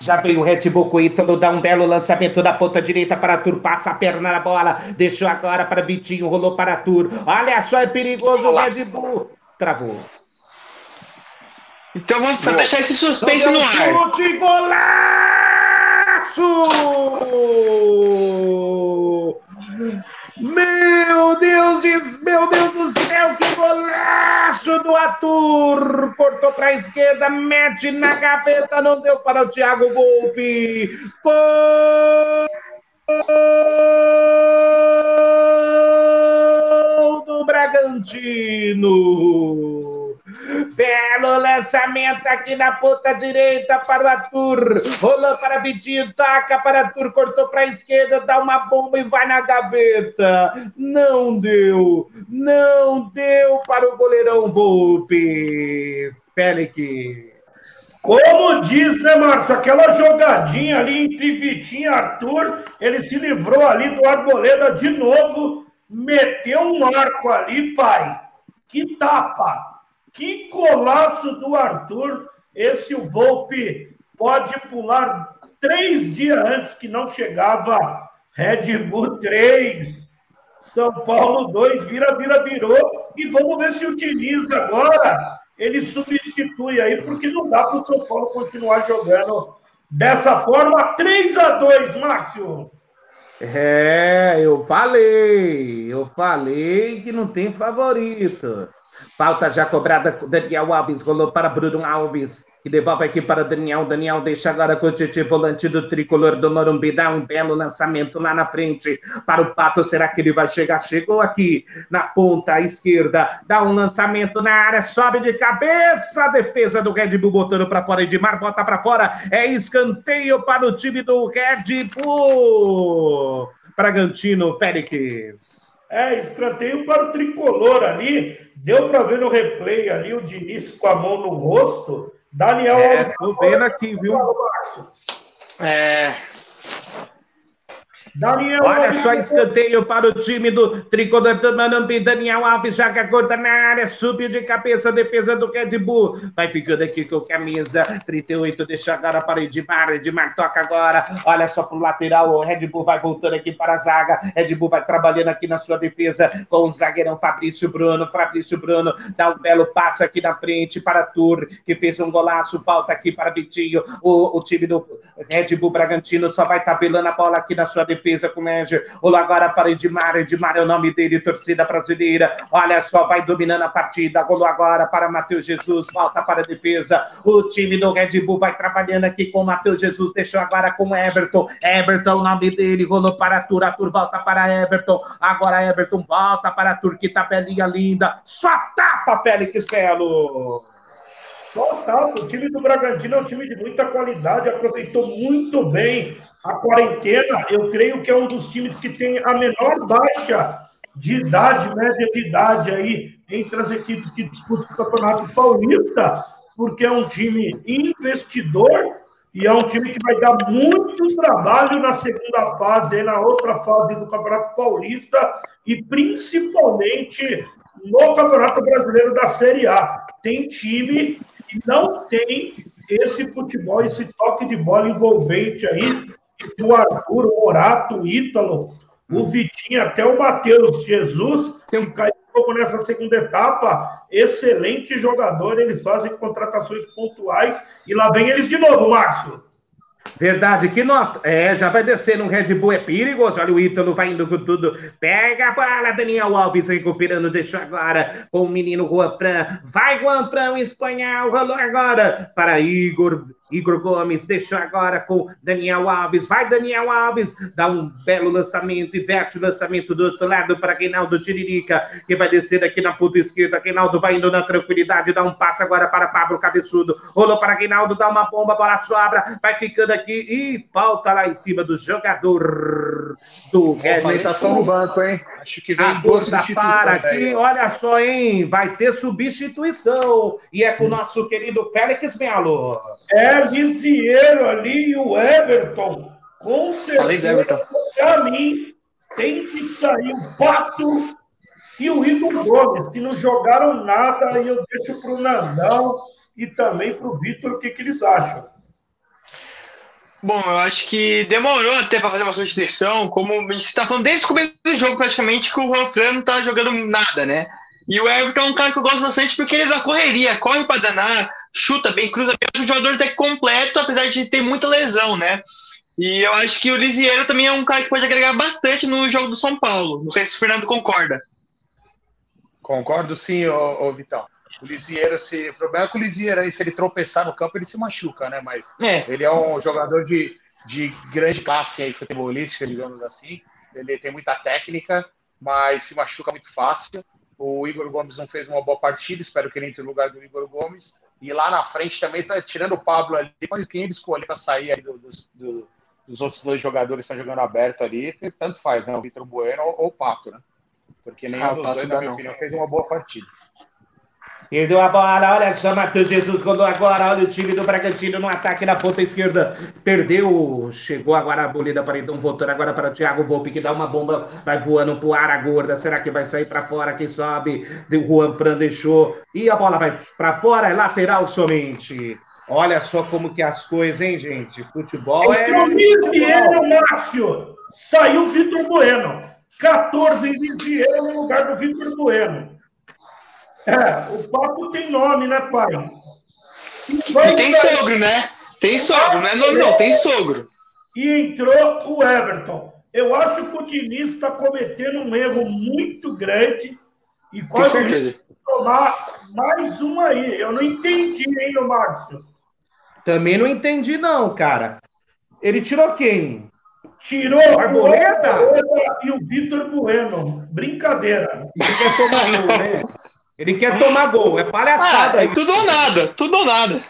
Já veio o Red Bull com o Ítalo, dá um belo lançamento da ponta direita para Tur, passa a perna na bola, deixou agora para Vitinho, rolou para Tur. Olha só, é perigoso o Red Bull travou.
Então vamos Boa. deixar esse suspense então, no ar.
Chute, golaço! Meu Deus, meu Deus do céu, que golaço do Atur! Cortou para a esquerda, mete na gaveta, não deu para o Thiago Volpe. Gol Bragantino. Belo lançamento aqui na ponta direita para o Arthur. Rolou para Vitinho, taca para Arthur, cortou para a esquerda, dá uma bomba e vai na gaveta. Não deu, não deu para o goleirão Volpe. Félix.
Como diz, né, Márcio? Aquela jogadinha ali entre Vitinho e Arthur, ele se livrou ali do Arboleda de novo meteu um arco ali, pai. Que tapa! Que golaço do Arthur. Esse Volpe pode pular três dias antes que não chegava Red Bull 3. São Paulo 2, vira, vira, virou. E vamos ver se utiliza agora. Ele substitui aí, porque não dá para o São Paulo continuar jogando dessa forma. 3 a 2 Márcio.
É, eu falei, eu falei que não tem favorito. Falta já cobrada, Daniel Alves rolou para Bruno Alves, que devolve aqui para Daniel. Daniel deixa agora com o Titi, volante do tricolor do Morumbi, dá um belo lançamento lá na frente para o Pato. Será que ele vai chegar? Chegou aqui na ponta esquerda, dá um lançamento na área, sobe de cabeça. Defesa do Red Bull botando para fora. Edmar bota para fora. É escanteio para o time do Red Bull. Bragantino, Félix.
É, escanteio para o tricolor ali. Deu para ver no replay ali o Diniz com a mão no rosto. Daniel
é, Tô vendo aqui, viu?
É,
Daniel Olha só, escanteio para o time do tricolor do Manambi. Daniel Alves joga gorda na área, subiu de cabeça, defesa do Red Bull. Vai ficando aqui com camisa 38, deixa agora para o Edmar. Edmar toca agora. Olha só para o lateral, o Red Bull vai voltando aqui para a zaga. Red Bull vai trabalhando aqui na sua defesa com o zagueirão Fabrício Bruno. Fabrício Bruno dá um belo passo aqui na frente para Tur, que fez um golaço. Falta aqui para Vitinho. O, o time do Red Bull Bragantino só vai tabelando a bola aqui na sua defesa defesa com o Neger. Rolou agora para Edmar. Edmar é o nome dele, torcida brasileira. Olha só, vai dominando a partida. Rolou agora para Matheus Jesus. Volta para a defesa. O time do Red Bull vai trabalhando aqui com o Matheus Jesus. Deixou agora com o Everton. Everton, é o nome dele. Rolou para Tur. Arthur volta para Everton. Agora Everton volta para Tur. Que tabelinha linda. Só tapa, Félix.
Só tapa. O time do Bragantino é um time de muita qualidade. Aproveitou muito bem a quarentena. Eu creio que é um dos times que tem a menor baixa de idade, média de idade aí, entre as equipes que disputam o Campeonato Paulista, porque é um time investidor e é um time que vai dar muito trabalho na segunda fase, na outra fase do Campeonato Paulista e principalmente no Campeonato Brasileiro da Série A. Tem time que não tem esse futebol, esse toque de bola envolvente aí, o Arthur, o Morato, o Ítalo, o Vitinho, até o Matheus Jesus, que caiu pouco nessa segunda etapa, excelente jogador, eles fazem contratações pontuais, e lá vem eles de novo, Márcio.
Verdade, que nota. É, já vai descer no Red Bull, é perigoso. Olha o Ítalo vai indo com tudo. Pega a bola, Daniel Alves recuperando, deixou agora com o menino Juan Fran. Vai, Juan Fran, o espanhol, rolou agora para Igor Igor Gomes deixou agora com Daniel Alves. Vai, Daniel Alves. Dá um belo lançamento. Inverte o lançamento do outro lado para Reinaldo Tiririca, que vai descer aqui na ponta esquerda. Reinaldo vai indo na tranquilidade. Dá um passe agora para Pablo Cabeçudo. Rolou para Reinaldo. Dá uma bomba. Bola sobra. Vai ficando aqui. E falta lá em cima do jogador do
tá só no banco, hein? Acho que vem
duas para aqui. Olha só, hein? Vai ter substituição. E é com o nosso querido Félix Melo.
É Lisieiro ali e o Everton, com certeza, para mim, tem que sair o Pato e o Igor Gomes, que não jogaram nada, e eu deixo para o Nandão e também para o Vitor o que, que eles acham.
Bom, eu acho que demorou até para fazer uma substituição, como a gente está falando desde o começo do jogo, praticamente, que o Juan Fran não tá jogando nada, né? E o Everton é um cara que eu gosto bastante porque ele é da correria, corre para danar, chuta bem, cruza bem. É um jogador até completo, apesar de ter muita lesão, né? E eu acho que o Lisieiro também é um cara que pode agregar bastante no jogo do São Paulo. Não sei se o Fernando concorda.
Concordo sim, ô, ô Vitão. O Lisieiro, se... o problema é que o Lisieiro, aí, se ele tropeçar no campo, ele se machuca, né? Mas é. ele é um jogador de, de grande classe aí, futebolística, digamos assim. Ele tem muita técnica, mas se machuca muito fácil. O Igor Gomes não fez uma boa partida, espero que ele entre no lugar do Igor Gomes. E lá na frente também, tá, tirando o Pablo ali, quem ele escolher para sair do, do, dos outros dois jogadores que estão jogando aberto ali, tanto faz, né? O Vitor Bueno ou, ou o Pato, né? Porque nenhum ah, dos dois, na minha não. opinião, fez uma boa partida.
Perdeu a bola, olha só, Matheus Jesus rolou agora, olha o time do Bragantino no ataque na ponta esquerda. Perdeu, chegou agora a bolida para então, voltando agora para o Thiago Volpe, que dá uma bomba, vai voando pro ar a gorda. Será que vai sair para fora? Quem sobe? O Juan Fran deixou. E a bola vai para fora, é lateral somente. Olha só como que as coisas, hein, gente? Futebol é.
Vieira, Márcio! Saiu Vitor Bueno. 14 em Vieira no lugar do Vitor Bueno. É, o papo tem nome, né, pai?
E, tem sogro, né? Tem sogro, não é nome não, tem sogro.
E entrou o Everton. Eu acho que o Diniz está cometendo um erro muito grande e
pode
tomar mais um aí. Eu não entendi, hein, o Márcio?
Também não entendi, não, cara. Ele tirou quem?
Tirou o Arboleda e o Vitor Bueno. Brincadeira.
Ele quer tomar né? Ele quer tomar gol, é palhaçada. Ah,
é tudo ou nada, tudo ou nada.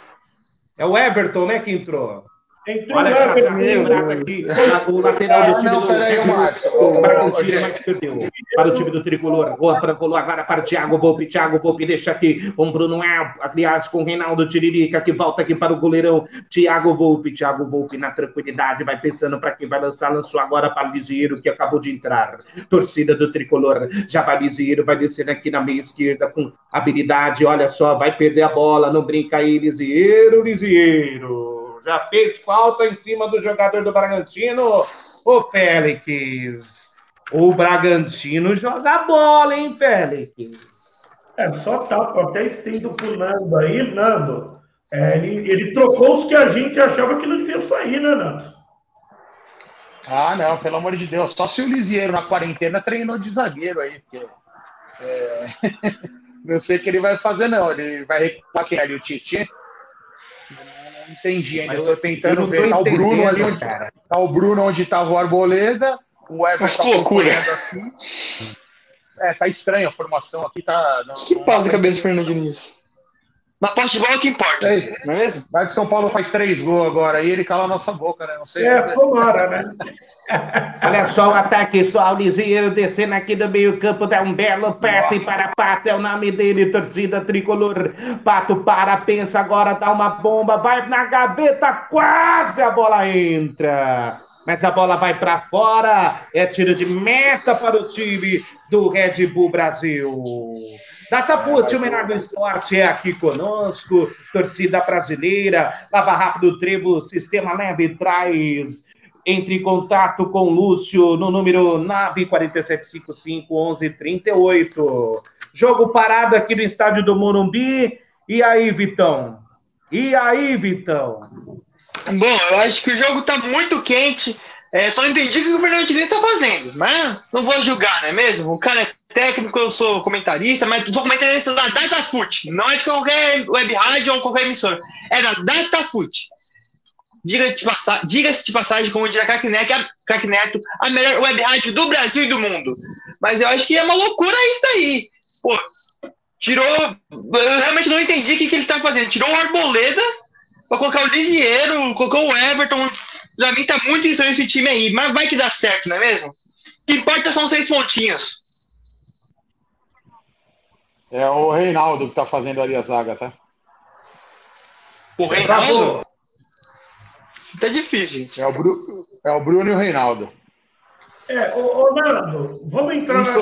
É o Everton, né, que entrou.
Entrou Olha só,
tá aqui, o lateral do time não, do, peraí, do Bragantino, mas perdeu para o time do Tricolor. O Francolou agora para o Thiago Volpe, Thiago Volpe deixa aqui. Com o Bruno El, aliás, com o Reinaldo Tiririca, que volta aqui para o goleirão. Thiago Volpe, Thiago Volpe na tranquilidade, vai pensando para quem vai lançar, lançou agora para o Lisieiro, que acabou de entrar. Torcida do Tricolor, já vai Lisieiro, vai descendo aqui na meia esquerda com habilidade, olha só, vai perder a bola, não brinca aí, Lisieiro, Lisieiro já fez falta em cima do jogador do Bragantino, o Félix. O Bragantino joga bola, hein, Félix?
É, só tapa, até estendo pro Nando aí, Nando. É, ele, ele trocou os que a gente achava que não devia sair, né, Nando?
Ah, não, pelo amor de Deus. Só se o Lisieiro na quarentena treinou de zagueiro aí, porque. É... não sei o que ele vai fazer, não. Ele vai recuar quem ali, o Titi? Entendi ainda. Eu tô tentando ver. Tá o Bruno ali onde. Cara. Tá o Bruno onde tava o Arboleda. O Everton
tá loucura.
assim. É, tá estranho a formação aqui. Tá,
não, que passa a cabeça do Fernando Diniz? Mas posse de bola é o que importa, é, não é mesmo?
Vai que São Paulo faz três gols agora e ele cala a nossa boca, né? Não sei.
É, tomara, né?
Olha só o ataque, só o Lisieiro descendo aqui do meio campo, dá um belo passe nossa. para Pato, é o nome dele, torcida tricolor. Pato para, pensa agora, dá uma bomba, vai na gaveta, quase a bola entra. Mas a bola vai para fora, é tiro de meta para o time do Red Bull Brasil. Dataput, o melhor do esporte é aqui conosco, torcida brasileira, Lava Rápido Trevo, Sistema Leve traz. Entre em contato com Lúcio no número 947551138. Jogo parado aqui no estádio do Morumbi. E aí, Vitão? E aí, Vitão?
Bom, eu acho que o jogo tá muito quente. É, só entendi o que o Fernando Diniz tá fazendo, mas não vou julgar, não é mesmo? O cara é técnico, eu sou comentarista, mas sou comentarista da DataFoot, não é de qualquer web rádio ou qualquer emissora, é da DataFoot. Diga-se de, de passagem, como diria Crack Neto, a, a melhor web rádio do Brasil e do mundo. Mas eu acho que é uma loucura isso daí. Pô, tirou. Eu realmente não entendi o que, que ele tá fazendo. Tirou o Arboleda pra colocar o Lisieiro, colocou o Everton. Pra mim tá muito estranho esse time aí, mas vai que dá certo, não é mesmo? O que importa são seis pontinhos.
É o Reinaldo que tá fazendo ali a zaga, tá?
O Reinaldo? Tá difícil, gente.
É o, Bru... é o Bruno e o Reinaldo.
É, ô, ô Nando, vamos entrar na.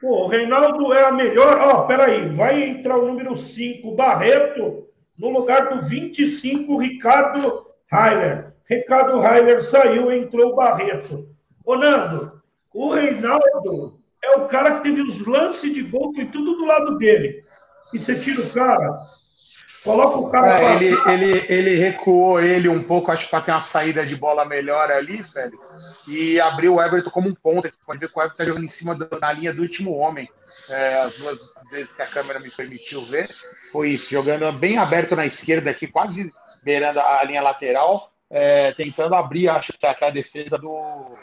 Pô, o Reinaldo é a melhor. Ó, oh, peraí, vai entrar o número 5, Barreto, no lugar do 25, Ricardo Heiler. Ricardo Heiler saiu, entrou o Barreto. Ô, Nando, o Reinaldo é o cara que teve os lances de gol, foi tudo do lado dele. E você tira o cara, coloca o cara.
É, ele, ele, ele recuou ele um pouco, acho que para ter uma saída de bola melhor ali, velho. E abriu o Everton como um ponto. Você pode ver que o Everton tá jogando em cima da linha do último homem. É, as duas vezes que a câmera me permitiu ver, foi isso, jogando bem aberto na esquerda aqui, quase beirando a linha lateral, é, tentando abrir, acho que até a defesa do,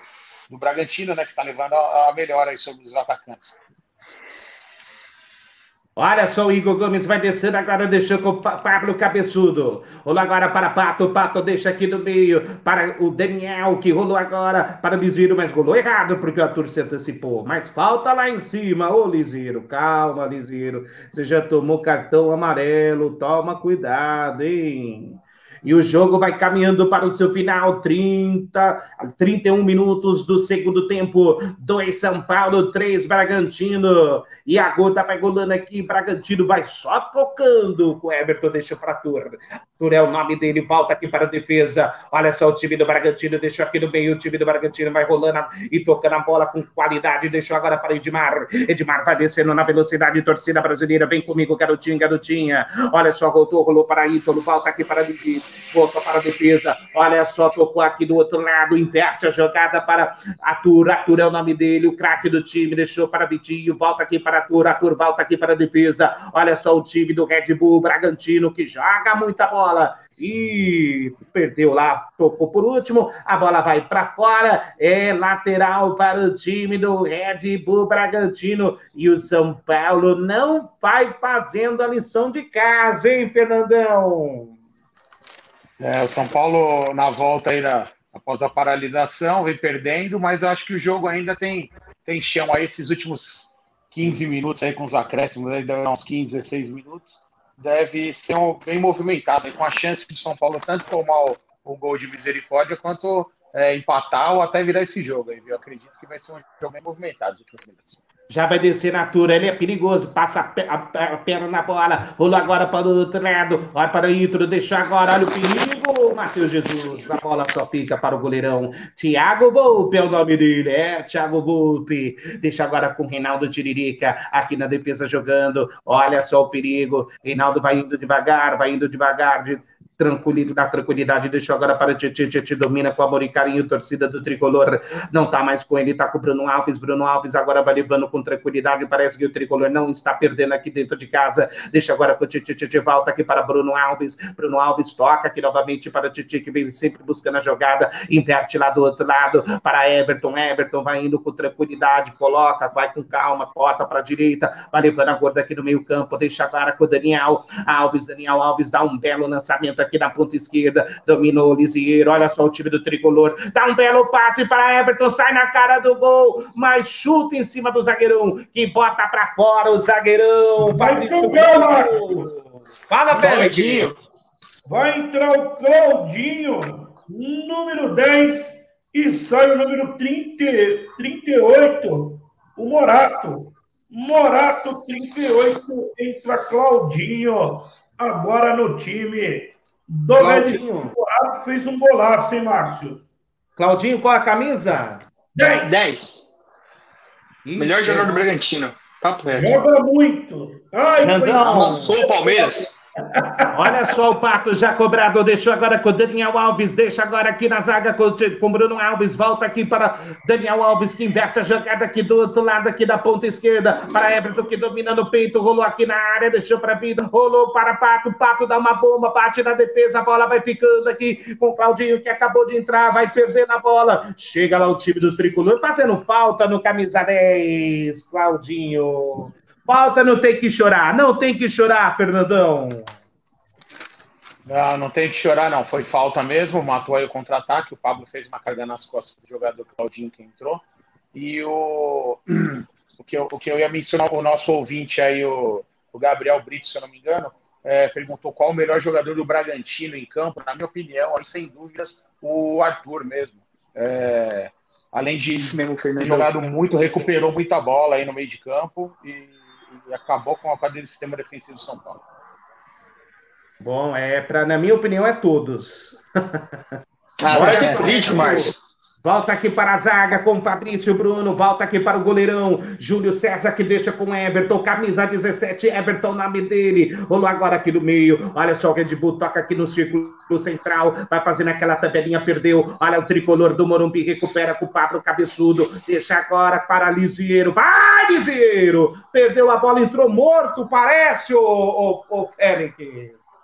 do Bragantino, né, que está levando a, a melhora aí sobre os atacantes.
Olha só, o Igor Gomes vai descendo agora, deixou com o Pablo Cabeçudo. Rolou agora para Pato, Pato deixa aqui no meio para o Daniel, que rolou agora para o Liziro, mas rolou errado porque o Arthur se antecipou. Mas falta lá em cima, ô Liziro, calma, Liziro. Você já tomou cartão amarelo, toma cuidado, hein? E o jogo vai caminhando para o seu final, 30, 31 minutos do segundo tempo. 2 São Paulo, 3 Bragantino. E a gota vai golando aqui, Bragantino vai só tocando. O Everton deixa para Tur. Tur é o nome dele, volta aqui para a defesa. Olha só o time do Bragantino, deixou aqui no meio. O time do Bragantino vai rolando e tocando a bola com qualidade. Deixou agora para Edmar. Edmar vai descendo na velocidade. Torcida brasileira, vem comigo, garotinho, garotinha. Olha só, voltou, rolou para Ítalo, volta aqui para Didi volta para a defesa. Olha só, tocou aqui do outro lado, inverte a jogada para Atur. Atur é o nome dele, o craque do time, deixou para Vitinho, volta aqui para Atur. Atur volta aqui para a defesa. Olha só o time do Red Bull Bragantino que joga muita bola e perdeu lá, tocou por último, a bola vai para fora, é lateral para o time do Red Bull Bragantino e o São Paulo não vai fazendo a lição de casa, hein, Fernandão?
É, o São Paulo, na volta aí, na, após a paralisação, vem perdendo, mas eu acho que o jogo ainda tem, tem chão aí, esses últimos 15 minutos aí com os acréscimos, deve uns 15, 16 minutos, deve ser um, bem movimentado, com a chance do São Paulo tanto tomar o, o gol de misericórdia, quanto é, empatar ou até virar esse jogo aí, Eu acredito que vai ser um jogo bem movimentado os últimos minutos.
Já vai descer na altura, ele é perigoso, passa a, a, a perna na bola, rolou agora para o outro lado, olha para o Ítalo, deixou agora, olha o perigo, Matheus Jesus, a bola só fica para o goleirão, Thiago Volpe é o nome dele, é, Thiago Volpe, deixa agora com Reinaldo Tiririca, aqui na defesa jogando, olha só o perigo, Reinaldo vai indo devagar, vai indo devagar, de tranquilidade, dá tranquilidade, deixou agora para Tietchan, Tietchan domina com amor e carinho, torcida do Tricolor não tá mais com ele, tá com o Bruno Alves, Bruno Alves agora vai levando com tranquilidade, parece que o Tricolor não está perdendo aqui dentro de casa, deixa agora com o Tietchan, volta aqui para Bruno Alves, Bruno Alves toca aqui novamente para Tietchan, que vem sempre buscando a jogada, inverte lá do outro lado, para Everton, Everton vai indo com tranquilidade, coloca, vai com calma, corta para a direita, vai levando a gorda aqui no meio campo, deixa agora com o Daniel Alves, Daniel Alves dá um belo lançamento aqui na ponta esquerda, dominou o Lisieiro, olha só o time do Tricolor, dá um belo passe para Everton, sai na cara do gol, mas chuta em cima do zagueirão, que bota para fora o zagueirão,
vai pro gol!
Fala, Claudinho.
Vai entrar o Claudinho, número 10, e sai o número 30, 38, o Morato. Morato 38, entra Claudinho, agora no time do
Claudinho.
Morato fez um golaço, hein, Márcio?
Claudinho, qual a camisa?
10. 10. Melhor jogador do Bragantino. Papo reto.
Joga muito. Ai,
Nandão.
Amassou o Palmeiras.
Olha só o Pato já cobrado, deixou agora com Daniel Alves, deixa agora aqui na zaga com, o Bruno Alves, volta aqui para Daniel Alves, que inverte a jogada aqui do outro lado, aqui da ponta esquerda, para Everton, que domina no peito, rolou aqui na área, deixou para vida, rolou para Pato, Pato dá uma bomba, bate na defesa, a bola vai ficando aqui com Claudinho, que acabou de entrar, vai perder na bola, chega lá o time do Tricolor, fazendo falta no camisa 10, Claudinho. Falta não tem que chorar, não tem que chorar, Fernandão.
Não, não tem que chorar, não. Foi falta mesmo, matou aí o contra-ataque. O Pablo fez uma carga nas costas do jogador Claudinho que entrou. E o, o, que, eu, o que eu ia mencionar, o nosso ouvinte aí, o, o Gabriel Brito, se eu não me engano, é, perguntou qual o melhor jogador do Bragantino em campo. Na minha opinião, aí, sem dúvidas, o Arthur mesmo. É, além de ter jogado muito, recuperou muita bola aí no meio de campo e e acabou com a quadrilha do sistema defensivo de São Paulo.
Bom, é para na minha opinião é todos.
Agora é político, Márcio.
Volta aqui para a zaga com Fabrício Bruno. Volta aqui para o goleirão. Júlio César que deixa com Everton. Camisa 17, Everton, nome dele. Rolou agora aqui no meio. Olha só o Red Bull toca aqui no círculo central. Vai fazendo aquela tabelinha, perdeu. Olha o tricolor do Morumbi. Recupera com o Pablo Cabeçudo. Deixa agora para Lisieiro. Vai, Lisieiro! Perdeu a bola, entrou morto, parece, o, o, o Félix.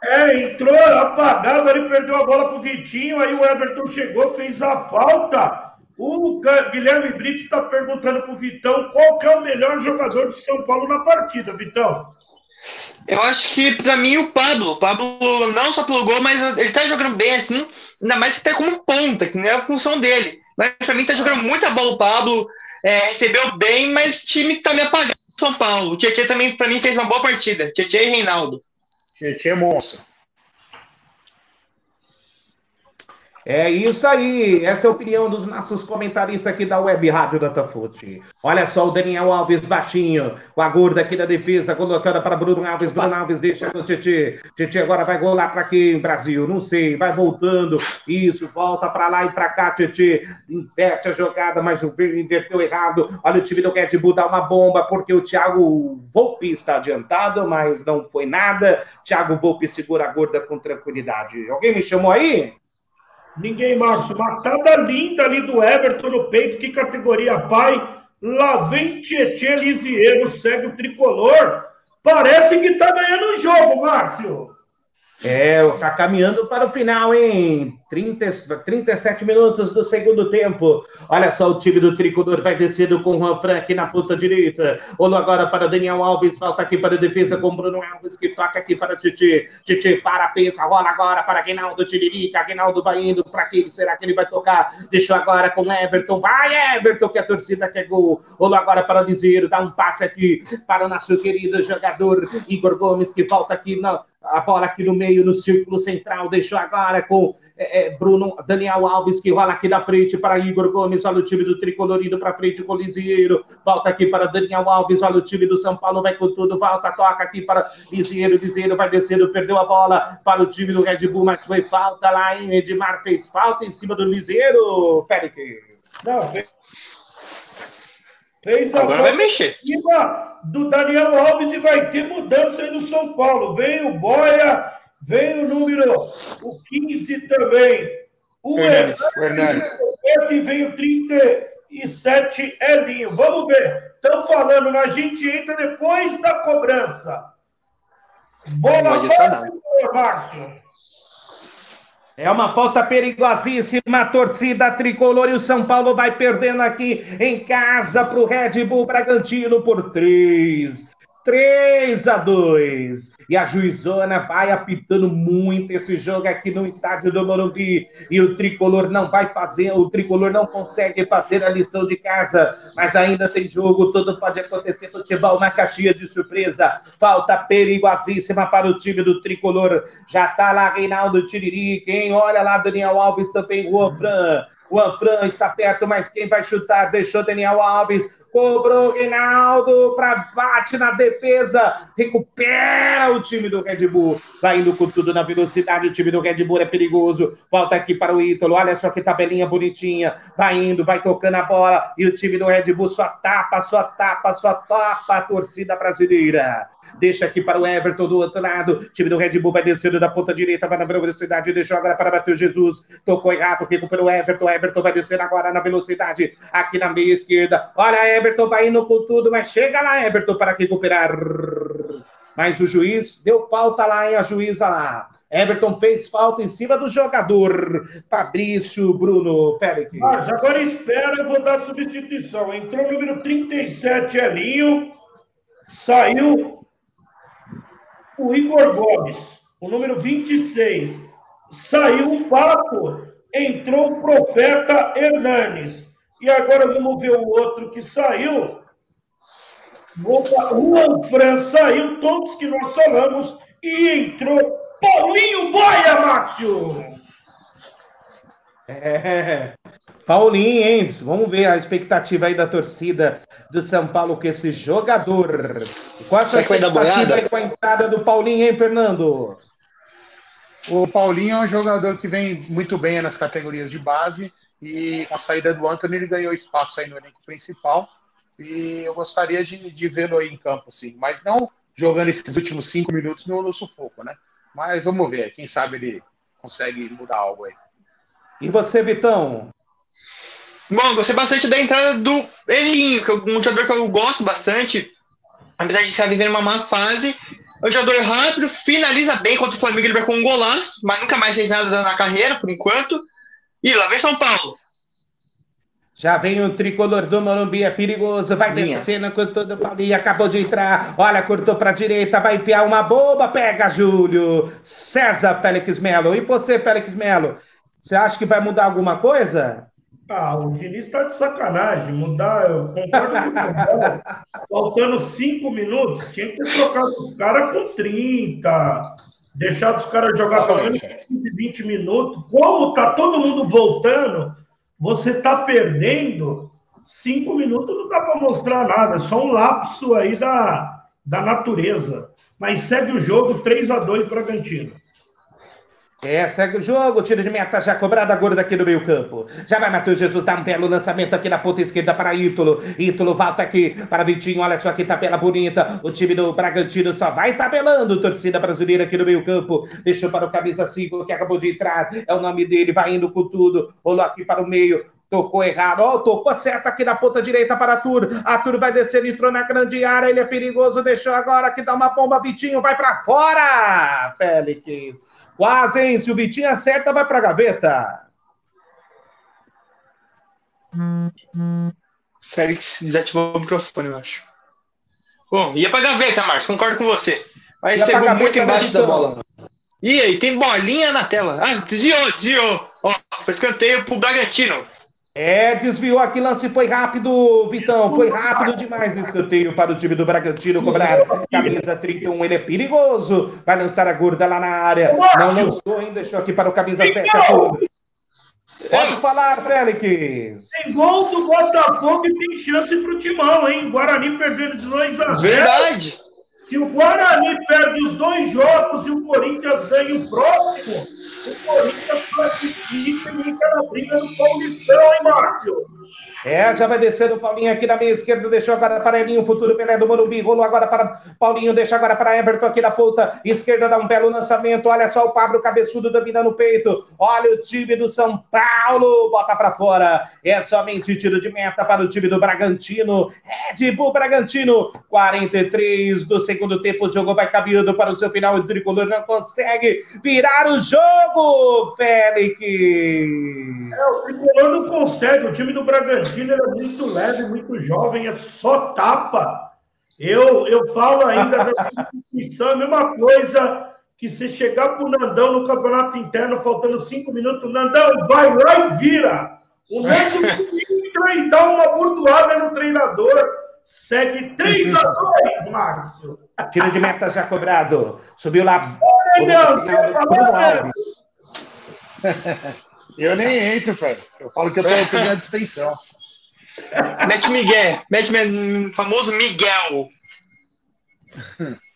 É, entrou apagado, ele perdeu a bola pro Vitinho, aí o Everton chegou, fez a falta. O Guilherme Brito está perguntando pro Vitão qual que é o melhor jogador de São Paulo na partida, Vitão.
Eu acho que, para mim, o Pablo. O Pablo não só pelo gol, mas ele tá jogando bem, assim, ainda mais que tá como ponta, que não é a função dele. Mas para mim tá jogando muita bola o Pablo, é, recebeu bem, mas o time tá me apagando São Paulo. O Tietchan também, para mim, fez uma boa partida. Tietchan e Reinaldo.
Tietchan é monstro.
É isso aí, essa é a opinião dos nossos comentaristas aqui da Web Rádio Datafute. Olha só o Daniel Alves baixinho, com a gorda aqui da defesa, colocando para Bruno Alves. Bruno Alves deixa o Titi. Titi agora vai rolar para quem, Brasil? Não sei, vai voltando. Isso, volta para lá e para cá, Titi. Inverte a jogada, mas inverteu errado. Olha o time do Red Bull dá uma bomba, porque o Thiago Volpe está adiantado, mas não foi nada. Thiago Volpe segura a gorda com tranquilidade. Alguém me chamou aí?
Ninguém, Márcio. Matada linda ali do Everton no peito. Que categoria, pai. Lá vem Tietchan Lisieiro, segue o tricolor. Parece que tá ganhando o jogo, Márcio.
É, tá caminhando para o final, hein? 30, 37 minutos do segundo tempo. Olha só, o time do Tricolor vai descendo com o Juan na ponta direita. Olhou agora para Daniel Alves, falta aqui para a defesa com Bruno Alves, que toca aqui para Titi. Titi para, pensa, rola agora para Reinaldo Tiririca. Reinaldo vai indo para quem será que ele vai tocar? Deixou agora com Everton. Vai, Everton, que a torcida quer gol. Olhou agora para o Liseiro, dá um passe aqui para o nosso querido jogador Igor Gomes, que volta aqui na a bola aqui no meio, no círculo central, deixou agora com é, é, Bruno, Daniel Alves, que rola aqui da frente para Igor Gomes, olha o time do Tricolor indo para frente com o Lisieiro, volta aqui para Daniel Alves, olha o time do São Paulo, vai com tudo, volta, toca aqui para Lisieiro, Lisieiro vai descendo, perdeu a bola para o time do Red Bull, mas foi falta lá, em Edmar. Fez falta em cima do Lisieiro, Félix.
Não, Fez
Agora vai mexer.
do Daniel Alves e vai ter mudança aí no São Paulo. Vem o Boia, Vem o número, o 15 também. O
Hernandes. Hernandes.
E vem o 37, Elinho. Vamos ver. Estão falando, a gente entra depois da cobrança. Bola Márcio.
É uma falta perigosíssima, torcida tricolor e o São Paulo vai perdendo aqui em casa para o Red Bull Bragantino por três. 3 a 2. E a juizona vai apitando muito esse jogo aqui no estádio do Morumbi. E o tricolor não vai fazer, o tricolor não consegue fazer a lição de casa. Mas ainda tem jogo, tudo pode acontecer. Futebol na caixinha de surpresa. Falta perigosíssima para o time do tricolor. Já tá lá Reinaldo Tiriri. Quem olha lá, Daniel Alves também, Juan Fran. O Fran está perto, mas quem vai chutar? Deixou Daniel Alves. Cobrou Reinaldo para bate na defesa, recupera o time do Red Bull. Vai indo com tudo na velocidade, o time do Red Bull é perigoso. Volta aqui para o Ítalo, olha só que tabelinha bonitinha. Vai indo, vai tocando a bola e o time do Red Bull só tapa, só tapa, só tapa a torcida brasileira. Deixa aqui para o Everton do outro lado. O time do Red Bull vai descendo da ponta direita, vai na velocidade, deixou agora para Matheus Jesus. Tocou errado, recuperou o Everton. Everton vai descendo agora na velocidade, aqui na meia esquerda. Olha, Everton vai indo com tudo, mas chega lá, Everton, para recuperar. Mas o juiz deu falta lá, hein? A juíza lá. Everton fez falta em cima do jogador. Fabrício Bruno Félix.
Mas agora espera, eu vou dar substituição. Entrou o número 37, Elinho. Saiu o Igor Gomes, o número 26. Saiu o Papo, entrou o Profeta Hernanes. E agora vamos ver o outro que saiu. O Juan saiu, todos que nós falamos, e entrou Paulinho Boia, Márcio!
É, Paulinho, hein? Vamos ver a expectativa aí da torcida do São Paulo com esse jogador. Qual a sua expectativa aí com a entrada do Paulinho, hein, Fernando?
O Paulinho é um jogador que vem muito bem nas categorias de base e com a saída do Antônio ele ganhou espaço aí no elenco principal e eu gostaria de, de vê-lo aí em campo, sim, mas não jogando esses últimos cinco minutos no, no sufoco, né? Mas vamos ver, quem sabe ele consegue mudar algo aí.
E você, Vitão?
Bom, gostei bastante da entrada do Elinho, que é um jogador que eu gosto bastante, apesar de estar vivendo uma má fase. É um jogador rápido, finaliza bem contra o Flamengo, ele com um golaço, mas nunca mais fez nada na carreira, por enquanto. E lá vem São Paulo.
Já vem o tricolor do Morumbi, é perigoso, vai Minha. descendo com todo ali, acabou de entrar, olha, cortou para a direita, vai enfiar uma boba, pega Júlio, César Félix Melo. E você, Félix Melo, você acha que vai mudar alguma coisa?
Ah, o Diniz está de sacanagem. Mudar, eu concordo com o Faltando cinco minutos, tinha que ter trocado o cara com 30, deixado os caras jogar pelo menos 15, 20 minutos. Como tá todo mundo voltando, você tá perdendo, cinco minutos não dá para mostrar nada, é só um lapso aí da, da natureza. Mas segue o jogo 3 a 2 Bragantino.
É, segue o jogo, tiro de meta já cobrada gorda aqui no meio campo. Já vai Matheus Jesus dar um belo lançamento aqui na ponta esquerda para Ítalo. Ítalo volta aqui para Vitinho, olha só que tabela bonita. O time do Bragantino só vai tabelando, torcida brasileira aqui no meio campo. Deixou para o camisa 5 que acabou de entrar, é o nome dele, vai indo com tudo. Rolou aqui para o meio, Tocou errado, ó, tocou certo aqui na ponta direita para Arthur. Arthur vai descer, entrou na grande área, ele é perigoso, deixou agora que dá uma bomba, Vitinho vai para fora, Félix. Quase, hein? Se o Vitinho acerta, vai para a gaveta.
Félix desativou o microfone, eu acho. Bom, ia para a gaveta, Marcos, concordo com você. Mas ia pegou muito embaixo da bola. E aí, tem bolinha na tela. Ah, desviou, desviou. Ó, foi escanteio pro Bragantino.
É, desviou aqui, lance foi rápido, Vitão, foi rápido demais o escanteio para o time do Bragantino cobrar. Camisa 31, ele é perigoso, vai lançar a gorda lá na área. Não lançou ainda, deixou aqui para o camisa 7. Pode falar, Félix.
Tem gol do Botafogo e tem chance para o Timão, hein? Guarani perdendo de 2 a 0.
Verdade.
Se o Guarani perde os dois jogos e o Corinthians ganha o próximo, o Corinthians classifica e fica na briga do Paulistão, hein, Márcio?
É, já vai descer o Paulinho aqui na meia esquerda, deixou agora para Elinho, futuro Pelé do Morumbi, rolou agora para Paulinho, deixa agora para Everton aqui na ponta esquerda, dá um belo lançamento, olha só o Pablo Cabeçudo dominando o peito, olha o time do São Paulo, bota para fora, é somente tiro de meta para o time do Bragantino, Red Bull Bragantino, 43 do segundo tempo, o jogo vai caminhando para o seu final, o Tricolor não consegue virar o jogo, Félix!
É, o Tricolor não consegue, o time do Bragantino Bragantino é muito leve, muito jovem, é só tapa. Eu, eu falo ainda da instituição, a mesma coisa que se chegar para o Nandão no campeonato interno, faltando cinco minutos, Nandão vai lá e vira. O Nando entra e dá uma burdoada no treinador. Segue 3 a 2, Márcio.
Tiro de meta já cobrado. Subiu lá.
Ô, Nandão,
eu nem entro, velho. Eu falo que eu tô pedindo a distinção.
Mete Miguel. Mete famoso Miguel.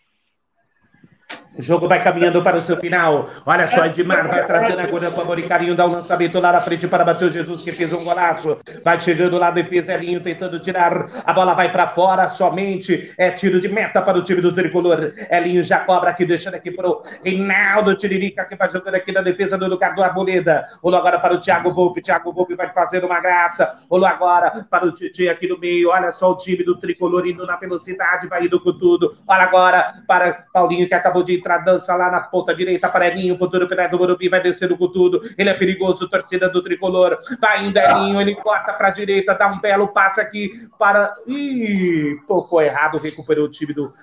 O jogo vai caminhando para o seu final. Olha só, Edmar vai tratando agora com amor e carinho, dá um lançamento lá na frente para Matheus Jesus, que fez um golaço. Vai chegando lá, defesa Elinho tentando tirar. A bola vai para fora somente. É tiro de meta para o time do tricolor. Elinho já cobra aqui, deixando aqui para o Reinaldo Tiririca, que vai jogando aqui na defesa do lugar do Arboleda. Rolou agora para o Thiago Volpe. Thiago Volpe vai fazer uma graça. Rolou agora para o Titi aqui no meio. Olha só o time do tricolor indo na velocidade, vai indo com tudo. Olha agora para Paulinho, que acabou de entrar entrar, dança lá na ponta direita, Parelinho, futuro Pelé do Morumbi, vai descendo com tudo, ele é perigoso, torcida do Tricolor, vai indo Elinho, ele corta para a direita, dá um belo passe aqui para... Ih, tocou errado, recuperou o time do,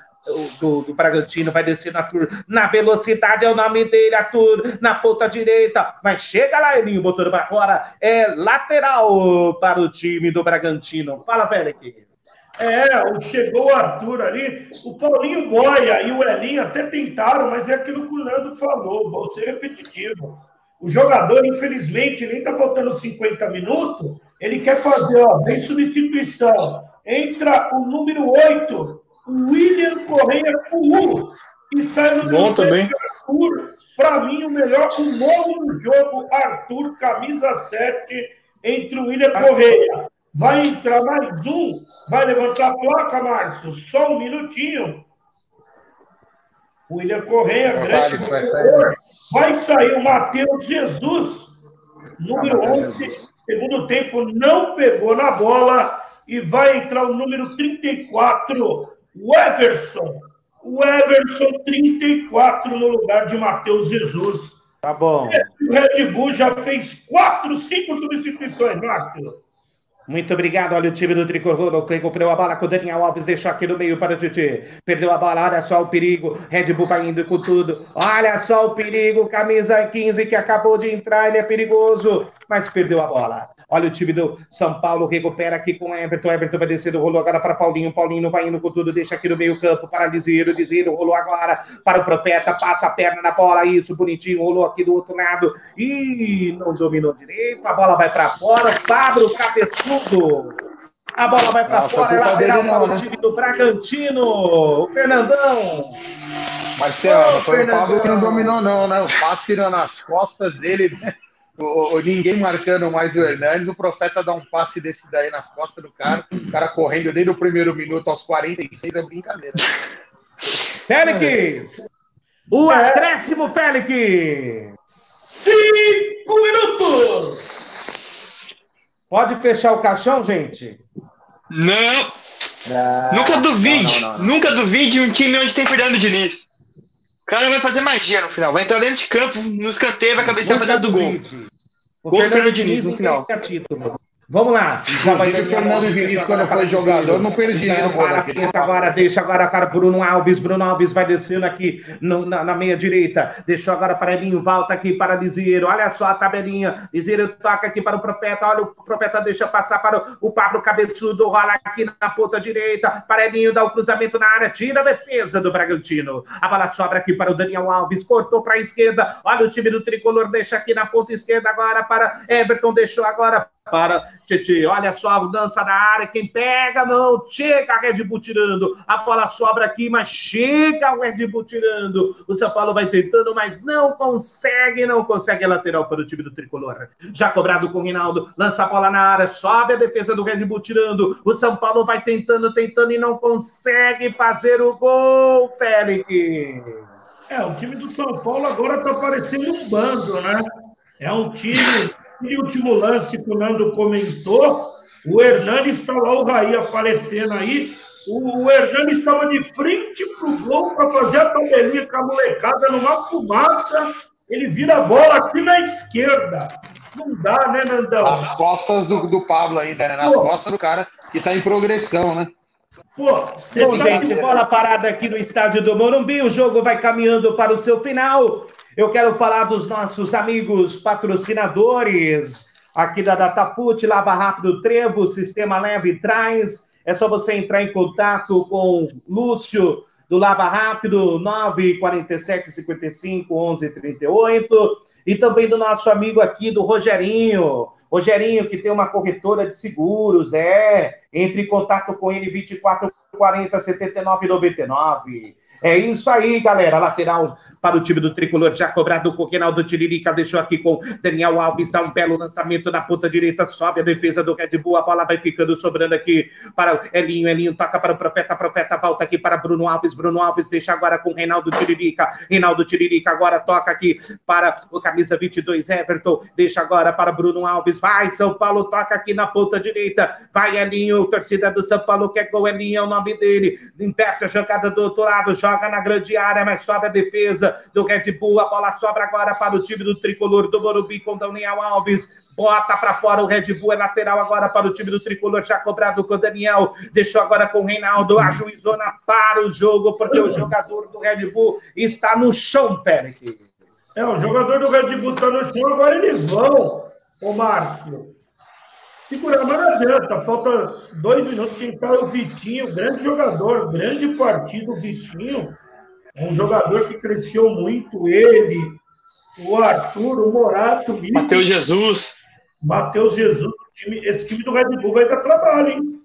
do, do, Bragantino, vai descer na Tour, na velocidade é o nome dele, a Tour, na ponta direita, mas chega lá, Elinho, botando para fora, é lateral para o time do Bragantino. Fala, Félix.
É, chegou o Arthur ali, o Paulinho Boia e o Elinho até tentaram, mas é aquilo que o Nando falou, vou ser repetitivo. O jogador, infelizmente, nem está faltando 50 minutos, ele quer fazer, ó, vem substituição. Entra o número 8, o William Correia Puhu, e sai no
Bom também.
Arthur. Para mim, o melhor, o nome do jogo, Arthur, camisa 7, entre o William Correia. Vai entrar mais um. Vai levantar a placa, Márcio. Só um minutinho. William Correia, grande jogador. Vai sair o Matheus Jesus, número 11. Segundo tempo, não pegou na bola. E vai entrar o número 34, o Everson. O Everson, 34, no lugar de Matheus Jesus.
Tá bom.
O Red Bull já fez quatro, cinco substituições, Márcio.
Muito obrigado. Olha o time do Tricolor. Recuperou a bola com o Daniel Alves. Deixou aqui no meio para o Titi. Perdeu a bola. Olha só o perigo. Red Bull vai indo com tudo. Olha só o perigo. Camisa 15 que acabou de entrar. Ele é perigoso. Mas perdeu a bola. Olha o time do São Paulo, recupera aqui com o Everton. Everton vai descendo, rolou agora para Paulinho. Paulinho vai indo com tudo, deixa aqui no meio-campo para Liseiro. Liseiro rolou agora para o Profeta, passa a perna na bola. Isso, bonitinho, rolou aqui do outro lado. e não dominou direito. A bola vai para fora. Pablo Cabeçudo. A bola vai para fora, é lateral para o né? time do Bragantino. O Fernandão.
Marcelo, foi o Pablo que não dominou, não, né? O passe tirando nas costas dele, né? O, o, ninguém marcando mais o Hernandes, o Profeta dá um passe desse daí nas costas do cara, o cara correndo desde o primeiro minuto aos 46, é brincadeira.
Félix! O é. acréscimo, Félix!
Cinco minutos!
Pode fechar o caixão, gente?
Não! Ah, nunca duvide, não, não, não, nunca duvide um time onde tem Fernando Diniz. O cara vai fazer magia no final. Vai entrar dentro de campo, no escanteio, vai cabecear pra dentro do gol.
Gol do Fernando Diniz no final. Título. Vamos lá.
Já vai ter Fernando Diniz quando foi jogador, não perdia.
Para, agora, deixa agora para Bruno Alves. Bruno Alves vai descendo aqui no, na, na, meia direita. Deixou agora para Elinho, volta aqui para Liseiro. Olha só a tabelinha. Liseiro toca aqui para o Profeta. Olha, o Profeta deixa passar para o Pablo Cabeçudo. Rola aqui na ponta direita. Para Elinho, dá o cruzamento na área. Tira a defesa do Bragantino. A bola sobra aqui para o Daniel Alves. Cortou para a esquerda. Olha o time do Tricolor. Deixa aqui na ponta esquerda agora para Everton. Deixou agora para Tietê. Olha só a mudança na área. Quem pega, não. Chega a Red Bull tirando. A bola sobra aqui, mas chega o Red Bull tirando. O São Paulo vai tentando, mas não consegue. Não consegue a lateral para o time do tricolor. Já cobrado com o Rinaldo. Lança a bola na área. Sobe a defesa do Red Bull tirando. O São Paulo vai tentando, tentando e não consegue fazer o gol, Félix.
É, o time do São Paulo agora está parecendo um bando, né? É um time e último lance que o Nando comentou, o Hernani está lá, o Raí aparecendo aí. O, o Hernani estava de frente para o gol para fazer a tabelinha com a molecada numa fumaça. Ele vira a bola aqui na esquerda. Não dá, né, Nandão?
Nas costas do, do Pablo ainda, né? Nas Pô. costas do cara que está em progressão, né?
Pô, Bom, gente, bola parada aqui no estádio do Morumbi. O jogo vai caminhando para o seu final. Eu quero falar dos nossos amigos patrocinadores aqui da Dataput, Lava Rápido Trevo, Sistema Leve Traz. É só você entrar em contato com Lúcio do Lava Rápido, 947 55 11 38. E também do nosso amigo aqui do Rogerinho. Rogerinho, que tem uma corretora de seguros, é. Entre em contato com ele, 24 40 79 99. É isso aí, galera. Lateral para o time do tricolor, já cobrado com o Reinaldo Tiririca, deixou aqui com Daniel Alves, dá um belo lançamento na ponta direita, sobe a defesa do Red Bull, a bola vai ficando sobrando aqui para Elinho, Elinho toca para o Profeta, Profeta volta aqui para Bruno Alves, Bruno Alves deixa agora com Reinaldo Tiririca, Reinaldo Tiririca agora toca aqui para o camisa 22, Everton, deixa agora para Bruno Alves, vai São Paulo, toca aqui na ponta direita, vai Elinho, torcida do São Paulo quer gol, Elinho é o nome dele, inverte a jogada do outro lado, joga na grande área, mas sobe a defesa, do Red Bull. A bola sobra agora para o time do tricolor do Morumbi com Daniel Alves. Bota para fora o Red Bull, é lateral agora para o time do tricolor, já cobrado com o Daniel. Deixou agora com o Reinaldo, a juizona para o jogo, porque o jogador do Red Bull está no chão, Pérez.
É, o jogador do Red Bull está no chão, agora eles vão, ô Márcio. Segurar, mas não adianta, falta dois minutos. Quem está é o Vitinho, grande jogador, grande partido, o Vitinho. Um jogador que cresceu muito, ele, o Arthur, o Morato,
o Matheus Jesus.
Matheus Jesus, time, esse time do Red Bull vai dar trabalho, hein?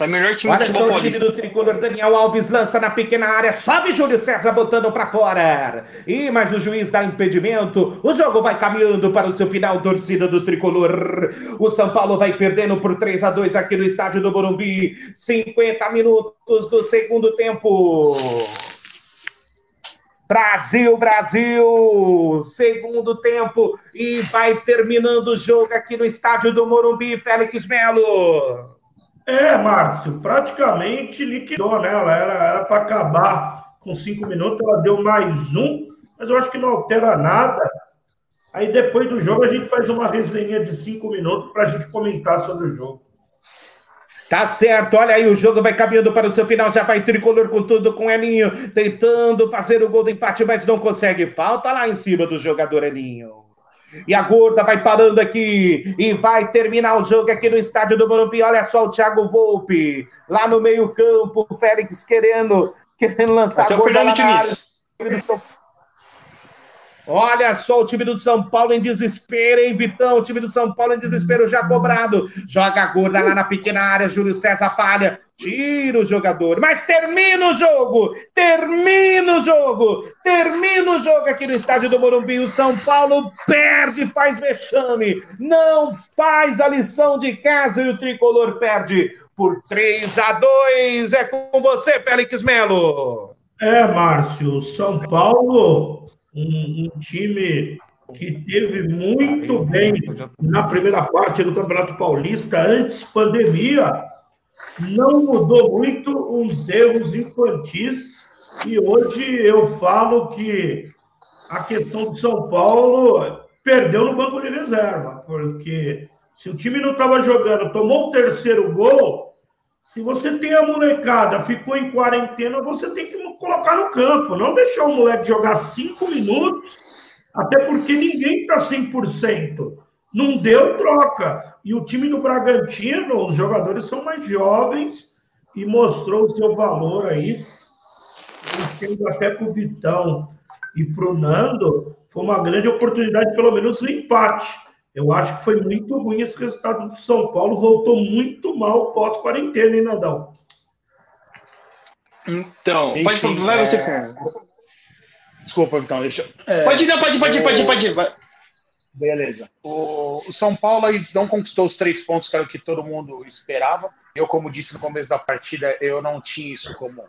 Tá melhor time Olha só o time do tricolor Daniel Alves lança na pequena área, sobe Júlio César botando para fora. E mas o juiz dá impedimento. O jogo vai caminhando para o seu final, torcida do tricolor. O São Paulo vai perdendo por 3 a 2 aqui no estádio do Morumbi. 50 minutos do segundo tempo. Brasil, Brasil, segundo tempo e vai terminando o jogo aqui no estádio do Morumbi, Félix Melo.
É, Márcio, praticamente liquidou, né? Ela era para acabar com cinco minutos, ela deu mais um, mas eu acho que não altera nada. Aí depois do jogo a gente faz uma resenha de cinco minutos para a gente comentar sobre o jogo.
Tá certo, olha aí, o jogo vai caminhando para o seu final, já vai tricolor com tudo, com Elinho, tentando fazer o gol do empate, mas não consegue. Falta lá em cima do jogador Elinho. E a gorda vai parando aqui e vai terminar o jogo aqui no estádio do Morumbi. Olha só o Thiago Volpe lá no meio-campo, o Félix querendo, querendo lançar Até a gorda lá na área. Olha só o time do São Paulo em desespero, hein, Vitão? O time do São Paulo em desespero já cobrado. Joga a gorda lá na pequena área, Júlio César falha. Tira o jogador, mas termina o jogo! Termina o jogo! Termina o jogo aqui no estádio do Morumbi. O São Paulo perde, faz vexame. Não faz a lição de casa e o tricolor perde por 3 a 2. É com você, Félix Melo.
É, Márcio. São Paulo um, um time que teve muito bem na primeira parte do Campeonato Paulista, antes pandemia, não mudou muito uns erros infantis, e hoje eu falo que a questão de São Paulo perdeu no banco de reserva, porque se o time não estava jogando, tomou o terceiro gol, se você tem a molecada, ficou em quarentena, você tem que colocar no campo, não deixar o moleque jogar cinco minutos, até porque ninguém está 100%. Não deu troca. E o time do Bragantino, os jogadores são mais jovens e mostrou o seu valor aí. Sendo até para o Vitão e para o Nando, foi uma grande oportunidade, pelo menos, no empate. Eu acho que foi muito ruim esse resultado do São Paulo. Voltou muito mal pós-quarentena, hein, Nadal?
Então, Enfim, pode falar, vai você, é... Fernando.
Desculpa, então, deixa
é... Pode ir, não, pode, pode, pode, pode, pode.
Beleza. O, São Paulo não conquistou os três pontos que era o que todo mundo esperava. Eu, como disse no começo da partida, eu não tinha isso como,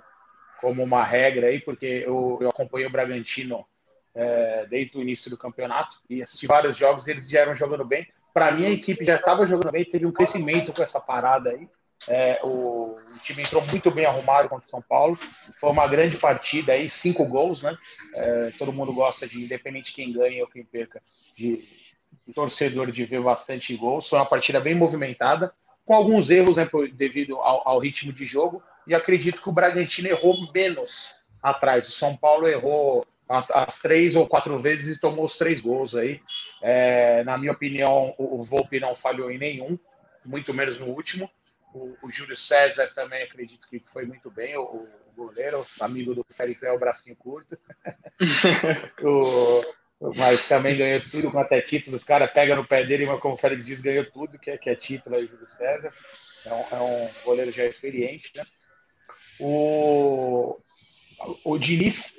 como uma regra aí, porque eu, eu acompanhei o Bragantino é, desde o início do campeonato e assisti vários jogos, eles vieram jogando bem. Para mim, a equipe já estava jogando bem, teve um crescimento com essa parada aí. É, o, o, time entrou muito bem arrumado contra o São Paulo. Foi uma grande partida aí, cinco gols, né? É, todo mundo gosta de, independente de quem ganha ou quem perca, de, de torcedor de ver bastante gols. Foi uma partida bem movimentada, com alguns erros né, devido ao, ao ritmo de jogo. E acredito que o Bragantino errou menos atrás. O São Paulo errou as, as, três ou quatro vezes e tomou os três gols aí. É, na minha opinião, o, o Volpe não falhou em nenhum, muito menos no último. O, o Júlio César também acredito que foi muito bem, o, o goleiro, amigo do Felipe é o bracinho curto. o, mas também ganhou tudo quanto é título. Os caras pegam no pé dele, mas como o Félix diz, ganhou tudo que é, que é título aí, Júlio César. É um, é um goleiro já experiente. Né? O, o Diniz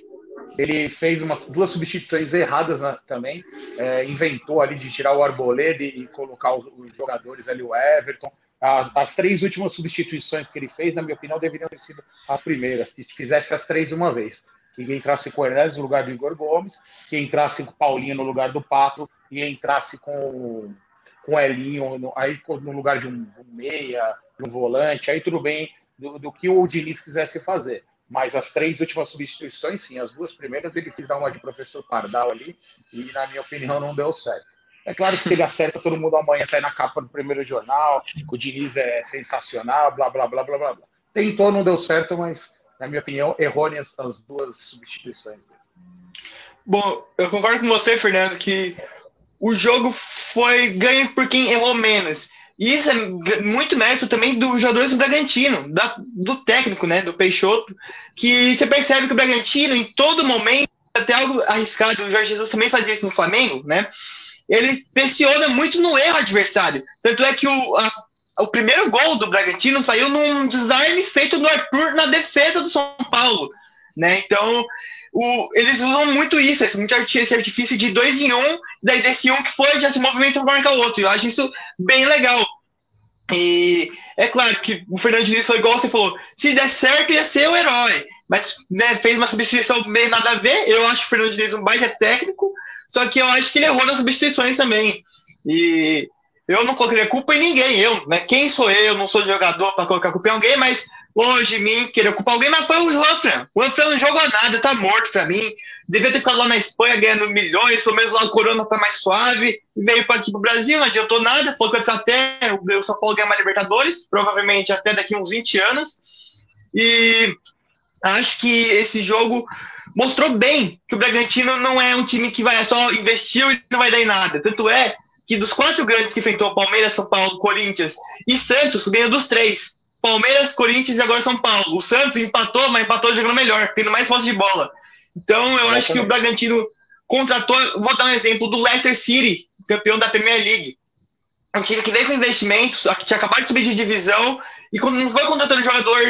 ele fez umas duas substituições erradas né, também. É, inventou ali de tirar o Arboleda e, e colocar os, os, jogadores ali, o Everton. As, três últimas substituições que ele fez, na minha opinião, deveriam ter sido as primeiras, que fizesse as três de uma vez. Que entrasse com o Hernandes no lugar do Igor Gomes, que entrasse com o Paulinho no lugar do Pato e entrasse com, com o Elinho no, aí no lugar de um, um meia, um volante, aí tudo bem do, do que o Diniz quisesse fazer. Mas as três últimas substituições, sim, as duas primeiras ele quis dar uma de professor Pardal ali, e na minha opinião não deu certo. É claro que se ele acerta, todo mundo amanhã sai na capa do primeiro jornal, o Diniz é sensacional, blá, blá, blá, blá, blá. Tentou, não deu certo, mas, na minha opinião, errôneas as duas substituições.
Bom, eu concordo com você, Fernando, que o jogo foi ganho por quem errou menos. E isso é muito mérito também dos jogadores do Bragantino, da, do técnico, né, do Peixoto, que você percebe que o Bragantino, em todo momento, até algo arriscado, o Jorge Jesus também fazia isso no Flamengo, né? Ele pressiona muito no erro adversário. Tanto é que o, a, o primeiro gol do Bragantino saiu num design feito do Arthur na defesa do São Paulo, né? Então, o, eles usam muito isso, esse, muito esse artifício de dois em um, daí desse um que foi, já se movimenta para marcar o outro. Eu acho isso bem legal. E é claro que o Fernando foi igual você falou, se der certo ia ser o herói, mas né, fez uma substituição meio nada a ver. Eu acho o Fernando Diniz um baita técnico, só que eu acho que ele errou nas substituições também. E eu não colocaria culpa em ninguém, eu, né? Quem sou eu? Eu não sou jogador para colocar culpa em alguém, mas longe de mim querer ocupar alguém, mas foi o Juanfran. O Juanfran não jogou nada, tá morto pra mim. Devia ter ficado lá na Espanha ganhando milhões, pelo menos lá o Corona foi mais suave. Veio para aqui pro Brasil, não adiantou nada. Falou que vai ficar até o São Paulo ganhar mais Libertadores, provavelmente até daqui uns 20 anos. E acho que esse jogo mostrou bem que o Bragantino não é um time que vai só investir e não vai dar em nada. Tanto é que dos quatro grandes que enfrentou Palmeiras, São Paulo, Corinthians e Santos, ganhou dos três. Palmeiras, Corinthians e agora São Paulo. O Santos empatou, mas empatou jogando melhor, tendo mais posse de bola. Então, eu acho que o Bragantino contratou. Vou dar um exemplo do Leicester City, campeão da Premier League. É um time que veio com investimentos, que tinha acabado de subir de divisão, e não foi contratando jogador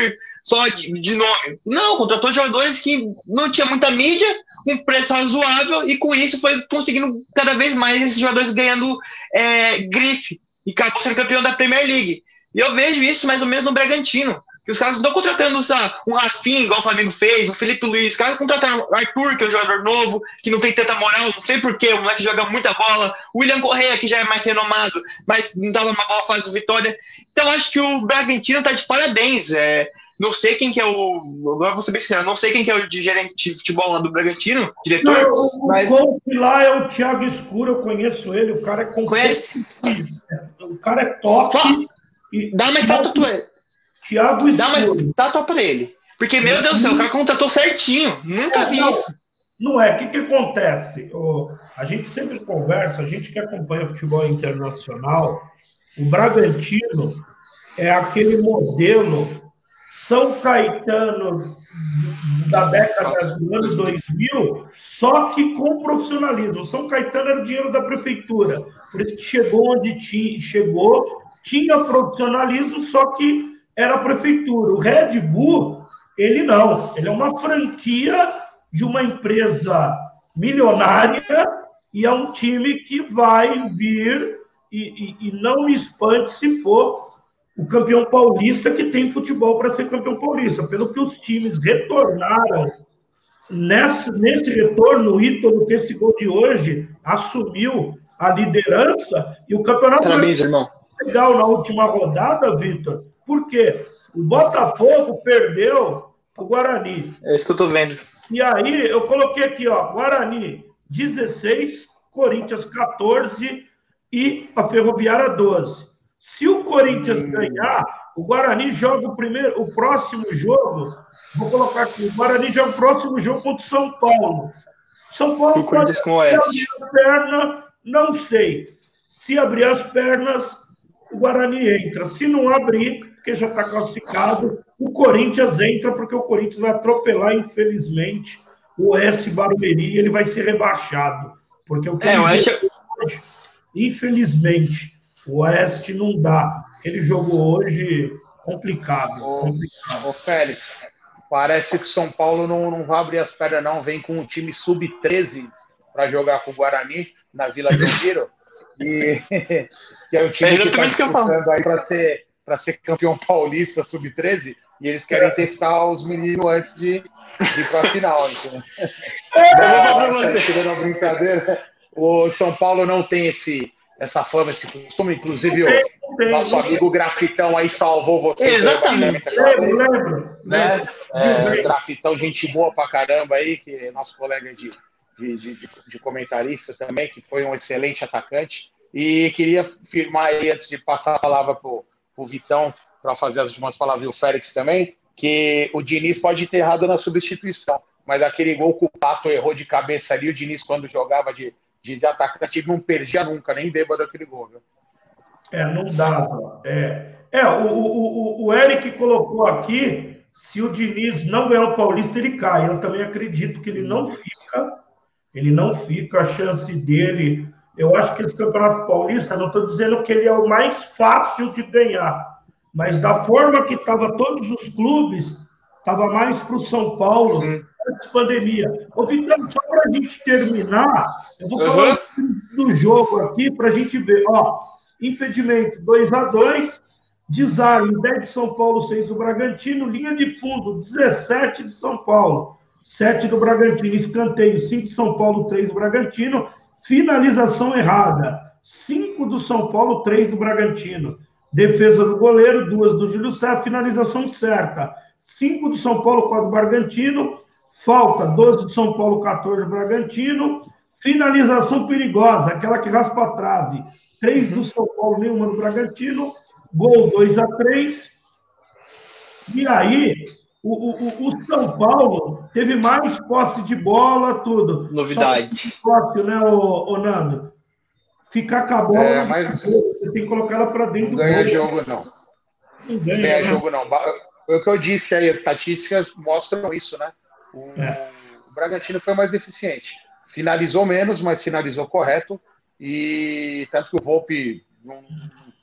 só de, nome. Não, contratou jogadores que não tinha muita mídia, um preço razoável, e com isso foi conseguindo cada vez mais esses jogadores ganhando é, grife. E acabou sendo campeão da Premier League. E eu vejo isso mais ou menos no Bragantino. Que os caras não estão contratando sabe, um Rafinha, igual o Flamengo fez, um Felipe Luiz. Os caras contrataram o Arthur, que é um jogador novo, que não tem tanta moral, não sei porquê, o moleque joga muita bola. O William Correia, que já é mais renomado, mas não dava uma boa fase do Vitória. Então acho que o Bragantino está de parabéns. É, não sei quem que é o. Agora vou ser bem sincero, não sei quem que é o de gerente de futebol lá do Bragantino, diretor. Não,
o mas... lá é o Thiago Escuro, eu conheço ele, o cara é
Conhece?
O cara é top.
E, Dá uma estátua ele.
Thiago
Dá uma estátua pra ele. Porque, meu Deus do céu, o cara contratou certinho. Nunca é, vi não, isso.
Não é. O que, que acontece? a gente sempre conversa, a gente que acompanha futebol internacional, o Bragantino é aquele modelo São Caetano da década dos anos 2000, só que com profissionalismo. São Caetano era o dinheiro da prefeitura, por isso que chegou onde tinha, chegou, tinha profissionalismo, só que era a prefeitura. O Red Bull, ele não, ele é uma franquia de uma empresa milionária e é um time que vai vir e, e, e não me espante se for o campeão paulista que tem futebol para ser campeão paulista. Pelo que os times retornaram, nesse, nesse retorno, o Ítalo, com esse gol de hoje, assumiu a liderança e o campeonato
Parabéns, irmão.
legal na última rodada, Vitor. Por quê? O Botafogo perdeu o Guarani.
É isso que eu tô vendo.
E aí, eu coloquei aqui, ó, Guarani 16, Corinthians 14 e a Ferroviária 12. Se o Corinthians hum. ganhar, o Guarani joga o primeiro, o próximo jogo. Vou colocar aqui, o Guarani joga o próximo jogo contra o São Paulo. São Paulo
o pode com abrir
as pernas, não sei. Se abrir as pernas, o Guarani entra. Se não abrir, porque já está classificado, o Corinthians entra, porque o Corinthians vai atropelar, infelizmente, o Oeste Barueri, ele vai ser rebaixado. Porque o
é, eu acho...
infelizmente, o Oeste não dá. Ele jogou hoje complicado. Ô, complicado.
ô Félix, parece que o São Paulo não, não vai abrir as pernas, não. Vem com um time sub-13 para jogar com o Guarani na Vila Belmiro. e que é um time é que está disputando aí para ser, ser campeão paulista sub-13. E eles querem testar os meninos antes de, de ir para a final. Então. É, brincadeira. O São Paulo não tem esse, essa fama, esse costume. Inclusive, o nosso amigo Grafitão aí salvou você.
Exatamente.
Lembro, lembro.
Né? É, grafitão, gente boa pra caramba aí, que é nosso colega de, de, de, de comentarista também, que foi um excelente atacante. E queria firmar aí, antes de passar a palavra pro, pro Vitão, para fazer as últimas palavras, e o Félix também, que o Diniz pode ter errado na substituição, mas aquele gol que o Pato errou de cabeça ali, o Diniz, quando jogava de, de, de atacante, não perdia nunca, nem bêbado aquele gol. Viu?
É, não dava. É, é o, o, o Eric colocou aqui: se o Diniz não ganhar o Paulista, ele cai. Eu também acredito que ele não fica. Ele não fica, a chance dele. Eu acho que esse Campeonato Paulista, não estou dizendo que ele é o mais fácil de ganhar, mas da forma que estava todos os clubes, estava mais para o São Paulo Sim. antes da pandemia. Ô, Vitão, só para a gente terminar, eu vou uhum. falar do jogo aqui para a gente ver. Ó, impedimento 2 a 2 Desarme 10 de São Paulo, 6 do Bragantino, linha de fundo 17 de São Paulo, 7 do Bragantino, escanteio 5 de São Paulo, 3 do Bragantino, finalização errada 5 do São Paulo, 3 do Bragantino. Defesa do goleiro, duas do Júlio Sá, finalização certa. 5 do São Paulo, 4 do Bragantino. Falta 12 de São Paulo, 14 do Bragantino. Finalização perigosa, aquela que raspa a trave. 3 do São Paulo, nenhuma do Bragantino. Gol 2 a 3. E aí, o, o, o, São Paulo teve mais posse de bola, tudo.
Novidade.
Posse, né, o, o Nando? Ficar com a bola.
É, mas...
Você tem que colocar ela para dentro
não ganha jogo, não. Não ganha, né? jogo, não. O que eu disse aí, as estatísticas mostram isso, né? O, é. o Bragantino foi mais eficiente. Finalizou menos, mas finalizou correto. E tanto que o Volpe não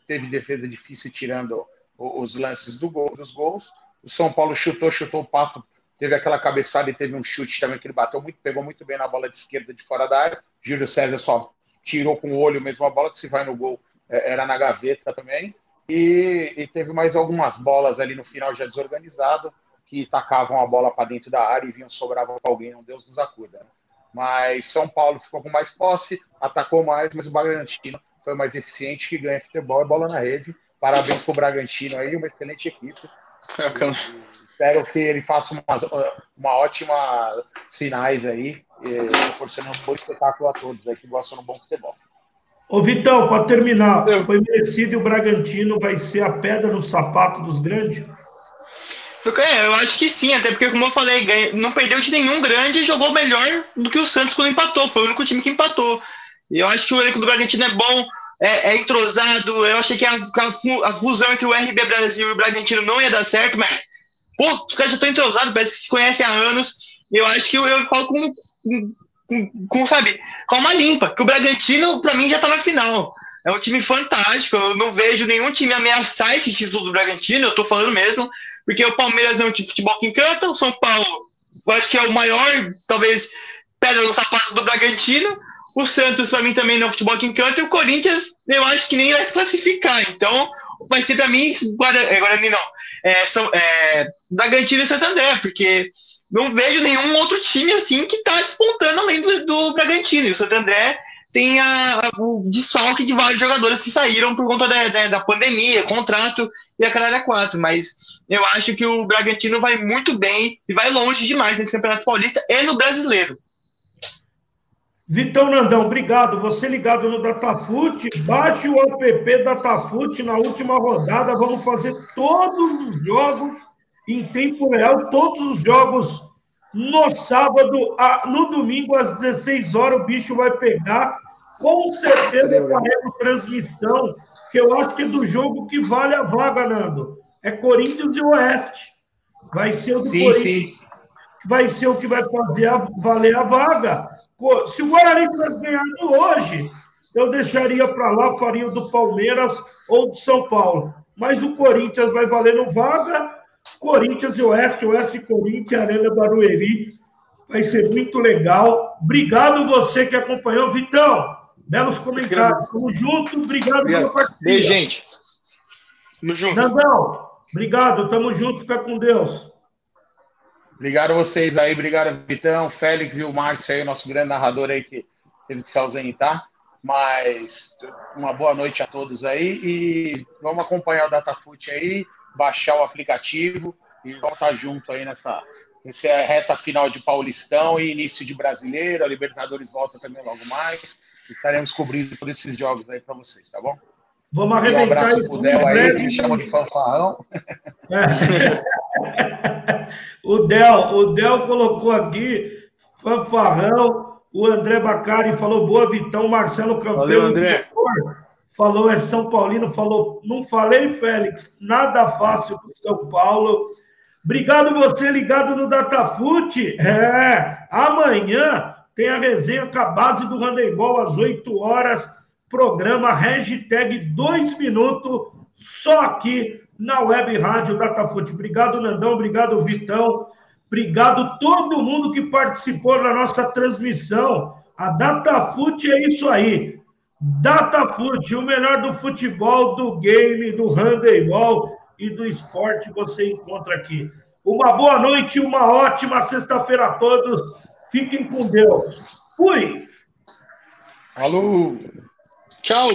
teve defesa difícil tirando os lances do gol, dos gols. O São Paulo chutou, chutou o papo, teve aquela cabeçada e teve um chute também que ele bateu muito, pegou muito bem na bola de esquerda de fora da área. Júlio César só tirou com o olho mesmo a bola, que se vai no gol é, era na gaveta também. E, e, teve mais algumas bolas ali no final já desorganizado, que tacavam a bola para dentro da área e vinham, sobravam para alguém, Deus nos acuda. Né? Mas São Paulo ficou com mais posse, atacou mais, mas o Bragantino foi mais eficiente, que ganha futebol e bola na rede. Parabéns para o Bragantino aí, uma excelente equipe. espero que ele faça uma, uma ótima finais aí, proporcionando um bom espetáculo a todos aí que gostam um bom futebol.
Ô Vitão, para terminar, foi merecido e o Bragantino vai ser a pedra no sapato dos grandes?
É, eu acho que sim, até porque, como eu falei, não perdeu de nenhum grande e jogou melhor do que o Santos quando empatou. Foi o único time que empatou. E eu acho que o elenco do Bragantino é bom, é, é entrosado. Eu achei que a, a, fusão entre o RB Brasil e o Bragantino não ia dar certo, mas pô, os caras já estão entrosados, parece que se conhecem há anos. Eu acho que eu, eu falo com, com, com, sabe, limpa, que o Bragantino, para mim, já tá na final. É um time fantástico, eu não vejo nenhum time ameaçar esse título do Bragantino, eu tô falando mesmo, porque o Palmeiras é um futebol que encanta, o São Paulo, eu acho que é o maior, talvez, pedra no sapato do Bragantino, o Santos, para mim, também não é um futebol que encanta, e o Corinthians, eu acho que nem vai se classificar, então vai ser para mim, Guarani, Guarani não, é, são, é, Bragantino e Santander, porque não vejo nenhum outro time assim que está despontando além do, do Bragantino. E o Santo André tem a, o desfalque de vários jogadores que saíram por conta da, da, da pandemia, contrato e a caralho 4. Mas eu acho que o Bragantino vai muito bem e vai longe demais nesse Campeonato Paulista e no Brasileiro.
Vitão Nandão, obrigado. Você ligado no Datafute, baixe o app Datafute na última rodada. Vamos fazer todos os jogos em tempo real, todos os jogos no sábado, no domingo, às 16 horas, o bicho vai pegar. Com certeza faremos transmissão, que eu acho que é do jogo que vale a vaga, Nando. É Corinthians e Oeste. Vai ser o do sim, Corinthians. Sim. Vai ser o que vai fazer a, valer a vaga. Se o Guarani tivesse ganhado hoje, eu deixaria para lá, faria o do Palmeiras ou do São Paulo. Mas o Corinthians vai valendo vaga Corinthians e Oeste, Oeste e Corinthians, Arena Barueri. Vai ser muito legal. Obrigado você que acompanhou. Vitão, belos comentários. Tamo junto. Obrigado, obrigado. pela
participação. Beijo, gente. Tamo junto.
Nandão, obrigado. Tamo junto. Fica com Deus.
Obrigado a vocês aí. Obrigado, Vitão, Félix e o Márcio aí, nosso grande narrador aí que teve que se ausentar. Mas uma boa noite a todos aí e vamos acompanhar o Datafute aí baixar o aplicativo e voltar junto aí nessa, nessa reta final de Paulistão e início de Brasileiro. A Libertadores volta também logo mais. Estaremos cobrindo todos esses jogos aí para vocês, tá bom?
Vamos arrebentar. Um
abraço pro Del aí, que chama de fanfarrão.
É. o, Del, o Del colocou aqui fanfarrão. O André Bacari falou boa, Vitão. Marcelo Campeão.
Valeu, André
falou é São Paulino, falou, não falei, Félix, nada fácil para São Paulo. Obrigado você ligado no Datafute. É, amanhã tem a resenha com a base do handebol às 8 horas, programa hashtag 2 minutos, só aqui na Web Rádio Datafute. Obrigado, Nandão, obrigado, Vitão, obrigado todo mundo que participou da nossa transmissão. A Datafute é isso aí. Datafute, o melhor do futebol, do game, do handebol e do esporte você encontra aqui. Uma boa noite, uma ótima sexta-feira a todos. Fiquem com Deus. Fui!
Alô!
Tchau!